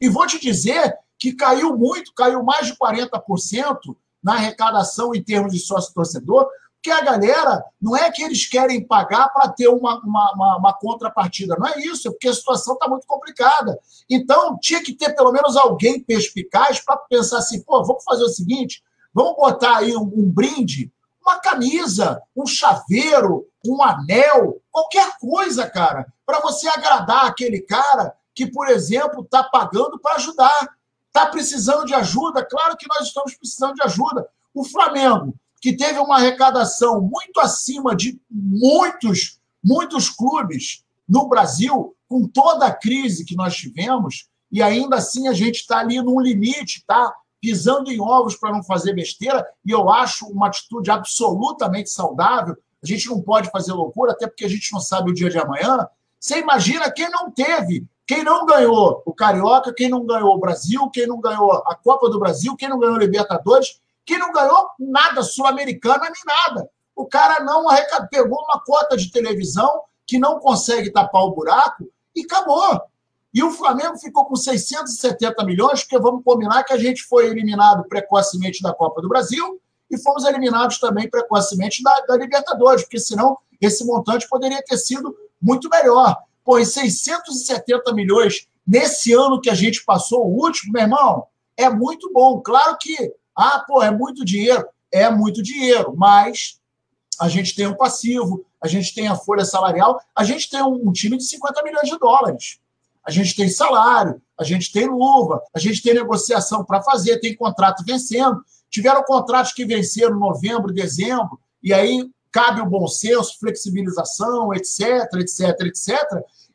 E vou te dizer que caiu muito, caiu mais de 40% na arrecadação em termos de sócio-torcedor, porque a galera não é que eles querem pagar para ter uma, uma, uma, uma, contrapartida, não é isso, é porque a situação está muito complicada. Então, tinha que ter pelo menos alguém perspicaz para pensar assim: pô, vamos fazer o seguinte, vamos botar aí um, um brinde, uma camisa, um chaveiro, um anel, qualquer coisa, cara, para você agradar aquele cara que, por exemplo, está pagando para ajudar. Está precisando de ajuda? Claro que nós estamos precisando de ajuda. O Flamengo que teve uma arrecadação muito acima de muitos, muitos clubes no Brasil, com toda a crise que nós tivemos, e ainda assim a gente está ali num limite, tá? Pisando em ovos para não fazer besteira, e eu acho uma atitude absolutamente saudável. A gente não pode fazer loucura, até porque a gente não sabe o dia de amanhã. Você imagina quem não teve, quem não ganhou o Carioca, quem não ganhou o Brasil, quem não ganhou a Copa do Brasil, quem não ganhou o Libertadores, que não ganhou nada, Sul-Americana nem nada. O cara não arrecadou, pegou uma cota de televisão que não consegue tapar o buraco e acabou. E o Flamengo ficou com 670 milhões, porque vamos combinar que a gente foi eliminado precocemente da Copa do Brasil e fomos eliminados também precocemente da, da Libertadores, porque senão esse montante poderia ter sido muito melhor. Pô, 670 milhões nesse ano que a gente passou, o último, meu irmão, é muito bom. Claro que ah, pô, é muito dinheiro. É muito dinheiro, mas a gente tem um passivo, a gente tem a folha salarial, a gente tem um, time de 50 milhões de dólares. A gente tem salário, a gente tem luva, a gente tem negociação para fazer, tem contrato vencendo. Tiveram contratos que venceram em novembro, dezembro, e aí cabe o bom senso, flexibilização, etc, etc, etc.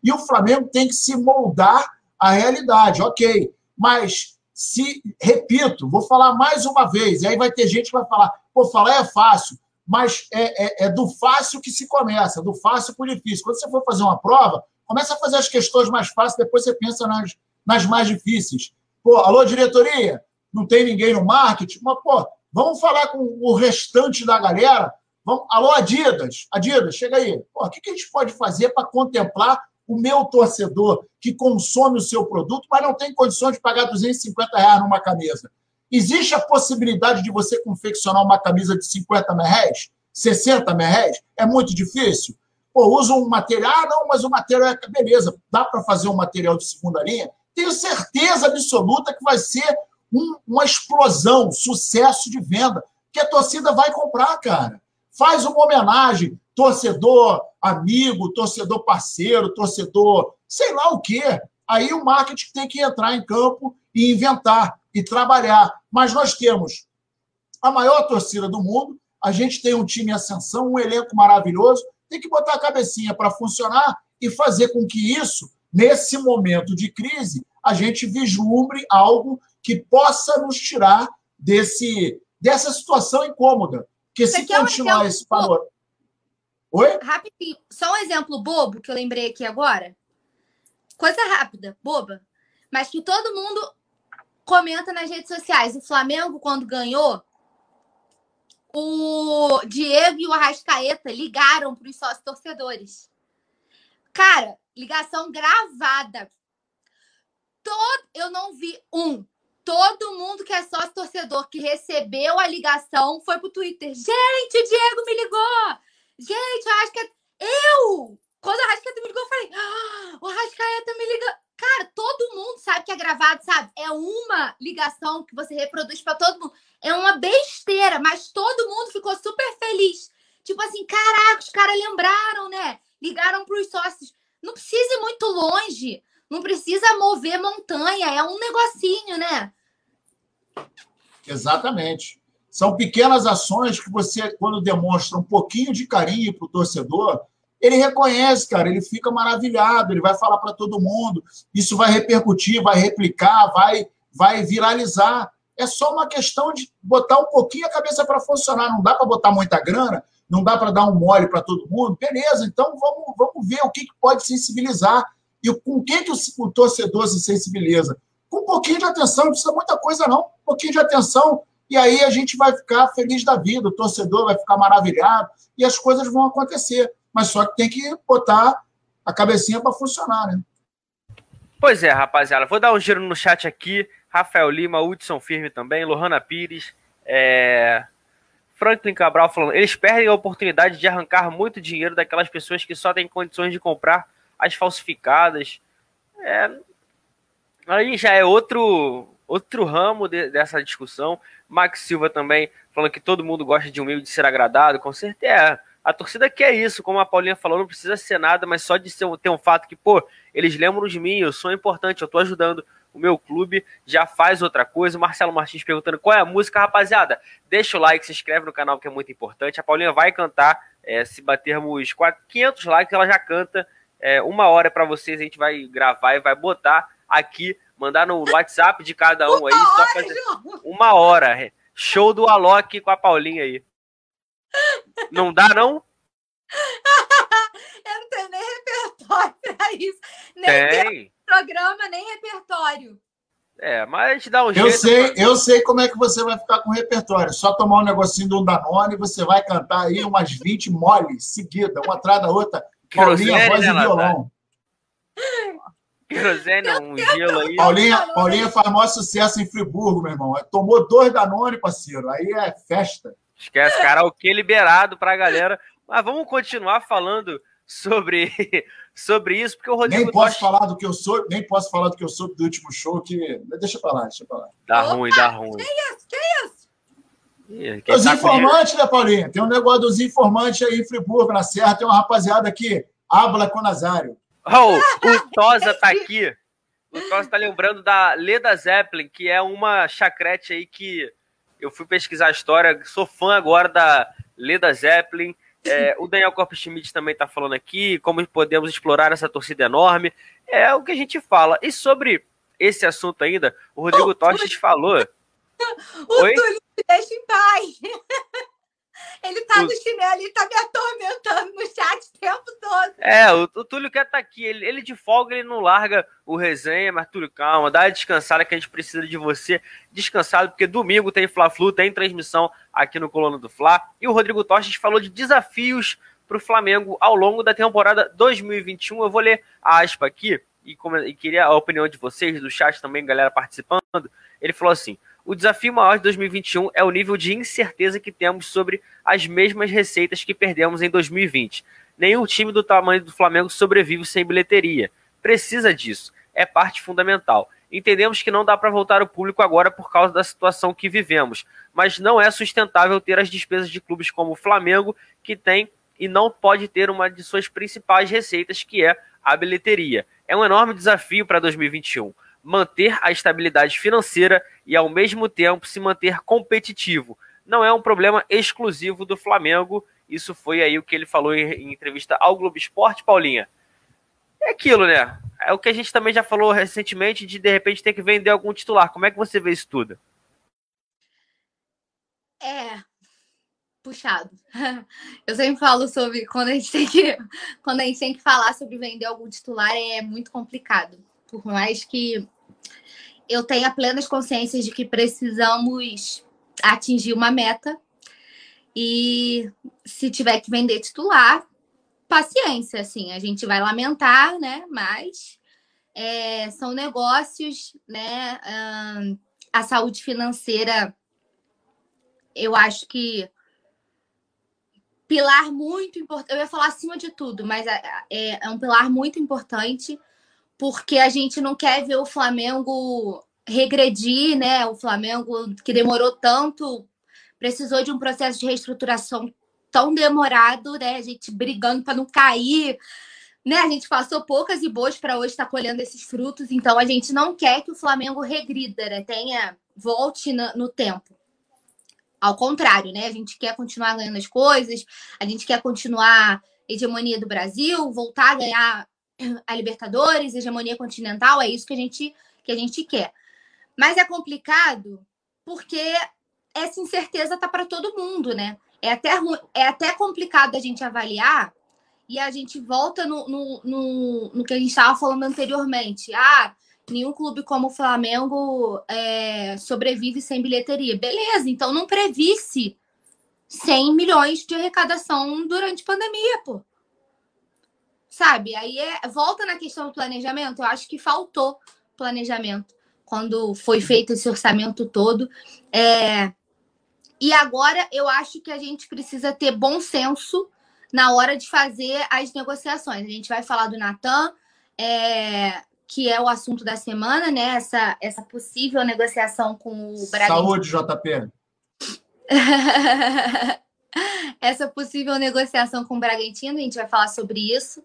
E o Flamengo tem que se moldar à realidade, ok. Mas se, repito, vou falar mais uma vez, e aí vai ter gente que vai falar, pô, falar é fácil, mas é, é, é do fácil que se começa, do fácil para o difícil. Quando você for fazer uma prova, começa a fazer as questões mais fáceis, depois você pensa nas, nas mais difíceis. Pô, alô, diretoria? Não tem ninguém no marketing? Mas, pô, vamos falar com o restante da galera. Vamos... Alô, Adidas? Adidas, chega aí. Pô, o que a gente pode fazer para contemplar o meu torcedor que consome o seu produto, mas não tem condições de pagar 250 reais numa camisa. Existe a possibilidade de você confeccionar uma camisa de 50 reais? 60 reais? É muito difícil? Pô, usa um material, ah, não, mas o material é. Beleza, dá para fazer um material de segunda linha? Tenho certeza absoluta que vai ser um, uma explosão, sucesso de venda, que a torcida vai comprar, cara. Faz uma homenagem, torcedor amigo, torcedor parceiro, torcedor sei lá o quê. Aí o marketing tem que entrar em campo e inventar e trabalhar. Mas nós temos a maior torcida do mundo, a gente tem um time em ascensão, um elenco maravilhoso, tem que botar a cabecinha para funcionar e fazer com que isso nesse momento de crise, a gente vislumbre algo que possa nos tirar desse, dessa situação incômoda. Porque se continuar esse panorama. Oi? Rapidinho, só um exemplo bobo que eu lembrei aqui agora. Coisa rápida, boba. Mas que todo mundo comenta nas redes sociais. O Flamengo, quando ganhou, o Diego e o Arrascaeta ligaram para os sócios torcedores. Cara, ligação gravada. Todo, eu não vi um. Todo mundo que é sócio torcedor que recebeu a ligação foi pro Twitter. Gente, o Diego me ligou. Gente, o Arrascaeta. Eu! Quando o Arrascaeta me ligou, eu falei: ah, o Arrascaeta me liga. Cara, todo mundo sabe que é gravado, sabe? É uma ligação que você reproduz para todo mundo. É uma besteira, mas todo mundo ficou super feliz. Tipo assim, caraca, os caras lembraram, né? Ligaram para os sócios. Não precisa ir muito longe. Não precisa mover montanha. É um negocinho, né? Exatamente. São pequenas ações que você, quando demonstra um pouquinho de carinho para o torcedor, ele reconhece, cara, ele fica maravilhado, ele vai falar para todo mundo, isso vai repercutir, vai replicar, vai, vai viralizar. É só uma questão de botar um pouquinho a cabeça para funcionar. Não dá para botar muita grana, não dá para dar um mole para todo mundo. Beleza, então vamos, vamos ver o que, que pode sensibilizar e com o que, que o, o torcedor se sensibiliza. Com um pouquinho de atenção, não precisa muita coisa, não. Um pouquinho de atenção, e aí a gente vai ficar feliz da vida, o torcedor vai ficar maravilhado e as coisas vão acontecer mas só que tem que botar a cabecinha para funcionar, né? Pois é, rapaziada. Vou dar um giro no chat aqui. Rafael Lima, Hudson Firme também, Lohana Pires, é... Franklin Cabral falando. Eles perdem a oportunidade de arrancar muito dinheiro daquelas pessoas que só têm condições de comprar as falsificadas. É... Aí já é outro outro ramo de, dessa discussão. Max Silva também falando que todo mundo gosta de um meio de ser agradado, com certeza. A torcida quer isso, como a Paulinha falou, não precisa ser nada, mas só de ser, ter um fato que, pô, eles lembram de mim, eu sou importante, eu tô ajudando o meu clube, já faz outra coisa. O Marcelo Martins perguntando qual é a música, rapaziada. Deixa o like, se inscreve no canal que é muito importante. A Paulinha vai cantar, é, se batermos 500 likes, ela já canta. É, uma hora para vocês, a gente vai gravar e vai botar aqui, mandar no WhatsApp de cada um aí, só fazer uma hora. Show do Alok com a Paulinha aí. Não dá, não? eu não tenho nem repertório para isso. Nem Tem. programa, nem repertório. É, mas a gente dá um eu jeito. Sei, pra... Eu sei como é que você vai ficar com repertório. Só tomar um negocinho do Danone e você vai cantar aí umas 20 moles seguidas, uma atrás da outra. Paulinha, voz né, e violão. Querosene, um gelo aí. Paulinha, Paulinha faz maior sucesso em Friburgo, meu irmão. Tomou dois Danone, parceiro. Aí é festa. Esquece, karaokê liberado pra galera. Mas vamos continuar falando sobre, sobre isso, porque o Rodrigo. Nem posso falar do que eu sou, nem posso falar do que eu sou do último show, que. Deixa pra lá, deixa pra lá. Dá Opa, ruim, dá ruim. Que isso? Que isso? Os tá informantes, né, Paulinha? Tem um negócio dos informantes aí em Friburgo, na Serra. Tem uma rapaziada aqui, Habla com Nazário. Oh, o Tosa tá aqui. O Tosa tá lembrando da Leda Zeppelin, que é uma chacrete aí que eu fui pesquisar a história, sou fã agora da Leda Zeppelin. É, o Daniel Corpo Schmidt também está falando aqui, como podemos explorar essa torcida enorme. É o que a gente fala. E sobre esse assunto ainda, o Rodrigo oh, Tostes falou. O Oi? Túlio me deixa em paz. Ele tá o... no chinelo, ele tá me atormentando no chat o tempo todo. É, o, o Túlio quer estar tá aqui. Ele, ele de folga, ele não larga o resenha, mas Túlio, calma, dá uma descansada que a gente precisa de você descansado, porque domingo tem Fla-Flu, tem transmissão aqui no Coluna do Fla. E o Rodrigo Tostes falou de desafios para o Flamengo ao longo da temporada 2021. Eu vou ler a aspa aqui e, como, e queria a opinião de vocês, do chat também, galera participando. Ele falou assim: o desafio maior de 2021 é o nível de incerteza que temos sobre as mesmas receitas que perdemos em 2020. Nenhum time do tamanho do Flamengo sobrevive sem bilheteria. Precisa disso. É parte fundamental. Entendemos que não dá para voltar o público agora por causa da situação que vivemos, mas não é sustentável ter as despesas de clubes como o Flamengo, que tem e não pode ter uma de suas principais receitas, que é a bilheteria. É um enorme desafio para 2021 manter a estabilidade financeira e, ao mesmo tempo, se manter competitivo. Não é um problema exclusivo do Flamengo. Isso foi aí o que ele falou em, entrevista ao Globo Esporte, Paulinha. É aquilo, né? é o que a gente também já falou recentemente de de repente ter que vender algum titular. Como é que você vê isso tudo? É puxado. Eu sempre falo sobre quando a gente tem que quando a gente tem que falar sobre vender algum titular é muito complicado. Por mais que eu tenha plenas consciências de que precisamos atingir uma meta e se tiver que vender titular, paciência, assim, a gente vai lamentar, né? Mas é, são negócios, né? Hum, a saúde financeira, eu acho que pilar muito importante. Eu ia falar acima de tudo, mas é, é, é, um pilar muito importante porque a gente não quer ver o Flamengo regredir, né? O Flamengo que demorou tanto, precisou de um processo de reestruturação tão demorado, né? A gente brigando para não cair, né? A gente passou poucas e boas para hoje estar tá colhendo esses frutos, então a gente não quer que o Flamengo regrida, né? Tenha volte no, no tempo. Ao contrário, né? A gente quer continuar ganhando as coisas, a gente quer continuar hegemonia do Brasil, voltar a ganhar a Libertadores, hegemonia continental, é isso que a gente que a gente quer. Mas é complicado porque essa incerteza tá para todo mundo, né? é até, é até complicado a gente avaliar e a gente volta no, no, no, no que a gente estava falando anteriormente. Ah, nenhum clube como o Flamengo é, sobrevive sem bilheteria. Beleza, então não previsse 100 milhões de arrecadação durante a pandemia, pô. Sabe? Aí é, volta na questão do planejamento. Eu acho que faltou planejamento quando foi feito esse orçamento todo. É, e agora eu acho que a gente precisa ter bom senso na hora de fazer as negociações. A gente vai falar do Natan, é, que é o assunto da semana, né? Essa, essa possível negociação com o Bragantino. Saúde, JP. essa possível negociação com o Bragantino, a gente vai falar sobre isso.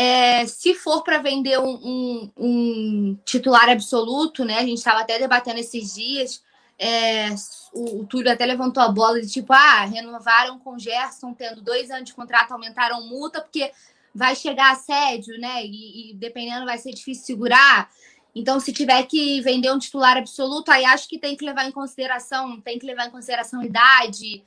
É, se for para vender um, um, um, titular absoluto, né? A gente estava até debatendo esses dias é, o, o Túlio até levantou a bola de tipo, ah, renovaram com Gerson, tendo dois anos de contrato, aumentaram multa, porque vai chegar assédio, né? E, e dependendo, vai ser difícil segurar. Então, se tiver que vender um titular absoluto, aí acho que tem que levar em consideração, tem que levar em consideração idade,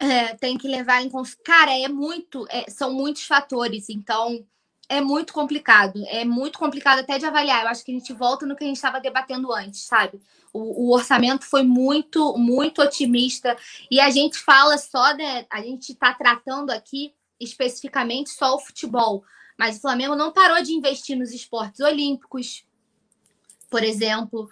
é, tem que levar em consideração. Cara, é muito, é, são muitos fatores, então é muito complicado. É muito complicado até de avaliar. Eu acho que a gente volta no que a gente estava debatendo antes, sabe? O, o, orçamento foi muito, muito otimista. E a gente fala só, né? A gente está tratando aqui especificamente só o futebol. Mas o Flamengo não parou de investir nos esportes olímpicos, por exemplo.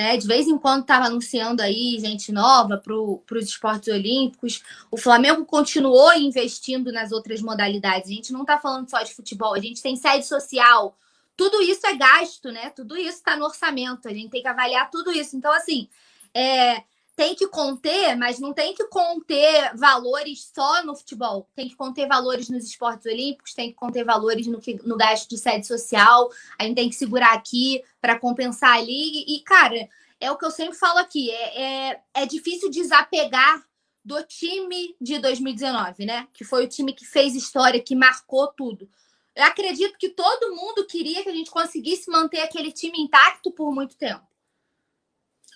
Né? De vez em quando estava anunciando aí gente nova para os esportes olímpicos. O Flamengo continuou investindo nas outras modalidades. A gente não está falando só de futebol, a gente tem sede social, tudo isso é gasto, né? Tudo isso está no orçamento. A gente tem que avaliar tudo isso. Então, assim, é, tem que conter, mas não tem que conter valores só no futebol. Tem que conter valores nos esportes olímpicos, tem que conter valores no, no gasto de sede social. A gente tem que segurar aqui para compensar ali. E, cara, é o que eu sempre falo aqui: é, é, é difícil desapegar do time de 2019, né? Que foi o time que fez história, que marcou tudo. Eu acredito que todo mundo queria que a gente conseguisse manter aquele time intacto por muito tempo.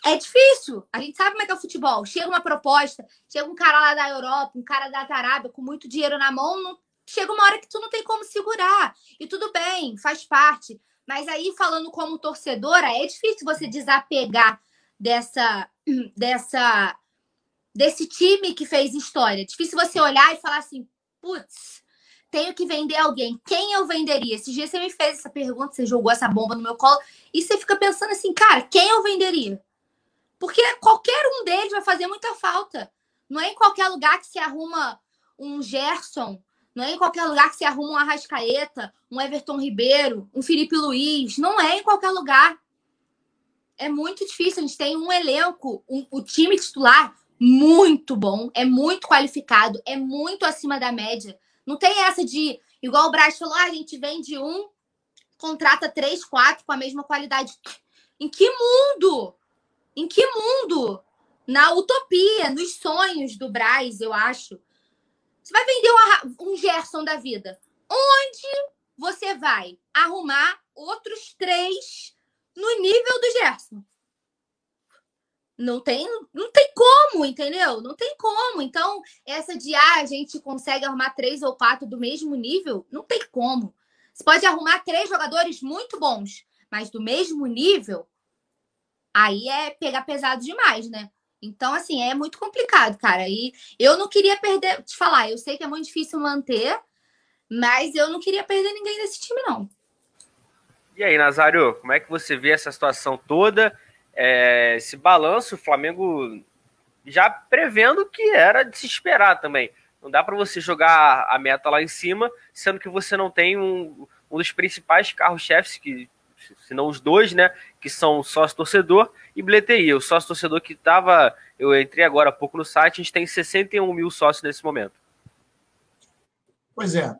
É difícil. A gente sabe como é que é o futebol. Chega uma proposta, chega um cara lá da Europa, um cara da Arábia com muito dinheiro na mão, não... chega uma hora que tu não tem como segurar. E tudo bem, faz parte. Mas aí, falando como torcedora, é difícil você desapegar dessa, dessa, desse time que fez história. É difícil você olhar e falar assim, putz, tenho que vender alguém, quem eu venderia? Esses dias você me fez essa pergunta, você jogou essa bomba no meu colo, e você fica pensando assim, cara, quem eu venderia? Porque qualquer um deles vai fazer muita falta. Não é em qualquer lugar que se arruma um Gerson, não é em qualquer lugar que se arruma um Arrascaeta, um Everton Ribeiro, um Felipe Luiz. Não é em qualquer lugar. É muito difícil. A gente tem um elenco, um, o time titular muito bom, é muito qualificado, é muito acima da média. Não tem essa de, igual o Braz falou, ah, a gente vende um, contrata três, quatro com a mesma qualidade. Em que mundo? Em que mundo? Na utopia, nos sonhos do Braz, eu acho. Você vai vender um, um Gerson da vida. Onde você vai arrumar outros três no nível do Gerson. Não tem, não tem como, entendeu? Não tem como. Então, essa de ah, a gente consegue arrumar três ou quatro do mesmo nível, não tem como. Você pode arrumar três jogadores muito bons, mas do mesmo nível, aí é pegar pesado demais, né? Então, assim, é muito complicado, cara. E eu não queria perder, te falar, eu sei que é muito difícil manter, mas eu não queria perder ninguém desse time, não. E aí, Nazário, como é que você vê essa situação toda? É, esse balanço, o Flamengo já prevendo que era de se esperar também. Não dá para você jogar a meta lá em cima, sendo que você não tem um, um dos principais carros-chefes, que se não os dois, né? Que são sócio-torcedor e bilheteria. O sócio-torcedor que estava, eu entrei agora há pouco no site, a gente tem 61 mil sócios nesse momento. Pois é,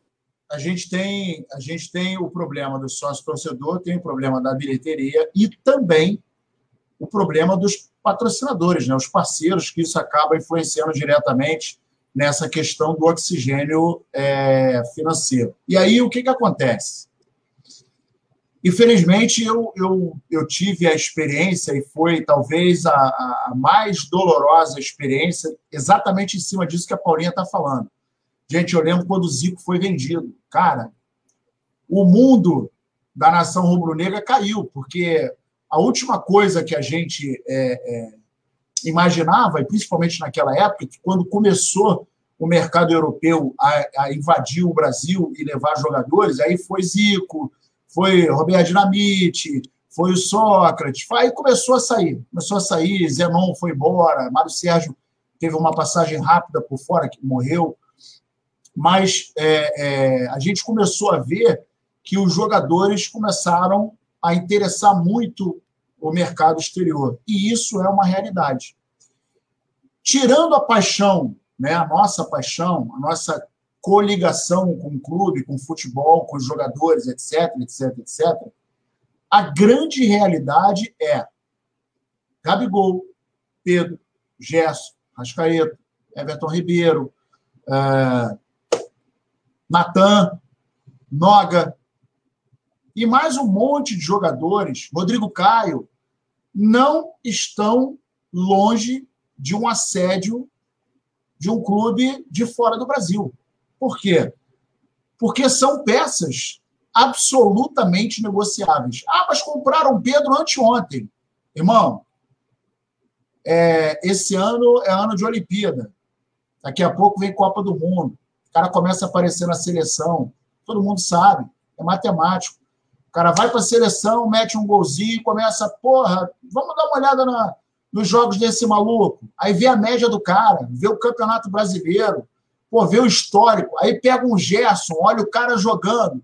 a gente tem, a gente tem o problema do sócio-torcedor, tem o problema da bilheteria e também o problema dos patrocinadores, né? os parceiros, que isso acaba influenciando diretamente nessa questão do oxigênio é, financeiro. E aí, o que, que acontece? Infelizmente, eu, eu, eu tive a experiência, e foi talvez a, a mais dolorosa experiência, exatamente em cima disso que a Paulinha está falando. Gente, eu lembro quando o Zico foi vendido. Cara, o mundo da nação rubro-negra caiu, porque a última coisa que a gente é, é, imaginava, e principalmente naquela época, que quando começou o mercado europeu a, a, invadir o Brasil e levar jogadores, aí foi Zico, foi Roberto Dinamite, foi o Sócrates, aí começou a sair, começou a sair, Zenon foi embora, Mário Sérgio teve uma passagem rápida por fora, que morreu, mas é, é, a gente começou a ver que os jogadores começaram a interessar muito o mercado exterior. E isso é uma realidade. Tirando a paixão, né, a nossa paixão, a nossa coligação com o clube, com o futebol, com os jogadores, etc, etc, etc, a grande realidade é Gabigol, Pedro, Gerson, Rascaeta, Everton Ribeiro, é, Natan, Noga, e mais um monte de jogadores, Rodrigo Caio, não estão longe de um assédio de um clube de fora do Brasil. Por quê? Porque são peças absolutamente negociáveis. Ah, mas compraram Pedro anteontem. Irmão, é, esse ano é ano de Olimpíada. Daqui a pouco vem Copa do Mundo. O cara começa a aparecer na seleção. Todo mundo sabe. É matemático cara vai para a seleção, mete um golzinho, começa, porra, vamos dar uma olhada na, nos jogos desse maluco. Aí vê a média do cara, vê o Campeonato Brasileiro, pô, vê o histórico. Aí pega um Gerson, olha o cara jogando.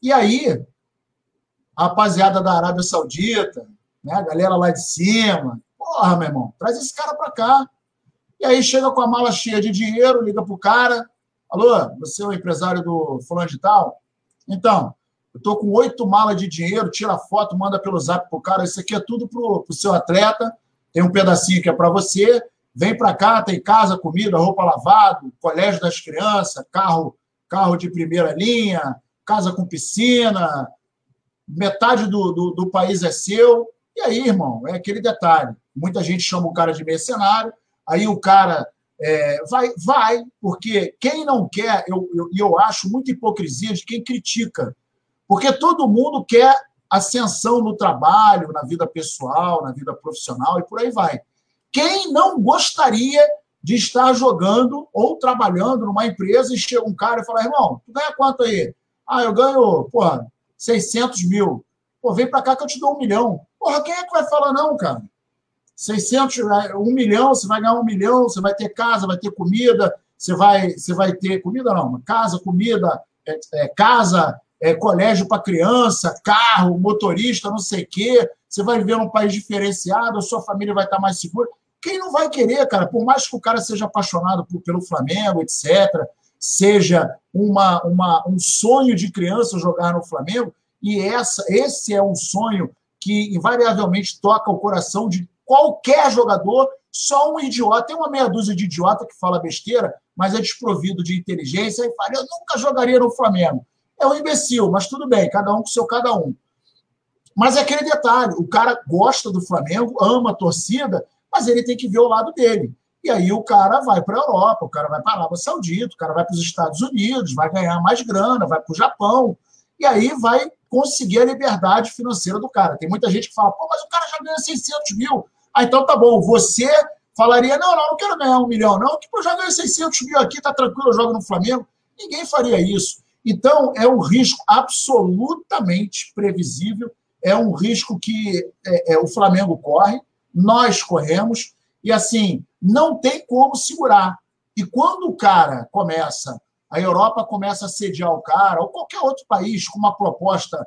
E aí, a rapaziada da Arábia Saudita, né, a galera lá de cima, porra, meu irmão, traz esse cara para cá. E aí chega com a mala cheia de dinheiro, liga pro cara, alô, você é o empresário do fulano de tal? Então, eu estou com oito malas de dinheiro, tira foto, manda pelo zap pro cara. Isso aqui é tudo pro, pro seu atleta. Tem um pedacinho que é para você. Vem para cá, tem casa, comida, roupa lavada, colégio das crianças, carro, carro de primeira linha, casa com piscina, metade do, do, do país é seu. E aí, irmão, é aquele detalhe. Muita gente chama o cara de mercenário, aí o cara é, vai, vai, porque quem não quer, e eu, eu, eu acho muita hipocrisia de quem critica porque todo mundo quer ascensão no trabalho, na vida pessoal, na vida profissional e por aí vai. Quem não gostaria de estar jogando ou trabalhando numa empresa e chega um cara e fala, irmão, tu ganha quanto aí? Ah, eu ganho, porra, 600 mil. Pô, vem para cá que eu te dou um milhão. Porra, quem é que vai falar não, cara? 600, é, um milhão, você vai ganhar um milhão, você vai ter casa, vai ter comida, você vai, você vai ter comida não, casa, comida, é, é, casa, é, colégio para criança, carro, motorista, não sei o quê. Você vai viver num país diferenciado, a sua família vai estar mais segura. Quem não vai querer, cara? Por mais que o cara seja apaixonado por, pelo Flamengo, etc., seja uma, uma, um sonho de criança jogar no Flamengo, e essa, esse é um sonho que invariavelmente toca o coração de qualquer jogador, só um idiota. Tem uma meia dúzia de idiota que fala besteira, mas é desprovido de inteligência e fala: eu nunca jogaria no Flamengo. é um imbecil, mas tudo bem, cada um com seu cada um. Mas é aquele detalhe: o cara gosta do Flamengo, ama a torcida, mas ele tem que ver o lado dele. E aí o cara vai para a Europa, o cara vai para a Arábia Saudita, o cara vai para os Estados Unidos, vai ganhar mais grana, vai para o Japão, e aí vai conseguir a liberdade financeira do cara. Tem muita gente que fala, pô, mas o cara já ganha 600 mil. Ah, então tá bom, você falaria, não, não, não quero ganhar um milhão, não, que eu já ganho 600 mil aqui, tá tranquilo, eu jogo no Flamengo. Ninguém faria isso. Então, é um risco absolutamente previsível, é um risco que é, é, o Flamengo corre, nós corremos, e assim, não tem como segurar. E quando o cara começa, a Europa começa a sediar o cara, ou qualquer outro país com uma proposta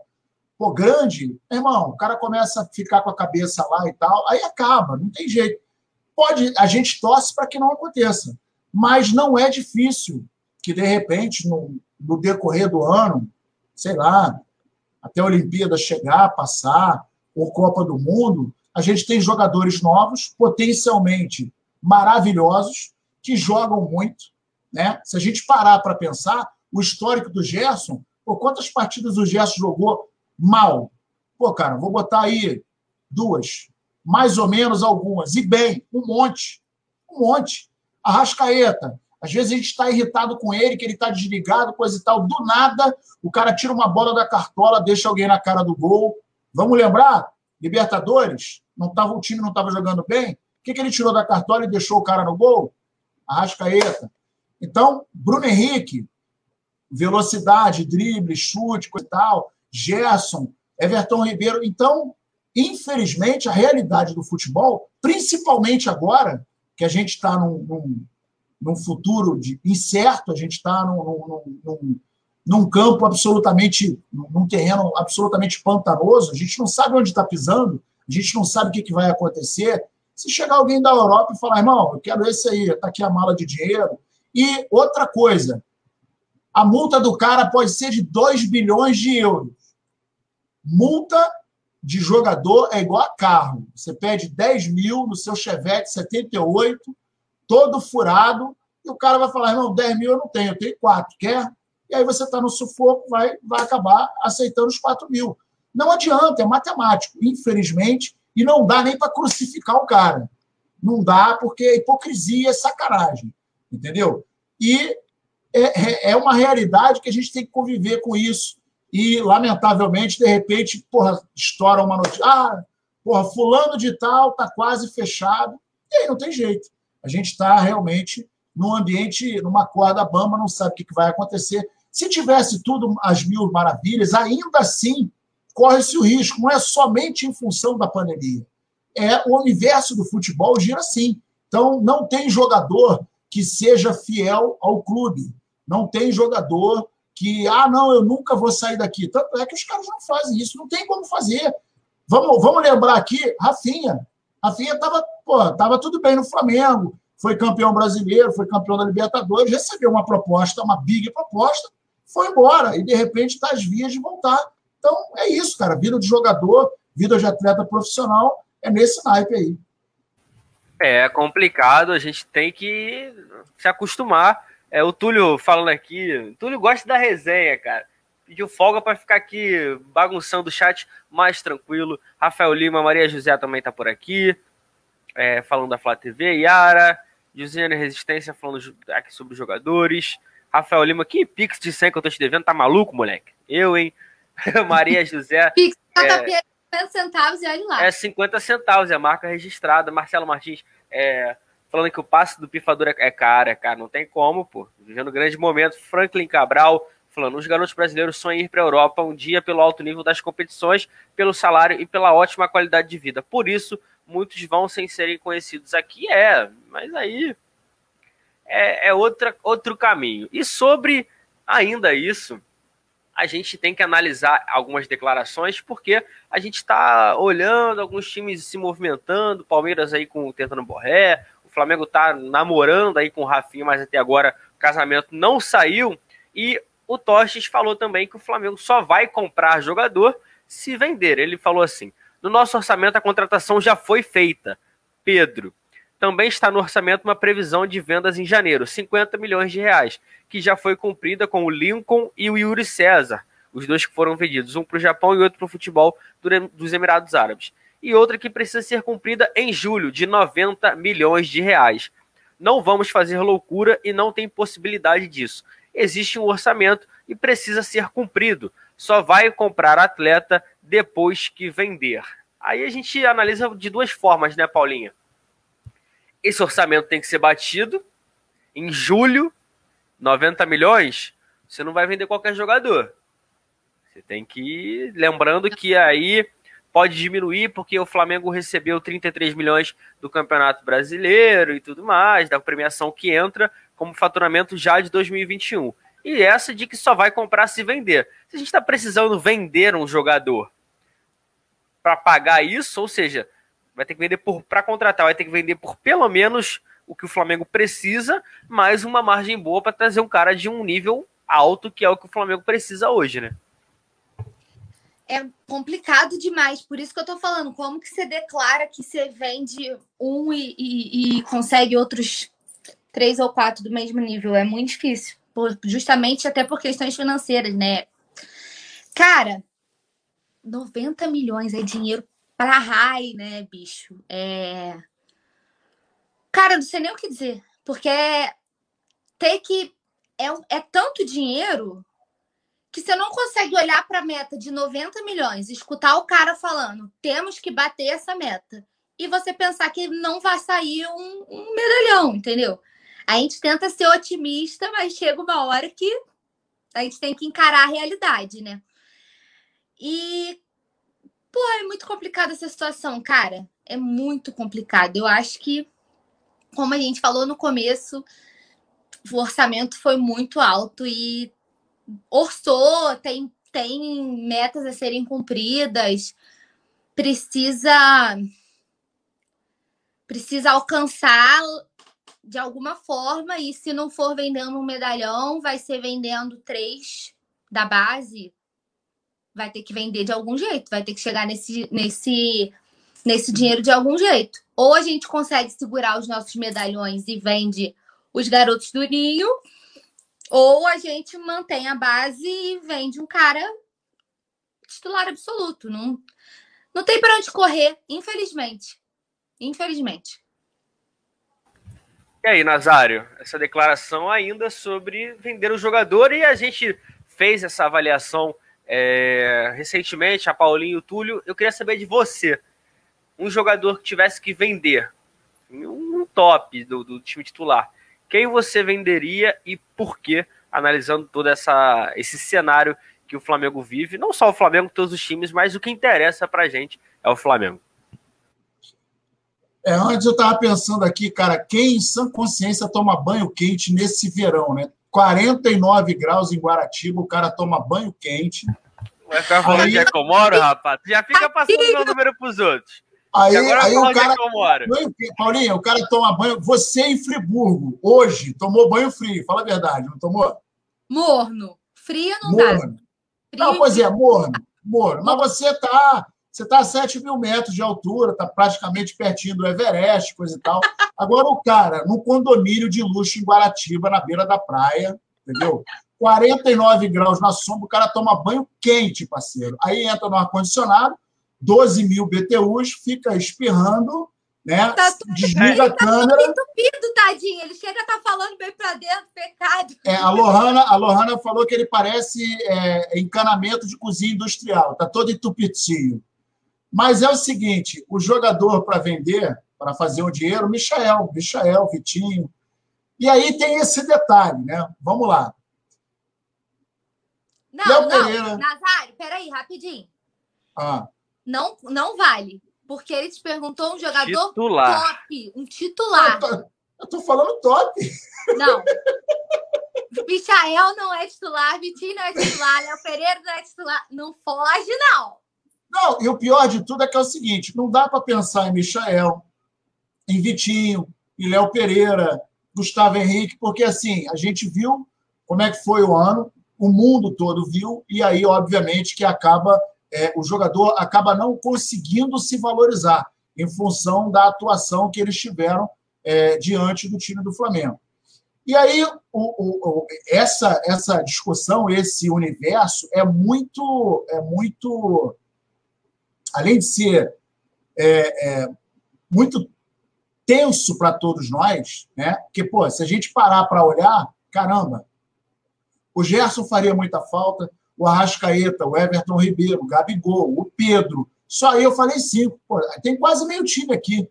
pô, grande, irmão, o cara começa a ficar com a cabeça lá e tal, aí acaba, não tem jeito. Pode, a gente torce para que não aconteça, mas não é difícil que, de repente, no, no decorrer do ano, sei lá, até a Olimpíada chegar, passar, ou Copa do Mundo, a gente tem jogadores novos, potencialmente maravilhosos, que jogam muito. Né? Se a gente parar para pensar, o histórico do Gerson, por quantas partidas o Gerson jogou mal? Pô, cara, vou botar aí duas, mais ou menos algumas, e bem, um monte, um monte. Arrascaeta, às vezes a gente está irritado com ele, que ele está desligado, coisa e tal. Do nada, o cara tira uma bola da cartola, deixa alguém na cara do gol. Vamos lembrar? Libertadores, não tava, o time não estava jogando bem. O que, que ele tirou da cartola e deixou o cara no gol? Arrascaeta. Então, Bruno Henrique, velocidade, drible, chute, coisa e tal. Gerson, Everton Ribeiro. Então, infelizmente, a realidade do futebol, principalmente agora, que a gente está num, num, num, futuro de, incerto, a gente está num, num, num, campo absolutamente, num terreno absolutamente pantanoso, a gente não sabe onde está pisando, a gente não sabe o que, que vai acontecer. Se chegar alguém da Europa e falar, irmão, eu quero esse aí, está aqui a mala de dinheiro. E outra coisa, a multa do cara pode ser de 2 bilhões de euros. Multa de jogador é igual a carro. Você pede 10 mil no seu Chevette 78, todo furado, e o cara vai falar: não, 10 mil eu não tenho, eu tenho 4, quer? E aí você está no sufoco, vai, vai acabar aceitando os 4 mil. Não adianta, é matemático, infelizmente, e não dá nem para crucificar o cara. Não dá, porque é hipocrisia, é sacanagem. Entendeu? E é, é, é uma realidade que a gente tem que conviver com isso e, lamentavelmente, de repente, porra, estoura uma notícia. Ah, porra, fulano de tal está quase fechado. E aí não tem jeito. A gente está realmente num ambiente, numa corda bamba, não sabe o que vai acontecer. Se tivesse tudo às mil maravilhas, ainda assim corre-se o risco. Não é somente em função da pandemia. É o universo do futebol gira assim. Então, não tem jogador que seja fiel ao clube. Não tem jogador que, ah, não, eu nunca vou sair daqui. Tanto é que os caras não fazem isso, não tem como fazer. Vamos, vamos lembrar aqui, Rafinha. Rafinha estava tava tudo bem no Flamengo, foi campeão brasileiro, foi campeão da Libertadores, recebeu uma proposta, uma big proposta, foi embora e de repente está às vias de voltar. Então é isso, cara. Vida de jogador, vida de atleta profissional é nesse naipe aí. É complicado, a gente tem que se acostumar é, o Túlio falando aqui. O Túlio gosta da resenha, cara. Pediu folga para ficar aqui bagunçando o chat mais tranquilo. Rafael Lima, Maria José também tá por aqui. É, falando da Flá TV. Yara, Josiane Resistência falando aqui sobre os jogadores. Rafael Lima, que pix de 100 que eu tô te devendo? Tá maluco, moleque? Eu, hein? Maria José. Pix é, 50 centavos e olha lá. É 50 centavos, é a marca registrada. Marcelo Martins, é, falando que o passe do pifador é caro, é caro, não tem como, pô. Vivendo um grande momento. Franklin Cabral falando: os garotos brasileiros sonham ir para a Europa um dia pelo alto nível das competições, pelo salário e pela ótima qualidade de vida. Por isso, muitos vão sem serem conhecidos aqui. É, mas aí é, é outra, outro caminho. E sobre ainda isso, a gente tem que analisar algumas declarações, porque a gente está olhando alguns times se movimentando, Palmeiras aí com tentando Borré, Flamengo tá namorando aí com o Rafinha, mas até agora o casamento não saiu. E o Tostes falou também que o Flamengo só vai comprar jogador se vender. Ele falou assim: no nosso orçamento a contratação já foi feita. Pedro. Também está no orçamento uma previsão de vendas em janeiro, 50 milhões de reais, que já foi cumprida com o Lincoln e o Yuri César, os dois que foram vendidos, um para o Japão e outro para o futebol dos Emirados Árabes. E outra que precisa ser cumprida em julho, de 90 milhões de reais. Não vamos fazer loucura e não tem possibilidade disso. Existe um orçamento e precisa ser cumprido. Só vai comprar atleta depois que vender. Aí a gente analisa de duas formas, né, Paulinha? Esse orçamento tem que ser batido. Em julho, 90 milhões, você não vai vender qualquer jogador. Você tem que ir lembrando que aí pode diminuir porque o Flamengo recebeu 33 milhões do Campeonato Brasileiro e tudo mais, da premiação que entra como faturamento já de 2021. E essa de que só vai comprar se vender. Se a gente está precisando vender um jogador para pagar isso, ou seja, vai ter que vender por para contratar, vai ter que vender por pelo menos o que o Flamengo precisa, mais uma margem boa para trazer um cara de um nível alto, que é o que o Flamengo precisa hoje, né? é complicado demais. Por isso que eu tô falando, como que você declara que você vende um e, e, e consegue outros três ou quatro do mesmo nível? É muito difícil. Por, justamente até por questões financeiras, né? Cara, 90 milhões é dinheiro pra raio, né, bicho? É. Cara, não sei nem o que dizer. Porque é ter que. É, é tanto dinheiro que você não consegue olhar para a meta de 90 milhões, escutar o cara falando, temos que bater essa meta, e você pensar que não vai sair um, um medalhão, entendeu? A gente tenta ser otimista, mas chega uma hora que a gente tem que encarar a realidade, né? E, pô, é muito complicada essa situação, cara. É muito complicado. Eu acho que, como a gente falou no começo, o orçamento foi muito alto e orçou, tem, tem metas a serem cumpridas, precisa precisa alcançar de alguma forma e se não for vendendo um medalhão, vai ser vendendo três da base, vai ter que vender de algum jeito, vai ter que chegar nesse nesse nesse dinheiro de algum jeito. Ou a gente consegue segurar os nossos medalhões e vende os garotos do Ninho, ou a gente mantém a base e vende um cara titular absoluto. Não, não tem para onde correr, infelizmente. Infelizmente. E aí, Nazário, essa declaração ainda sobre vender o jogador e a gente fez essa avaliação é, recentemente, a Paulinho e o Túlio. Eu queria saber de você. Um jogador que tivesse que vender, um top do, do time titular, quem você venderia e por quê, analisando todo essa, esse cenário que o Flamengo vive. Não só o Flamengo, todos os times, mas o que interessa pra gente é o Flamengo. É, antes eu estava pensando aqui, cara, quem em sã consciência toma banho quente nesse verão, né? 49 graus em Guaratiba, o cara toma banho quente. Vai ficar falando Aí... de Ecomoro, rapaz? Já fica passando meu número pros outros. Aí, aí o cara. Paulinho, o cara toma banho. Você em Friburgo, hoje, tomou banho frio. Fala a verdade, não tomou? Morno. Frio não morno. dá. Frio não, pois é, morno. Morno. Mas você está você tá a 7 mil metros de altura, está praticamente pertinho do Everest, coisa e tal. Agora, o cara, no condomínio de luxo em Guaratiba, na beira da praia, entendeu? 49 graus na sombra, o cara toma banho quente, parceiro. Aí entra no ar-condicionado, 12 mil BTUs, fica espirrando, né? Tá desliga a tá câmera. Tá entupido, tadinho. Ele chega a tá falando bem para dentro, pecado. É, a Lohana, a Lohana falou que ele parece é, encanamento de cozinha industrial, tá todo entupidinho. Mas é o seguinte, o jogador para vender, para fazer o dinheiro, Michael, Michael, Vitinho. E aí tem esse detalhe, né? Vamos lá. Não, Léo não, Pereira... Nazário, peraí, rapidinho. Ah. Não, não vale. Porque ele te perguntou um jogador titular. top, um titular. Eu tô, eu tô falando top. Não. Michael não é titular, Vitinho não é titular, Léo Pereira não é titular. Não foge, não. Não, e o pior de tudo é que é o seguinte: não dá para pensar em Michael, em Vitinho, em Léo Pereira, Gustavo Henrique, porque assim, a gente viu como é que foi o ano, o mundo todo viu, e aí, obviamente, que acaba é, o jogador acaba não conseguindo se valorizar em função da atuação que eles tiveram é, diante do time do Flamengo. E aí, o, o, essa, essa discussão, esse universo é muito, é muito além de ser é, é, muito tenso para todos nós, né? Porque, pô, se a gente parar para olhar, caramba, o Gerson faria muita falta, o Arrascaeta, o Everton Ribeiro, o Gabigol, o Pedro. Só eu falei cinco. Pô, tem quase meio time aqui.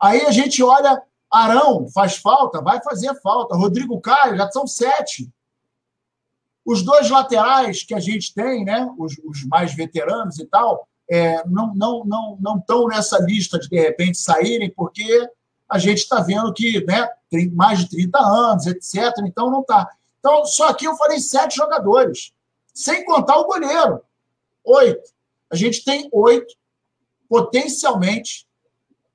Aí a gente olha, Arão faz falta, vai fazer falta. Rodrigo Caio, já são sete. Os dois laterais que a gente tem, né? Os, os mais veteranos e tal, é, não não não não estão nessa lista de de repente saírem, porque a gente está vendo que né, tem mais de 30 anos, etc. Então não está. Então, só aqui eu falei sete jogadores, sem contar o goleiro. Oito. A gente tem oito potencialmente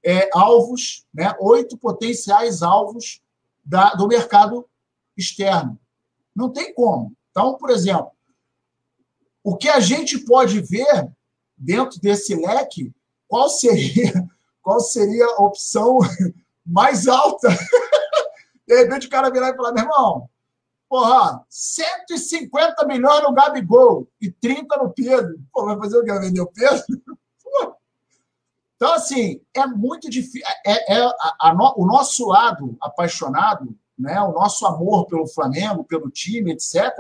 é, alvos, né, oito potenciais alvos da, do mercado externo. Não tem como. Então, por exemplo, o que a gente pode ver dentro desse leque, qual seria, qual seria a opção mais alta? De repente o cara virar e falar, meu irmão, porra, 150 milhões no Gabigol e 30 no Pedro. Pô, vai fazer o que? Vender o Pedro? Então, assim, é muito difícil. É, é a, a no, o nosso lado apaixonado, né, o nosso amor pelo Flamengo, pelo time, etc.,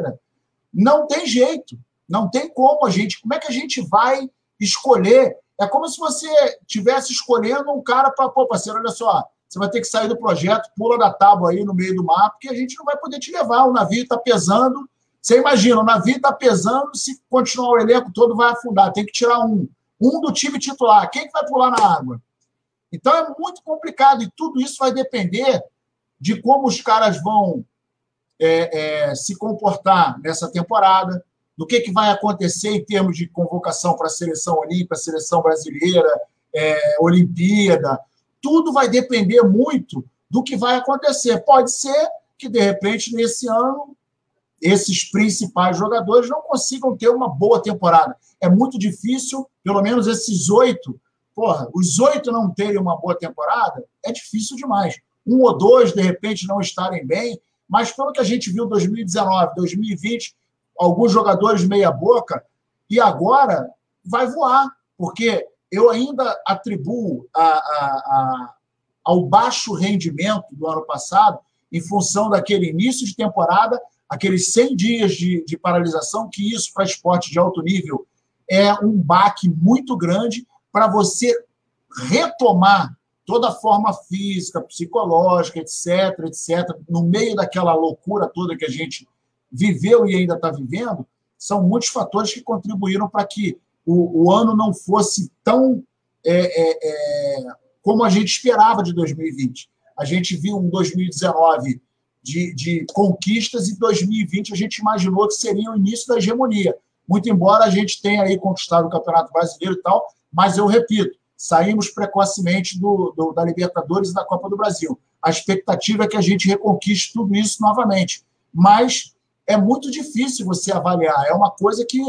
não tem jeito. Não tem como a gente. Como é que a gente vai escolher? É como se você tivesse escolhendo um cara para. Pô, parceiro, olha só, você vai ter que sair do projeto, pula da tábua aí no meio do mar, porque a gente não vai poder te levar. O navio está pesando. Você imagina, o navio está pesando, se continuar o elenco todo, vai afundar. Tem que tirar um um do time titular. Quem que vai pular na água? Então é muito complicado e tudo isso vai depender de como os caras vão é, é, se comportar nessa temporada, do que, que vai acontecer em termos de convocação para a seleção olímpica, seleção brasileira, é, Olimpíada. Tudo vai depender muito do que vai acontecer. Pode ser que, de repente, nesse ano, esses principais jogadores não consigam ter uma boa temporada. É muito difícil, pelo menos esses oito, porra, os oito não terem uma boa temporada, é difícil demais. Um ou dois, de repente, não estarem bem, mas pelo que a gente viu em 2019, 2020, alguns jogadores meia-boca, e agora vai voar, porque eu ainda atribuo a, a, a, ao baixo rendimento do ano passado, em função daquele início de temporada aqueles 100 dias de, de paralisação, que isso para esporte de alto nível é um baque muito grande para você retomar toda a forma física, psicológica, etc., etc., no meio daquela loucura toda que a gente viveu e ainda está vivendo, são muitos fatores que contribuíram para que o, o, ano não fosse tão é, é, é, como a gente esperava de 2020. A gente viu um 2019 de, de conquistas e 2020 a gente imaginou que seria o início da hegemonia. Muito embora a gente tenha aí conquistado o Campeonato Brasileiro e tal, mas eu repito, saímos precocemente do, do, da Libertadores e da Copa do Brasil. A expectativa é que a gente reconquiste tudo isso novamente. Mas é muito difícil você avaliar. É uma coisa que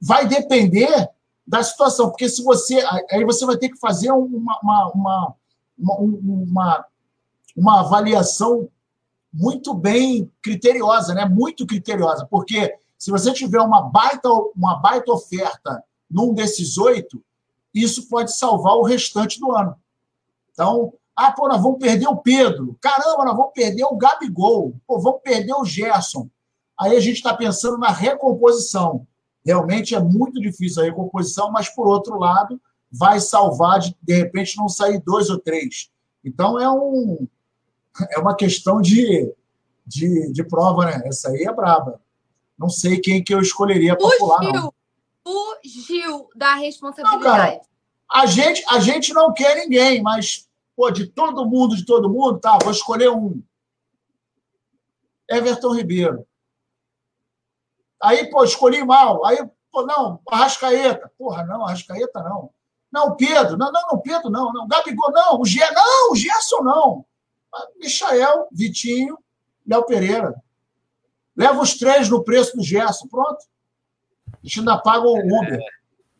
vai depender da situação. Porque se você. Aí você vai ter que fazer uma, uma, uma, uma, uma, uma avaliação muito bem criteriosa, né? Muito criteriosa, porque se você tiver uma baita, uma baita oferta num desses oito, isso pode salvar o restante do ano. Então, ah, pô, nós vamos perder o Pedro. Caramba, nós vamos perder o Gabigol. Pô, vamos perder o Gerson. Aí a gente está pensando na recomposição. Realmente é muito difícil a recomposição, mas, por outro lado, vai salvar de, de repente, não sair dois ou três. Então, é um, é uma questão de, de, de prova, né? Essa aí é braba. Não sei quem que eu escolheria para pular, não. Fugiu da responsabilidade. Não, cara, a gente, a gente não quer ninguém, mas, pô, de todo mundo, de todo mundo, tá, vou escolher um. Everton Ribeiro. Aí, pô, escolhi mal. Aí, pô, não, Arrascaeta. Porra, não, Arrascaeta não. Não, Pedro. Não, não, não, Pedro não. não. Gabigol, não. O Gerson, não, o Gerson não. Michael, Vitinho, Léo Pereira. Leva os três no preço do Gerson, pronto. A gente ainda paga o Uber. É,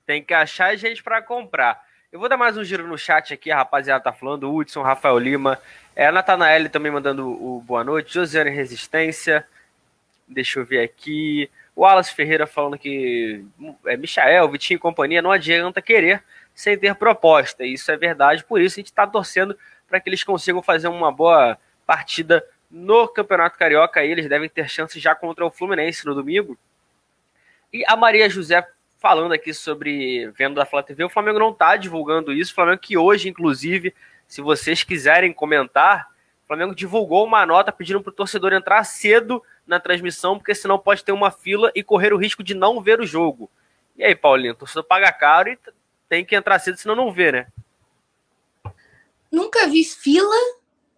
tem que achar gente para comprar. Eu vou dar mais um giro no chat aqui, a rapaziada tá falando, Hudson, Rafael Lima, é, Natanael também mandando o boa noite, Josiane Resistência, deixa eu ver aqui, o Wallace Ferreira falando que é, Michael, Vitinho e companhia não adianta querer sem ter proposta, isso é verdade, por isso a gente está torcendo para que eles consigam fazer uma boa partida no Campeonato Carioca, eles devem ter chance já contra o Fluminense no domingo. E a Maria José falando aqui sobre venda da Flá TV, o Flamengo não está divulgando isso, o Flamengo que hoje, inclusive, se vocês quiserem comentar, o Flamengo divulgou uma nota pedindo para o torcedor entrar cedo na transmissão, porque senão pode ter uma fila e correr o risco de não ver o jogo. E aí, Paulinho, o torcedor paga caro e tem que entrar cedo, senão não vê, né? Nunca vi fila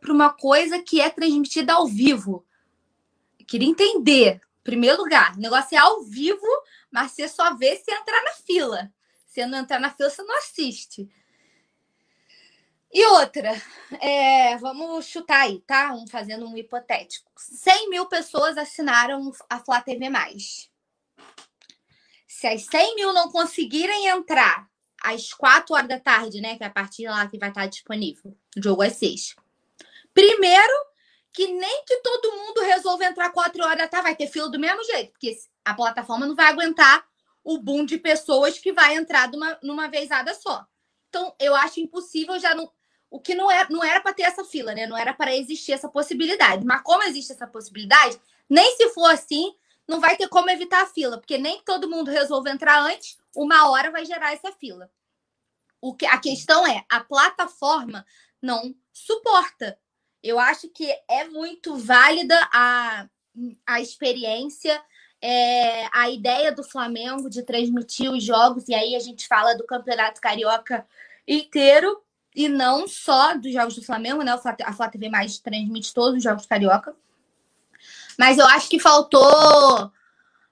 para uma coisa que é transmitida ao vivo. Queria entender. Em primeiro lugar, o negócio é ao vivo, mas você só vê se entrar na fila. Se não entrar na fila, você não assiste. E outra, é, vamos chutar aí, tá? Um, fazendo um hipotético. 100 mil pessoas assinaram a Flá TV+. Se as 100 mil não conseguirem entrar às 4 horas da tarde, né? Que é a partir lá que vai estar disponível. O jogo é 6. Primeiro, que nem que todo mundo resolva entrar 4 horas da tarde, vai ter fila do mesmo jeito, porque a plataforma não vai aguentar o boom de pessoas que vai entrar numa, numa vezada só. Então, eu acho impossível já não. O que não, é, não era para ter essa fila, né? Não era para existir essa possibilidade. Mas como existe essa possibilidade, nem se for assim, não vai ter como evitar a fila, porque nem todo mundo resolva entrar antes, uma hora vai gerar essa fila. O que, a questão é, a plataforma não suporta. Eu acho que é muito válida a, a experiência, é, a ideia do Flamengo de transmitir os jogos, e aí a gente fala do Campeonato Carioca inteiro, e não só dos jogos do Flamengo, né? A Flá TV Mais transmite todos os jogos carioca. Mas eu acho que faltou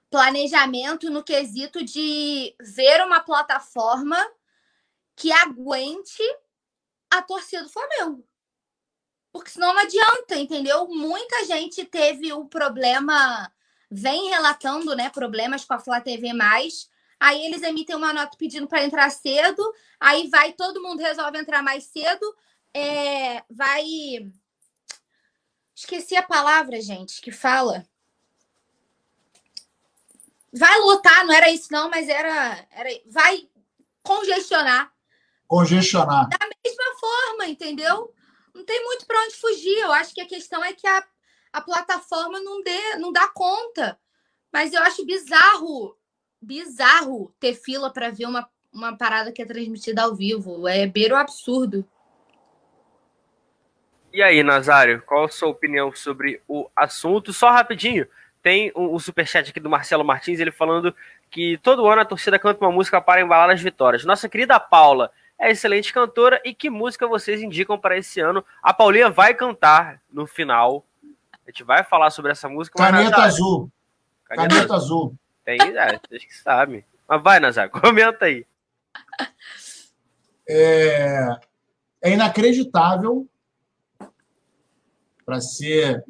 planejamento no quesito de ver uma plataforma que aguente a torcida do Flamengo. Porque senão não adianta, entendeu? Muita gente teve o problema, vem relatando, né, problemas com a Flá TV+, aí eles emitem uma nota pedindo para entrar cedo, aí vai, todo mundo resolve entrar mais cedo, é, vai... Esqueci a palavra, gente, que fala vai lotar, não era isso não, mas era, era vai congestionar. Congestionar. Da mesma forma, entendeu? Não tem muito para onde fugir. Eu acho que a questão é que a, a plataforma não, dê, não dá conta. Mas eu acho bizarro, bizarro ter fila para ver uma, uma parada que é transmitida ao vivo. É beiro absurdo. E aí, Nazário, qual a sua opinião sobre o assunto? Só rapidinho, tem o, o superchat aqui do Marcelo Martins, ele falando que todo ano a torcida canta uma música para embalar as vitórias. Nossa querida Paula é excelente cantora e que música vocês indicam para esse ano? A Paulinha vai cantar no final. A gente vai falar sobre essa música. Caneta Nazar, azul. Caneta, Caneta azul. Tem, é, acho que sabe. Mas vai, Nazar, comenta aí. É, é inacreditável para ser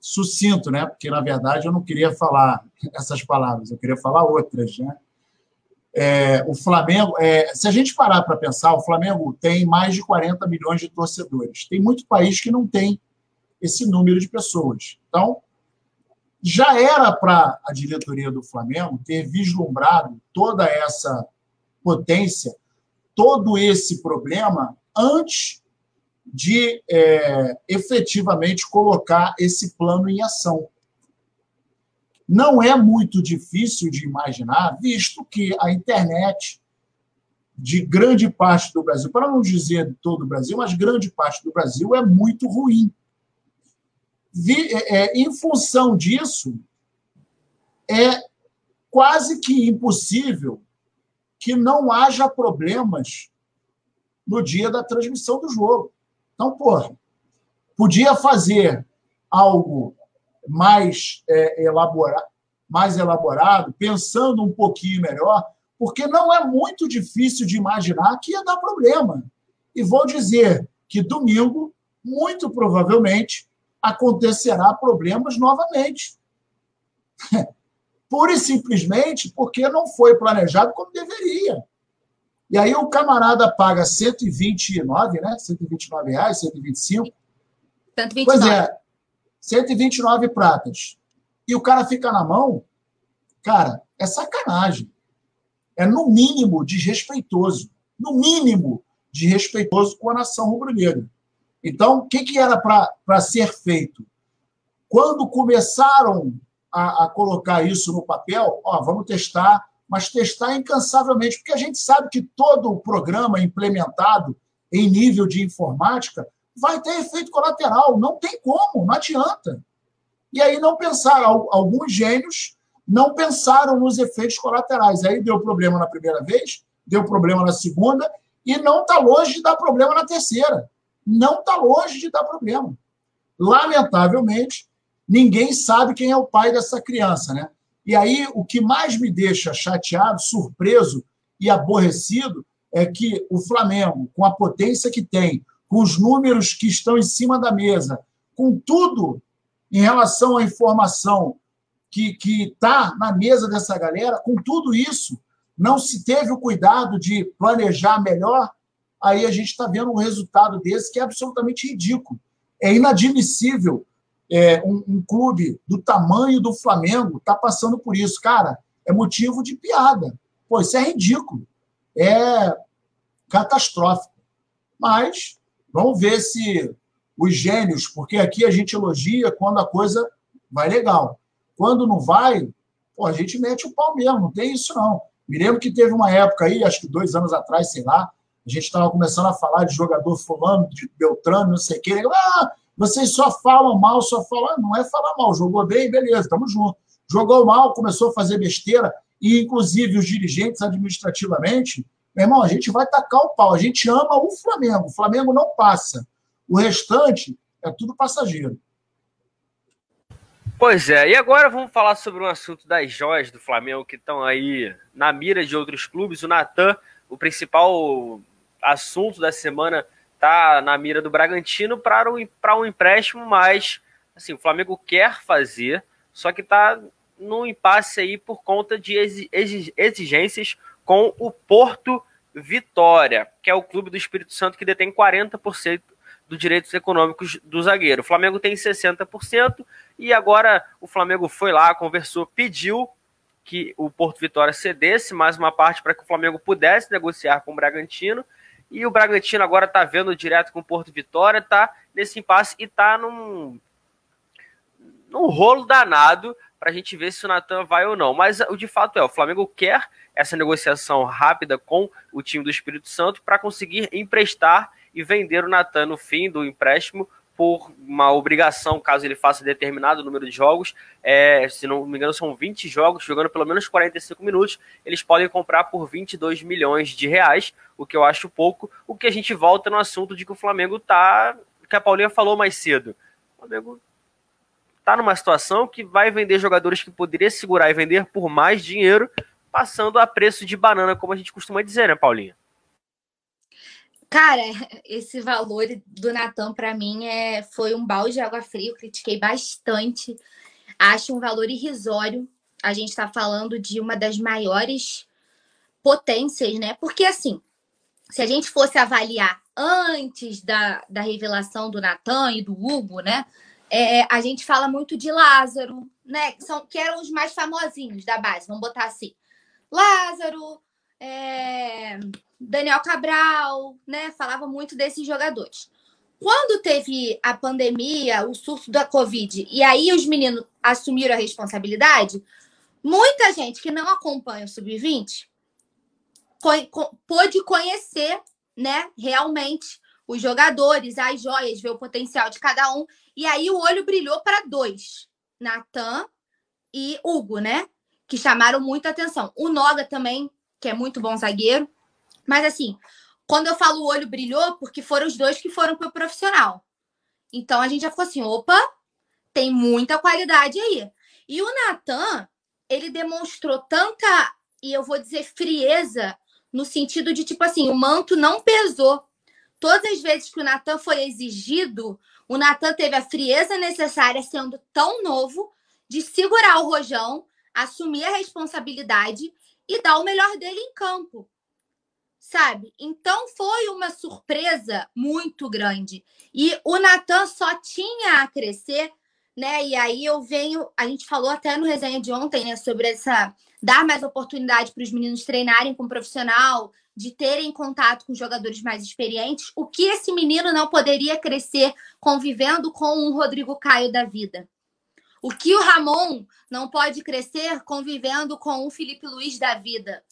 sucinto, né? Porque, na verdade, eu não queria falar essas palavras, eu queria falar outras, né? É, o Flamengo, é, se a gente parar para pensar, o Flamengo tem mais de 40 milhões de torcedores. Tem muito país que não tem esse número de pessoas. Então, já era para a diretoria do Flamengo ter vislumbrado toda essa potência, todo esse problema antes de é, efetivamente colocar esse plano em ação. Não é muito difícil de imaginar, visto que a internet de grande parte do Brasil, para não dizer todo o Brasil, mas grande parte do Brasil é muito ruim. É, em função disso, é quase que impossível que não haja problemas no dia da transmissão do jogo. Então, porra, podia fazer algo mais, é, elaborado, mais elaborado, pensando um pouquinho melhor, porque não é muito difícil de imaginar que ia dar problema. E vou dizer que domingo, muito provavelmente, acontecerá problemas novamente. Pura e simplesmente porque não foi planejado como deveria. E aí o camarada paga 129, né? 129 reais, 125. 129. Pois é, 129 pratas. E o cara fica na mão, cara, é sacanagem. É no mínimo desrespeitoso. No mínimo desrespeitoso com a nação rubro-negra. Então, o que, que era para ser feito? Quando começaram a, a, colocar isso no papel, ó, vamos testar, mas testar incansavelmente, porque a gente sabe que todo o programa implementado em nível de informática vai ter efeito colateral, não tem como, não adianta. E aí não pensaram, alguns gênios não pensaram nos efeitos colaterais. Aí deu problema na primeira vez, deu problema na segunda, e não está longe de dar problema na terceira não está longe de dar problema. Lamentavelmente, ninguém sabe quem é o pai dessa criança, né? E aí, o que mais me deixa chateado, surpreso e aborrecido é que o Flamengo, com a potência que tem, com os números que estão em cima da mesa, com tudo em relação à informação que está na mesa dessa galera, com tudo isso, não se teve o cuidado de planejar melhor aí a gente está vendo um resultado desse que é absolutamente ridículo. É inadmissível é, um, um, clube do tamanho do Flamengo estar tá passando por isso. Cara, é motivo de piada. Pô, isso é ridículo. É catastrófico. Mas vamos ver se os gênios, porque aqui a gente elogia quando a coisa vai legal. Quando não vai, pô, a gente mete o pau mesmo, não tem isso não. Me lembro que teve uma época aí, acho que dois anos atrás, sei lá, a gente estava começando a falar de jogador fulano, de Beltrano, não sei o quê. Ah, vocês só falam mal, só falam. Ah, não é falar mal, jogou bem, beleza, estamos juntos. Jogou mal, começou a fazer besteira, e inclusive os dirigentes administrativamente, meu irmão, a gente vai tacar o pau. A gente ama o Flamengo. O Flamengo não passa. O restante é tudo passageiro. Pois é, e agora vamos falar sobre um assunto das joias do Flamengo que estão aí na mira de outros clubes. O Natan, o principal assunto da semana tá na mira do Bragantino para um, um empréstimo, mas assim, o Flamengo quer fazer, só que tá num impasse aí por conta de exigências com o Porto Vitória, que é o clube do Espírito Santo que detém 40% dos direitos econômicos do zagueiro. O Flamengo tem 60% e agora o Flamengo foi lá, conversou, pediu que o Porto Vitória cedesse mais uma parte para que o Flamengo pudesse negociar com o Bragantino e o Bragantino agora está vendo direto com o Porto Vitória, está nesse impasse e está num, num rolo danado para a gente ver se o Natan vai ou não. Mas o de fato é, o Flamengo quer essa negociação rápida com o time do Espírito Santo para conseguir emprestar e vender o Natan no fim do empréstimo por uma obrigação, caso ele faça determinado número de jogos, é, se não me engano são 20 jogos, jogando pelo menos 45 minutos, eles podem comprar por 22 milhões de reais, o que eu acho pouco, o que a gente volta no assunto de que o Flamengo tá, que a Paulinha falou mais cedo, o Flamengo tá numa situação que vai vender jogadores que poderia segurar e vender por mais dinheiro, passando a preço de banana, como a gente costuma dizer, né, Paulinha? Cara, esse valor do Natan para mim é foi um balde de água fria, eu critiquei bastante. Acho um valor irrisório. A gente está falando de uma das maiores potências, né? Porque assim, se a gente fosse avaliar antes da, da revelação do Natan e do Hugo, né? É, a gente fala muito de Lázaro, né? Que, são, que eram os mais famosinhos da base, vamos botar assim. Lázaro, é, Daniel Cabral, né? Falava muito desses jogadores. Quando teve a pandemia, o surto da Covid, e aí os meninos assumiram a responsabilidade, muita gente que não acompanha o Sub-20 pôde conhecer, né, realmente os jogadores, as joias, ver o potencial de cada um. E aí o olho brilhou para dois, Natan e Hugo, né? Que chamaram muita atenção. O Noga também que é muito bom zagueiro. Mas assim, quando eu falo o olho brilhou, porque foram os dois que foram para o profissional. Então a gente já ficou assim: opa, tem muita qualidade aí. E o Natan, ele demonstrou tanta, e eu vou dizer, frieza, no sentido de tipo assim: o manto não pesou. Todas as vezes que o Natan foi exigido, o Natan teve a frieza necessária, sendo tão novo, de segurar o rojão, assumir a responsabilidade e dar o melhor dele em campo. sabe? Então foi uma surpresa muito grande. E o Natan só tinha a crescer, né? E aí eu venho, a gente falou até no resenha de ontem, né, sobre essa dar mais oportunidade para os meninos treinarem com um profissional, de terem contato com jogadores mais experientes, o que esse menino não poderia crescer convivendo com um Rodrigo Caio da vida? O que o Ramon não pode crescer convivendo com um Felipe Luiz da vida?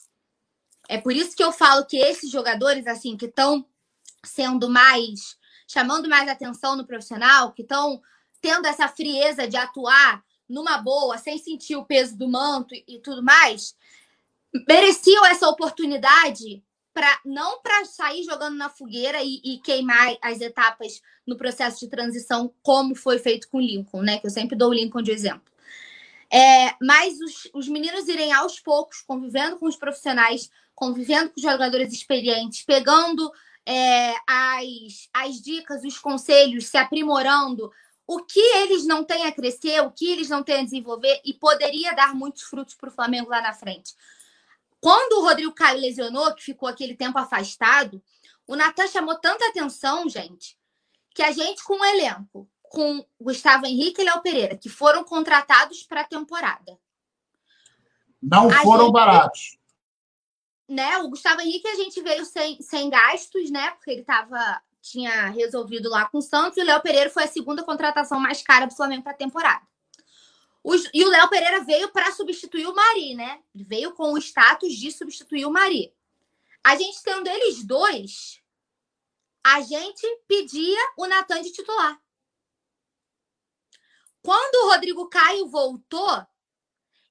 É por isso que eu falo que esses jogadores, assim, que estão sendo mais. chamando mais atenção no profissional, que estão tendo essa frieza de atuar numa boa, sem sentir o peso do manto e tudo mais, mereciam essa oportunidade não para sair jogando na fogueira e, e, queimar as etapas no processo de transição, como foi feito com Lincoln, né? Que eu sempre dou o Lincoln de exemplo. É, mas os, os meninos irem aos poucos, convivendo com os profissionais, convivendo com os jogadores experientes, pegando é, as, as dicas, os conselhos, se aprimorando, o que eles não têm a crescer, o que eles não têm a desenvolver e poderia dar muitos frutos para o Flamengo lá na frente. Quando o Rodrigo Caio lesionou, que ficou aquele tempo afastado, o Natan chamou tanta atenção, gente, que a gente, com o elenco, com Gustavo Henrique e Léo Pereira, que foram contratados para a temporada. Não a foram gente, baratos. Né, o Gustavo Henrique a gente veio sem, sem gastos, né? Porque ele tava, tinha resolvido lá com o Santos, e o Léo Pereira foi a segunda contratação mais cara do Flamengo para a temporada. Os, e o Léo Pereira veio para substituir o Mari, né? Veio com o status de substituir o Mari. A gente tendo eles dois, a gente pedia o Natan de titular. Quando o Rodrigo Caio voltou,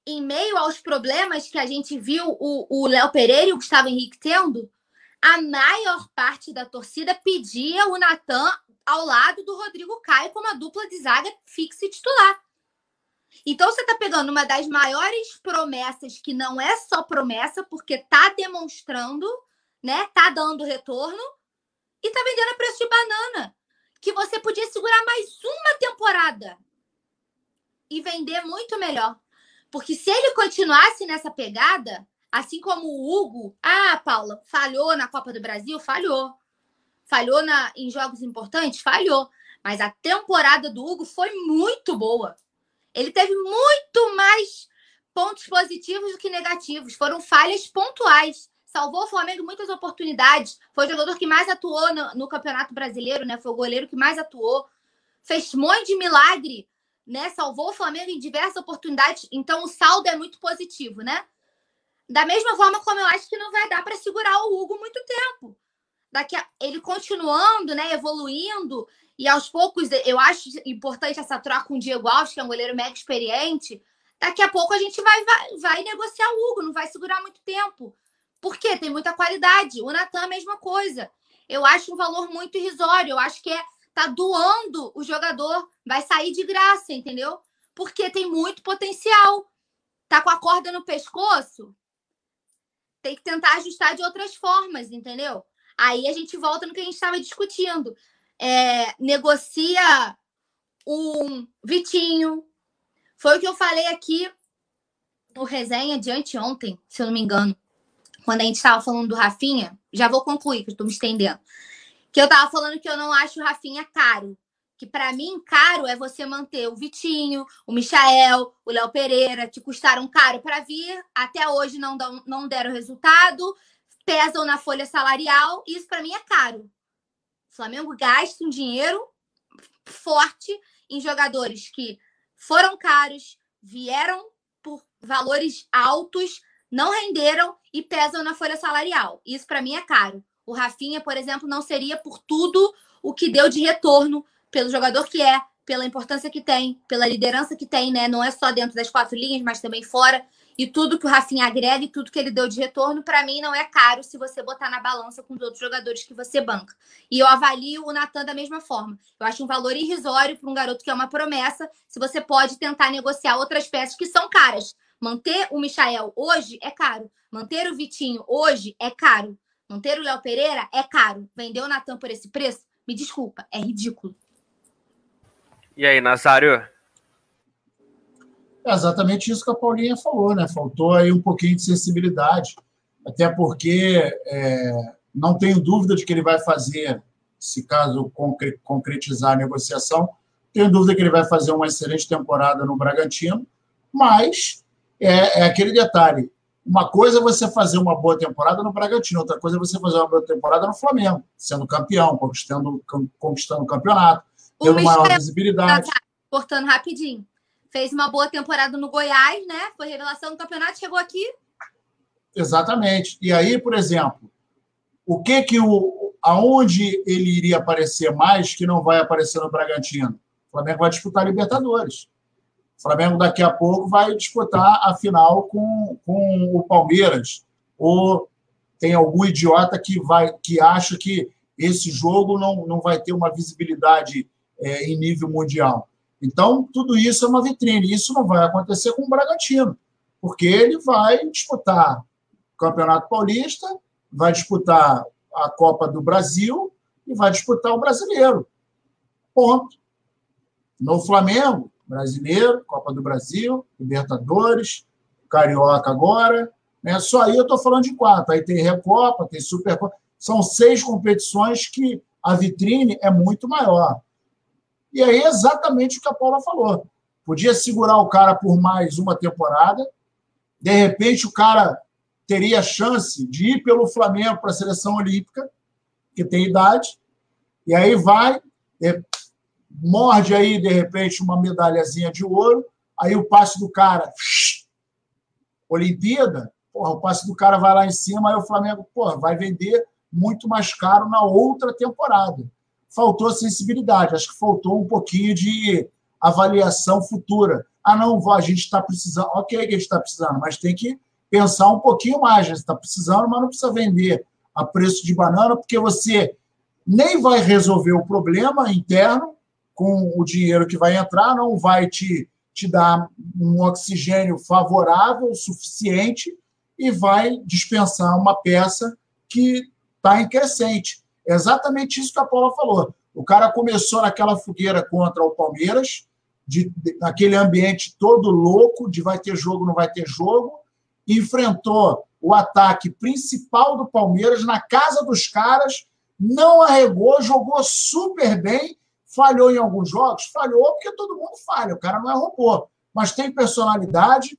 em meio aos problemas que a gente viu o Léo Pereira e o Gustavo Henrique tendo, a maior parte da torcida pedia o Natan ao lado do Rodrigo Caio como a dupla de zaga fixa e titular. Então você está pegando uma das maiores promessas que não é só promessa, porque está demonstrando, né? Tá dando retorno e tá vendendo a preço de banana, que você podia segurar mais uma temporada e vender muito melhor. Porque se ele continuasse nessa pegada, assim como o Hugo, ah, Paula, falhou na Copa do Brasil, falhou. Falhou na, em jogos importantes, falhou. Mas a temporada do Hugo foi muito boa. Ele teve muito mais pontos positivos do que negativos. Foram falhas pontuais. Salvou o Flamengo muitas oportunidades. Foi o jogador que mais atuou no, no Campeonato Brasileiro, né? Foi o goleiro que mais atuou. Fez um monte de milagre, né? Salvou o Flamengo em diversas oportunidades. Então o saldo é muito positivo, né? Da mesma forma como eu acho que não vai dar para segurar o Hugo muito tempo. Daqui a... ele continuando, né, evoluindo e aos poucos, eu acho importante essa troca com o Diego Alves, que é um goleiro mega experiente. Daqui a pouco a gente vai, vai, vai negociar o Hugo, não vai segurar muito tempo. Por quê? Tem muita qualidade. O Natan, a mesma coisa. Eu acho um valor muito irrisório. Eu acho que é tá doando o jogador, vai sair de graça, entendeu? Porque tem muito potencial. Tá com a corda no pescoço, tem que tentar ajustar de outras formas, entendeu? Aí a gente volta no que a gente estava discutindo é, negocia um Vitinho. Foi o que eu falei aqui no resenha de anteontem, se eu não me engano, quando a gente estava falando do Rafinha. Já vou concluir, que eu estou me estendendo. Que eu estava falando que eu não acho o Rafinha caro. Que para mim, caro é você manter o Vitinho, o Michael, o Léo Pereira, que custaram caro para vir, até hoje não, dão, não deram resultado, pesam na folha salarial, isso para mim é caro. Flamengo gasta um dinheiro forte em jogadores que foram caros, vieram por valores altos, não renderam e pesam na folha salarial. Isso para mim é caro. O Rafinha, por exemplo, não seria por tudo o que deu de retorno pelo jogador que é, pela importância que tem, pela liderança que tem, né? Não é só dentro das quatro linhas, mas também fora e tudo que o Rafinha agrega e tudo que ele deu de retorno, para mim não é caro se você botar na balança com os outros jogadores que você banca. E eu avalio o Natan da mesma forma. Eu acho um valor irrisório para um garoto que é uma promessa, se você pode tentar negociar outras peças que são caras. Manter o Michael hoje é caro. Manter o Vitinho hoje é caro. Manter o Léo Pereira é caro. Vender o Natan por esse preço? Me desculpa, é ridículo. E aí, Nazário? É exatamente isso que a Paulinha falou, né? Faltou aí um pouquinho de sensibilidade. até porque é, não tenho dúvida de que ele vai fazer, se caso concretizar a negociação, tenho dúvida que ele vai fazer uma excelente temporada no Bragantino, mas é, é aquele detalhe. Uma coisa é você fazer uma boa temporada no Bragantino, outra coisa é você fazer uma boa temporada no Flamengo, sendo campeão, conquistando, conquistando o campeonato, tendo maior visibilidade. Cortando rapidinho. Fez uma boa temporada no Goiás, né? Foi revelação do campeonato, chegou aqui. Exatamente. E aí, por exemplo, o que que o aonde ele iria aparecer mais que não vai aparecer no Bragantino? O Flamengo vai disputar Libertadores. O Flamengo daqui a pouco vai disputar a final com, com o Palmeiras. Ou tem algum idiota que vai que acha que esse jogo não, não vai ter uma visibilidade é, em nível mundial. Então, tudo isso é uma vitrine. Isso não vai acontecer com o Bragantino, porque ele vai disputar o Campeonato Paulista, vai disputar a Copa do Brasil e vai disputar o Brasileiro. Ponto. No Flamengo, Brasileiro, Copa do Brasil, Libertadores, Carioca agora. Né? Só aí eu estou falando de quatro. Aí tem Recopa, tem Supercopa. São seis competições que a vitrine é muito maior. E aí é exatamente o que a Paula falou. Podia segurar o cara por mais uma temporada. De repente, o cara teria chance de ir pelo Flamengo para a seleção olímpica, que tem idade. E aí vai, é, morde aí, de repente, uma medalhazinha de ouro, aí o passe do cara, Olimpíada, porra, o passe do cara vai lá em cima, aí o Flamengo porra, vai vender muito mais caro na outra temporada. Faltou sensibilidade, acho que faltou um pouquinho de avaliação futura. Ah, não, a gente está precisando, ok, a gente está precisando, mas tem que pensar um pouquinho mais. A gente está precisando, mas não precisa vender a preço de banana, porque você nem vai resolver o problema interno, com o dinheiro que vai entrar, não vai te, te dar um oxigênio favorável, suficiente, e vai dispensar uma peça que está em crescente. É exatamente isso que a Paula falou. O cara começou naquela fogueira contra o Palmeiras, de, de, naquele ambiente todo louco, de vai ter jogo, não vai ter jogo, enfrentou o ataque principal do Palmeiras na casa dos caras, não arregou, jogou super bem Falhou em alguns jogos? Falhou porque todo mundo falha, o cara não é robô. Mas tem personalidade,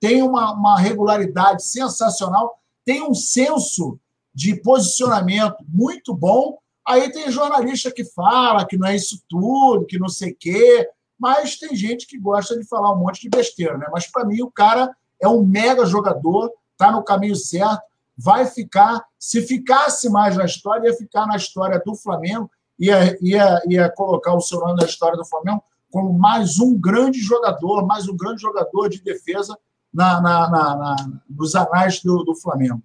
tem uma, uma regularidade sensacional, tem um senso de posicionamento muito bom. Aí tem jornalista que fala que não é isso tudo, que não sei o quê, mas tem gente que gosta de falar um monte de besteira, né? Mas para mim o cara é um mega jogador, tá no caminho certo, vai ficar, se ficasse mais na história, ia ficar na história do Flamengo ia, ia, ia colocar o seu nome na história do Flamengo como mais um grande jogador, mais um grande jogador de defesa na, na, na, na nos anais do, do, Flamengo.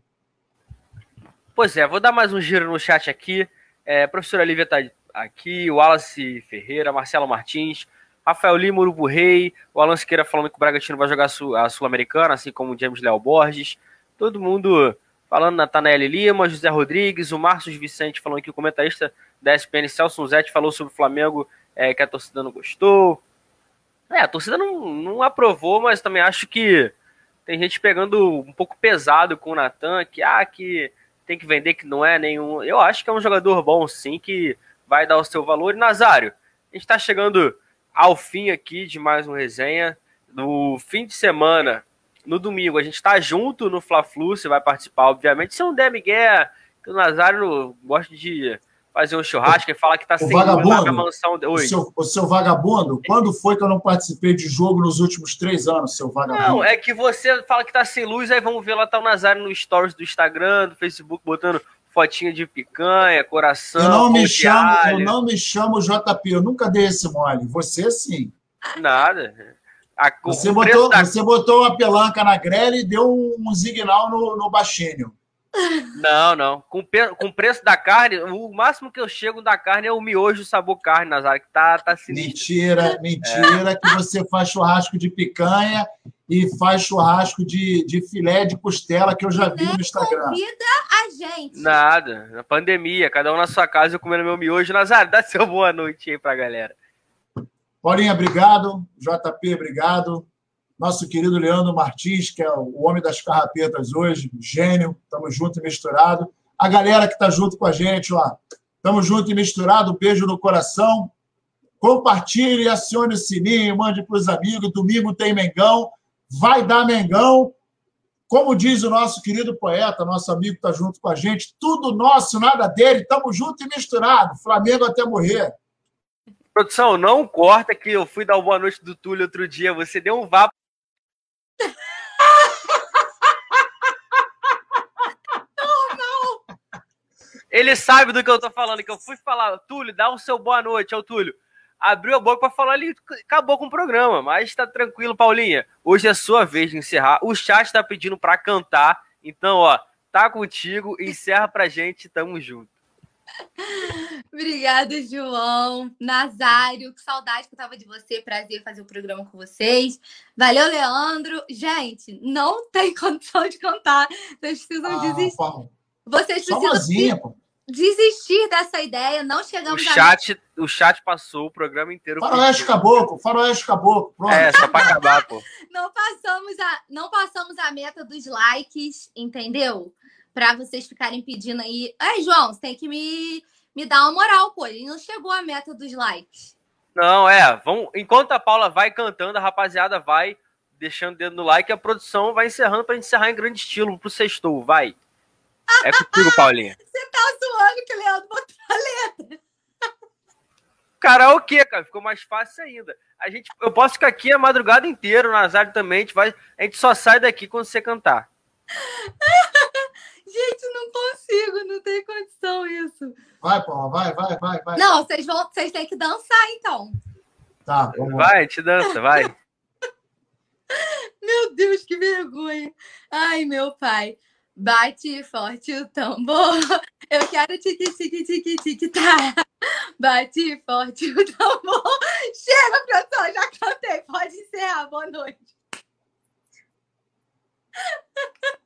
Pois é, vou dar mais um giro no chat aqui. É, professora Lívia está aqui, o Wallace Ferreira, Marcelo Martins, Rafael Lima, Urubu Rei, o Alan Siqueira falando que o Bragantino vai jogar a Sul-Americana, assim como o James Léo Borges. Todo mundo falando, Natanael Lima, José Rodrigues, o Márcio Vicente falando que o comentarista da SPN, Celso Zete, falou sobre o Flamengo é, que a torcida não gostou. É, a torcida não, não aprovou, mas também acho que tem gente pegando um pouco pesado com o Natan, que, ah, que tem que vender, que não é nenhum. Eu acho que é um jogador bom, sim, que vai dar o seu valor. E Nazário, a gente está chegando ao fim aqui de mais uma resenha. No fim de semana, no domingo, a gente está junto no Fla-Flu, você vai participar, obviamente. Se um der Miguel, que o Nazário gosta de fazer um churrasco e falar que tá sem vagabundo, na mansão. Oi. O seu, o seu vagabundo, quando foi que eu não participei de jogo nos últimos três anos, seu vagabundo? Não, é que você fala que tá sem luz, aí vamos ver lá tá o Nazário no stories do Instagram, do Facebook, botando fotinha de picanha, coração. Eu não me chamo, eu não me chamo JP, eu nunca dei esse mole. Você sim. Nada. A, você, botou, da... você botou uma pelanca na grelha e deu um, um signal no, no baixinho. Não, não. Com, com o preço da carne, o máximo que eu chego da carne é o miojo sabor carne, Nazário, que tá, tá sinistro. Mentira, mentira, é. que você faz churrasco de picanha e faz churrasco de, de filé de costela, que eu já vi no Instagram. Convida a gente. Nada, na pandemia, cada um na sua casa, eu comendo meu miojo. Nazário, dá seu boa noite aí pra galera. Paulinha, obrigado. JP, obrigado. Nosso querido Leandro Martins, que é o homem das carrapetas hoje, gênio, estamos junto e misturado. A galera que está junto com a gente lá, estamos junto e misturado, beijo no coração. Compartilhe, acione o sininho, mande para os amigos. Domingo tem Mengão, vai dar Mengão. Como diz o nosso querido poeta, nosso amigo que está junto com a gente, tudo nosso, nada dele, estamos junto e misturado. Flamengo até morrer. Produção, não corta que eu fui dar boa noite do Túlio outro dia. Você deu um Ele sabe do que eu tô falando, que eu fui falar, Túlio, dá o seu boa noite ao Túlio. Abriu a boca para falar, ele acabou com o programa, mas tá tranquilo, Paulinha. Hoje é sua vez de encerrar. O chat tá pedindo para cantar, então, ó, tá contigo, encerra pra gente, tamo junto. Obrigada, João. Nazário, que saudade que eu tava de você. Prazer fazer o programa com vocês. Valeu, Leandro. Gente, não tem condição de cantar. Vocês precisam ah, desistir. Vocês precisam. pô desistir dessa ideia, não chegamos o chat, a... O chat passou o programa inteiro. Faroeste Caboclo, Faroeste Caboclo. Pronto. É, só para acabar, pô. Não passamos, a, não passamos a meta dos likes, entendeu? Para vocês ficarem pedindo aí. Ai, João, você tem que me, me dar uma moral, pô. Ele não chegou a meta dos likes. Não, é. Vamos, enquanto a Paula vai cantando, a rapaziada vai deixando o dedo no like e a produção vai encerrando para encerrar em grande estilo pro sextou. Vai. É contigo, Paulinha. Você tá zoando que o Leandro botou a letra. Karaokê, cara, ficou mais fácil ainda. A gente, eu posso ficar aqui a madrugada inteira, o Nazário também, a gente, vai, a gente só sai daqui quando você cantar. gente, não consigo, não tem condição isso. Vai, Paula, vai, vai, vai, vai. Não, vocês vão, vocês têm que dançar então. Tá, vamos Vai, gente dança, vai. meu Deus, que vergonha. Ai, meu pai. Bate forte o tambor. Eu quero tique, tique, tique, tique, tá. Bate forte o tambor. Chega, pessoal, já cantei. Pode encerrar. Boa noite.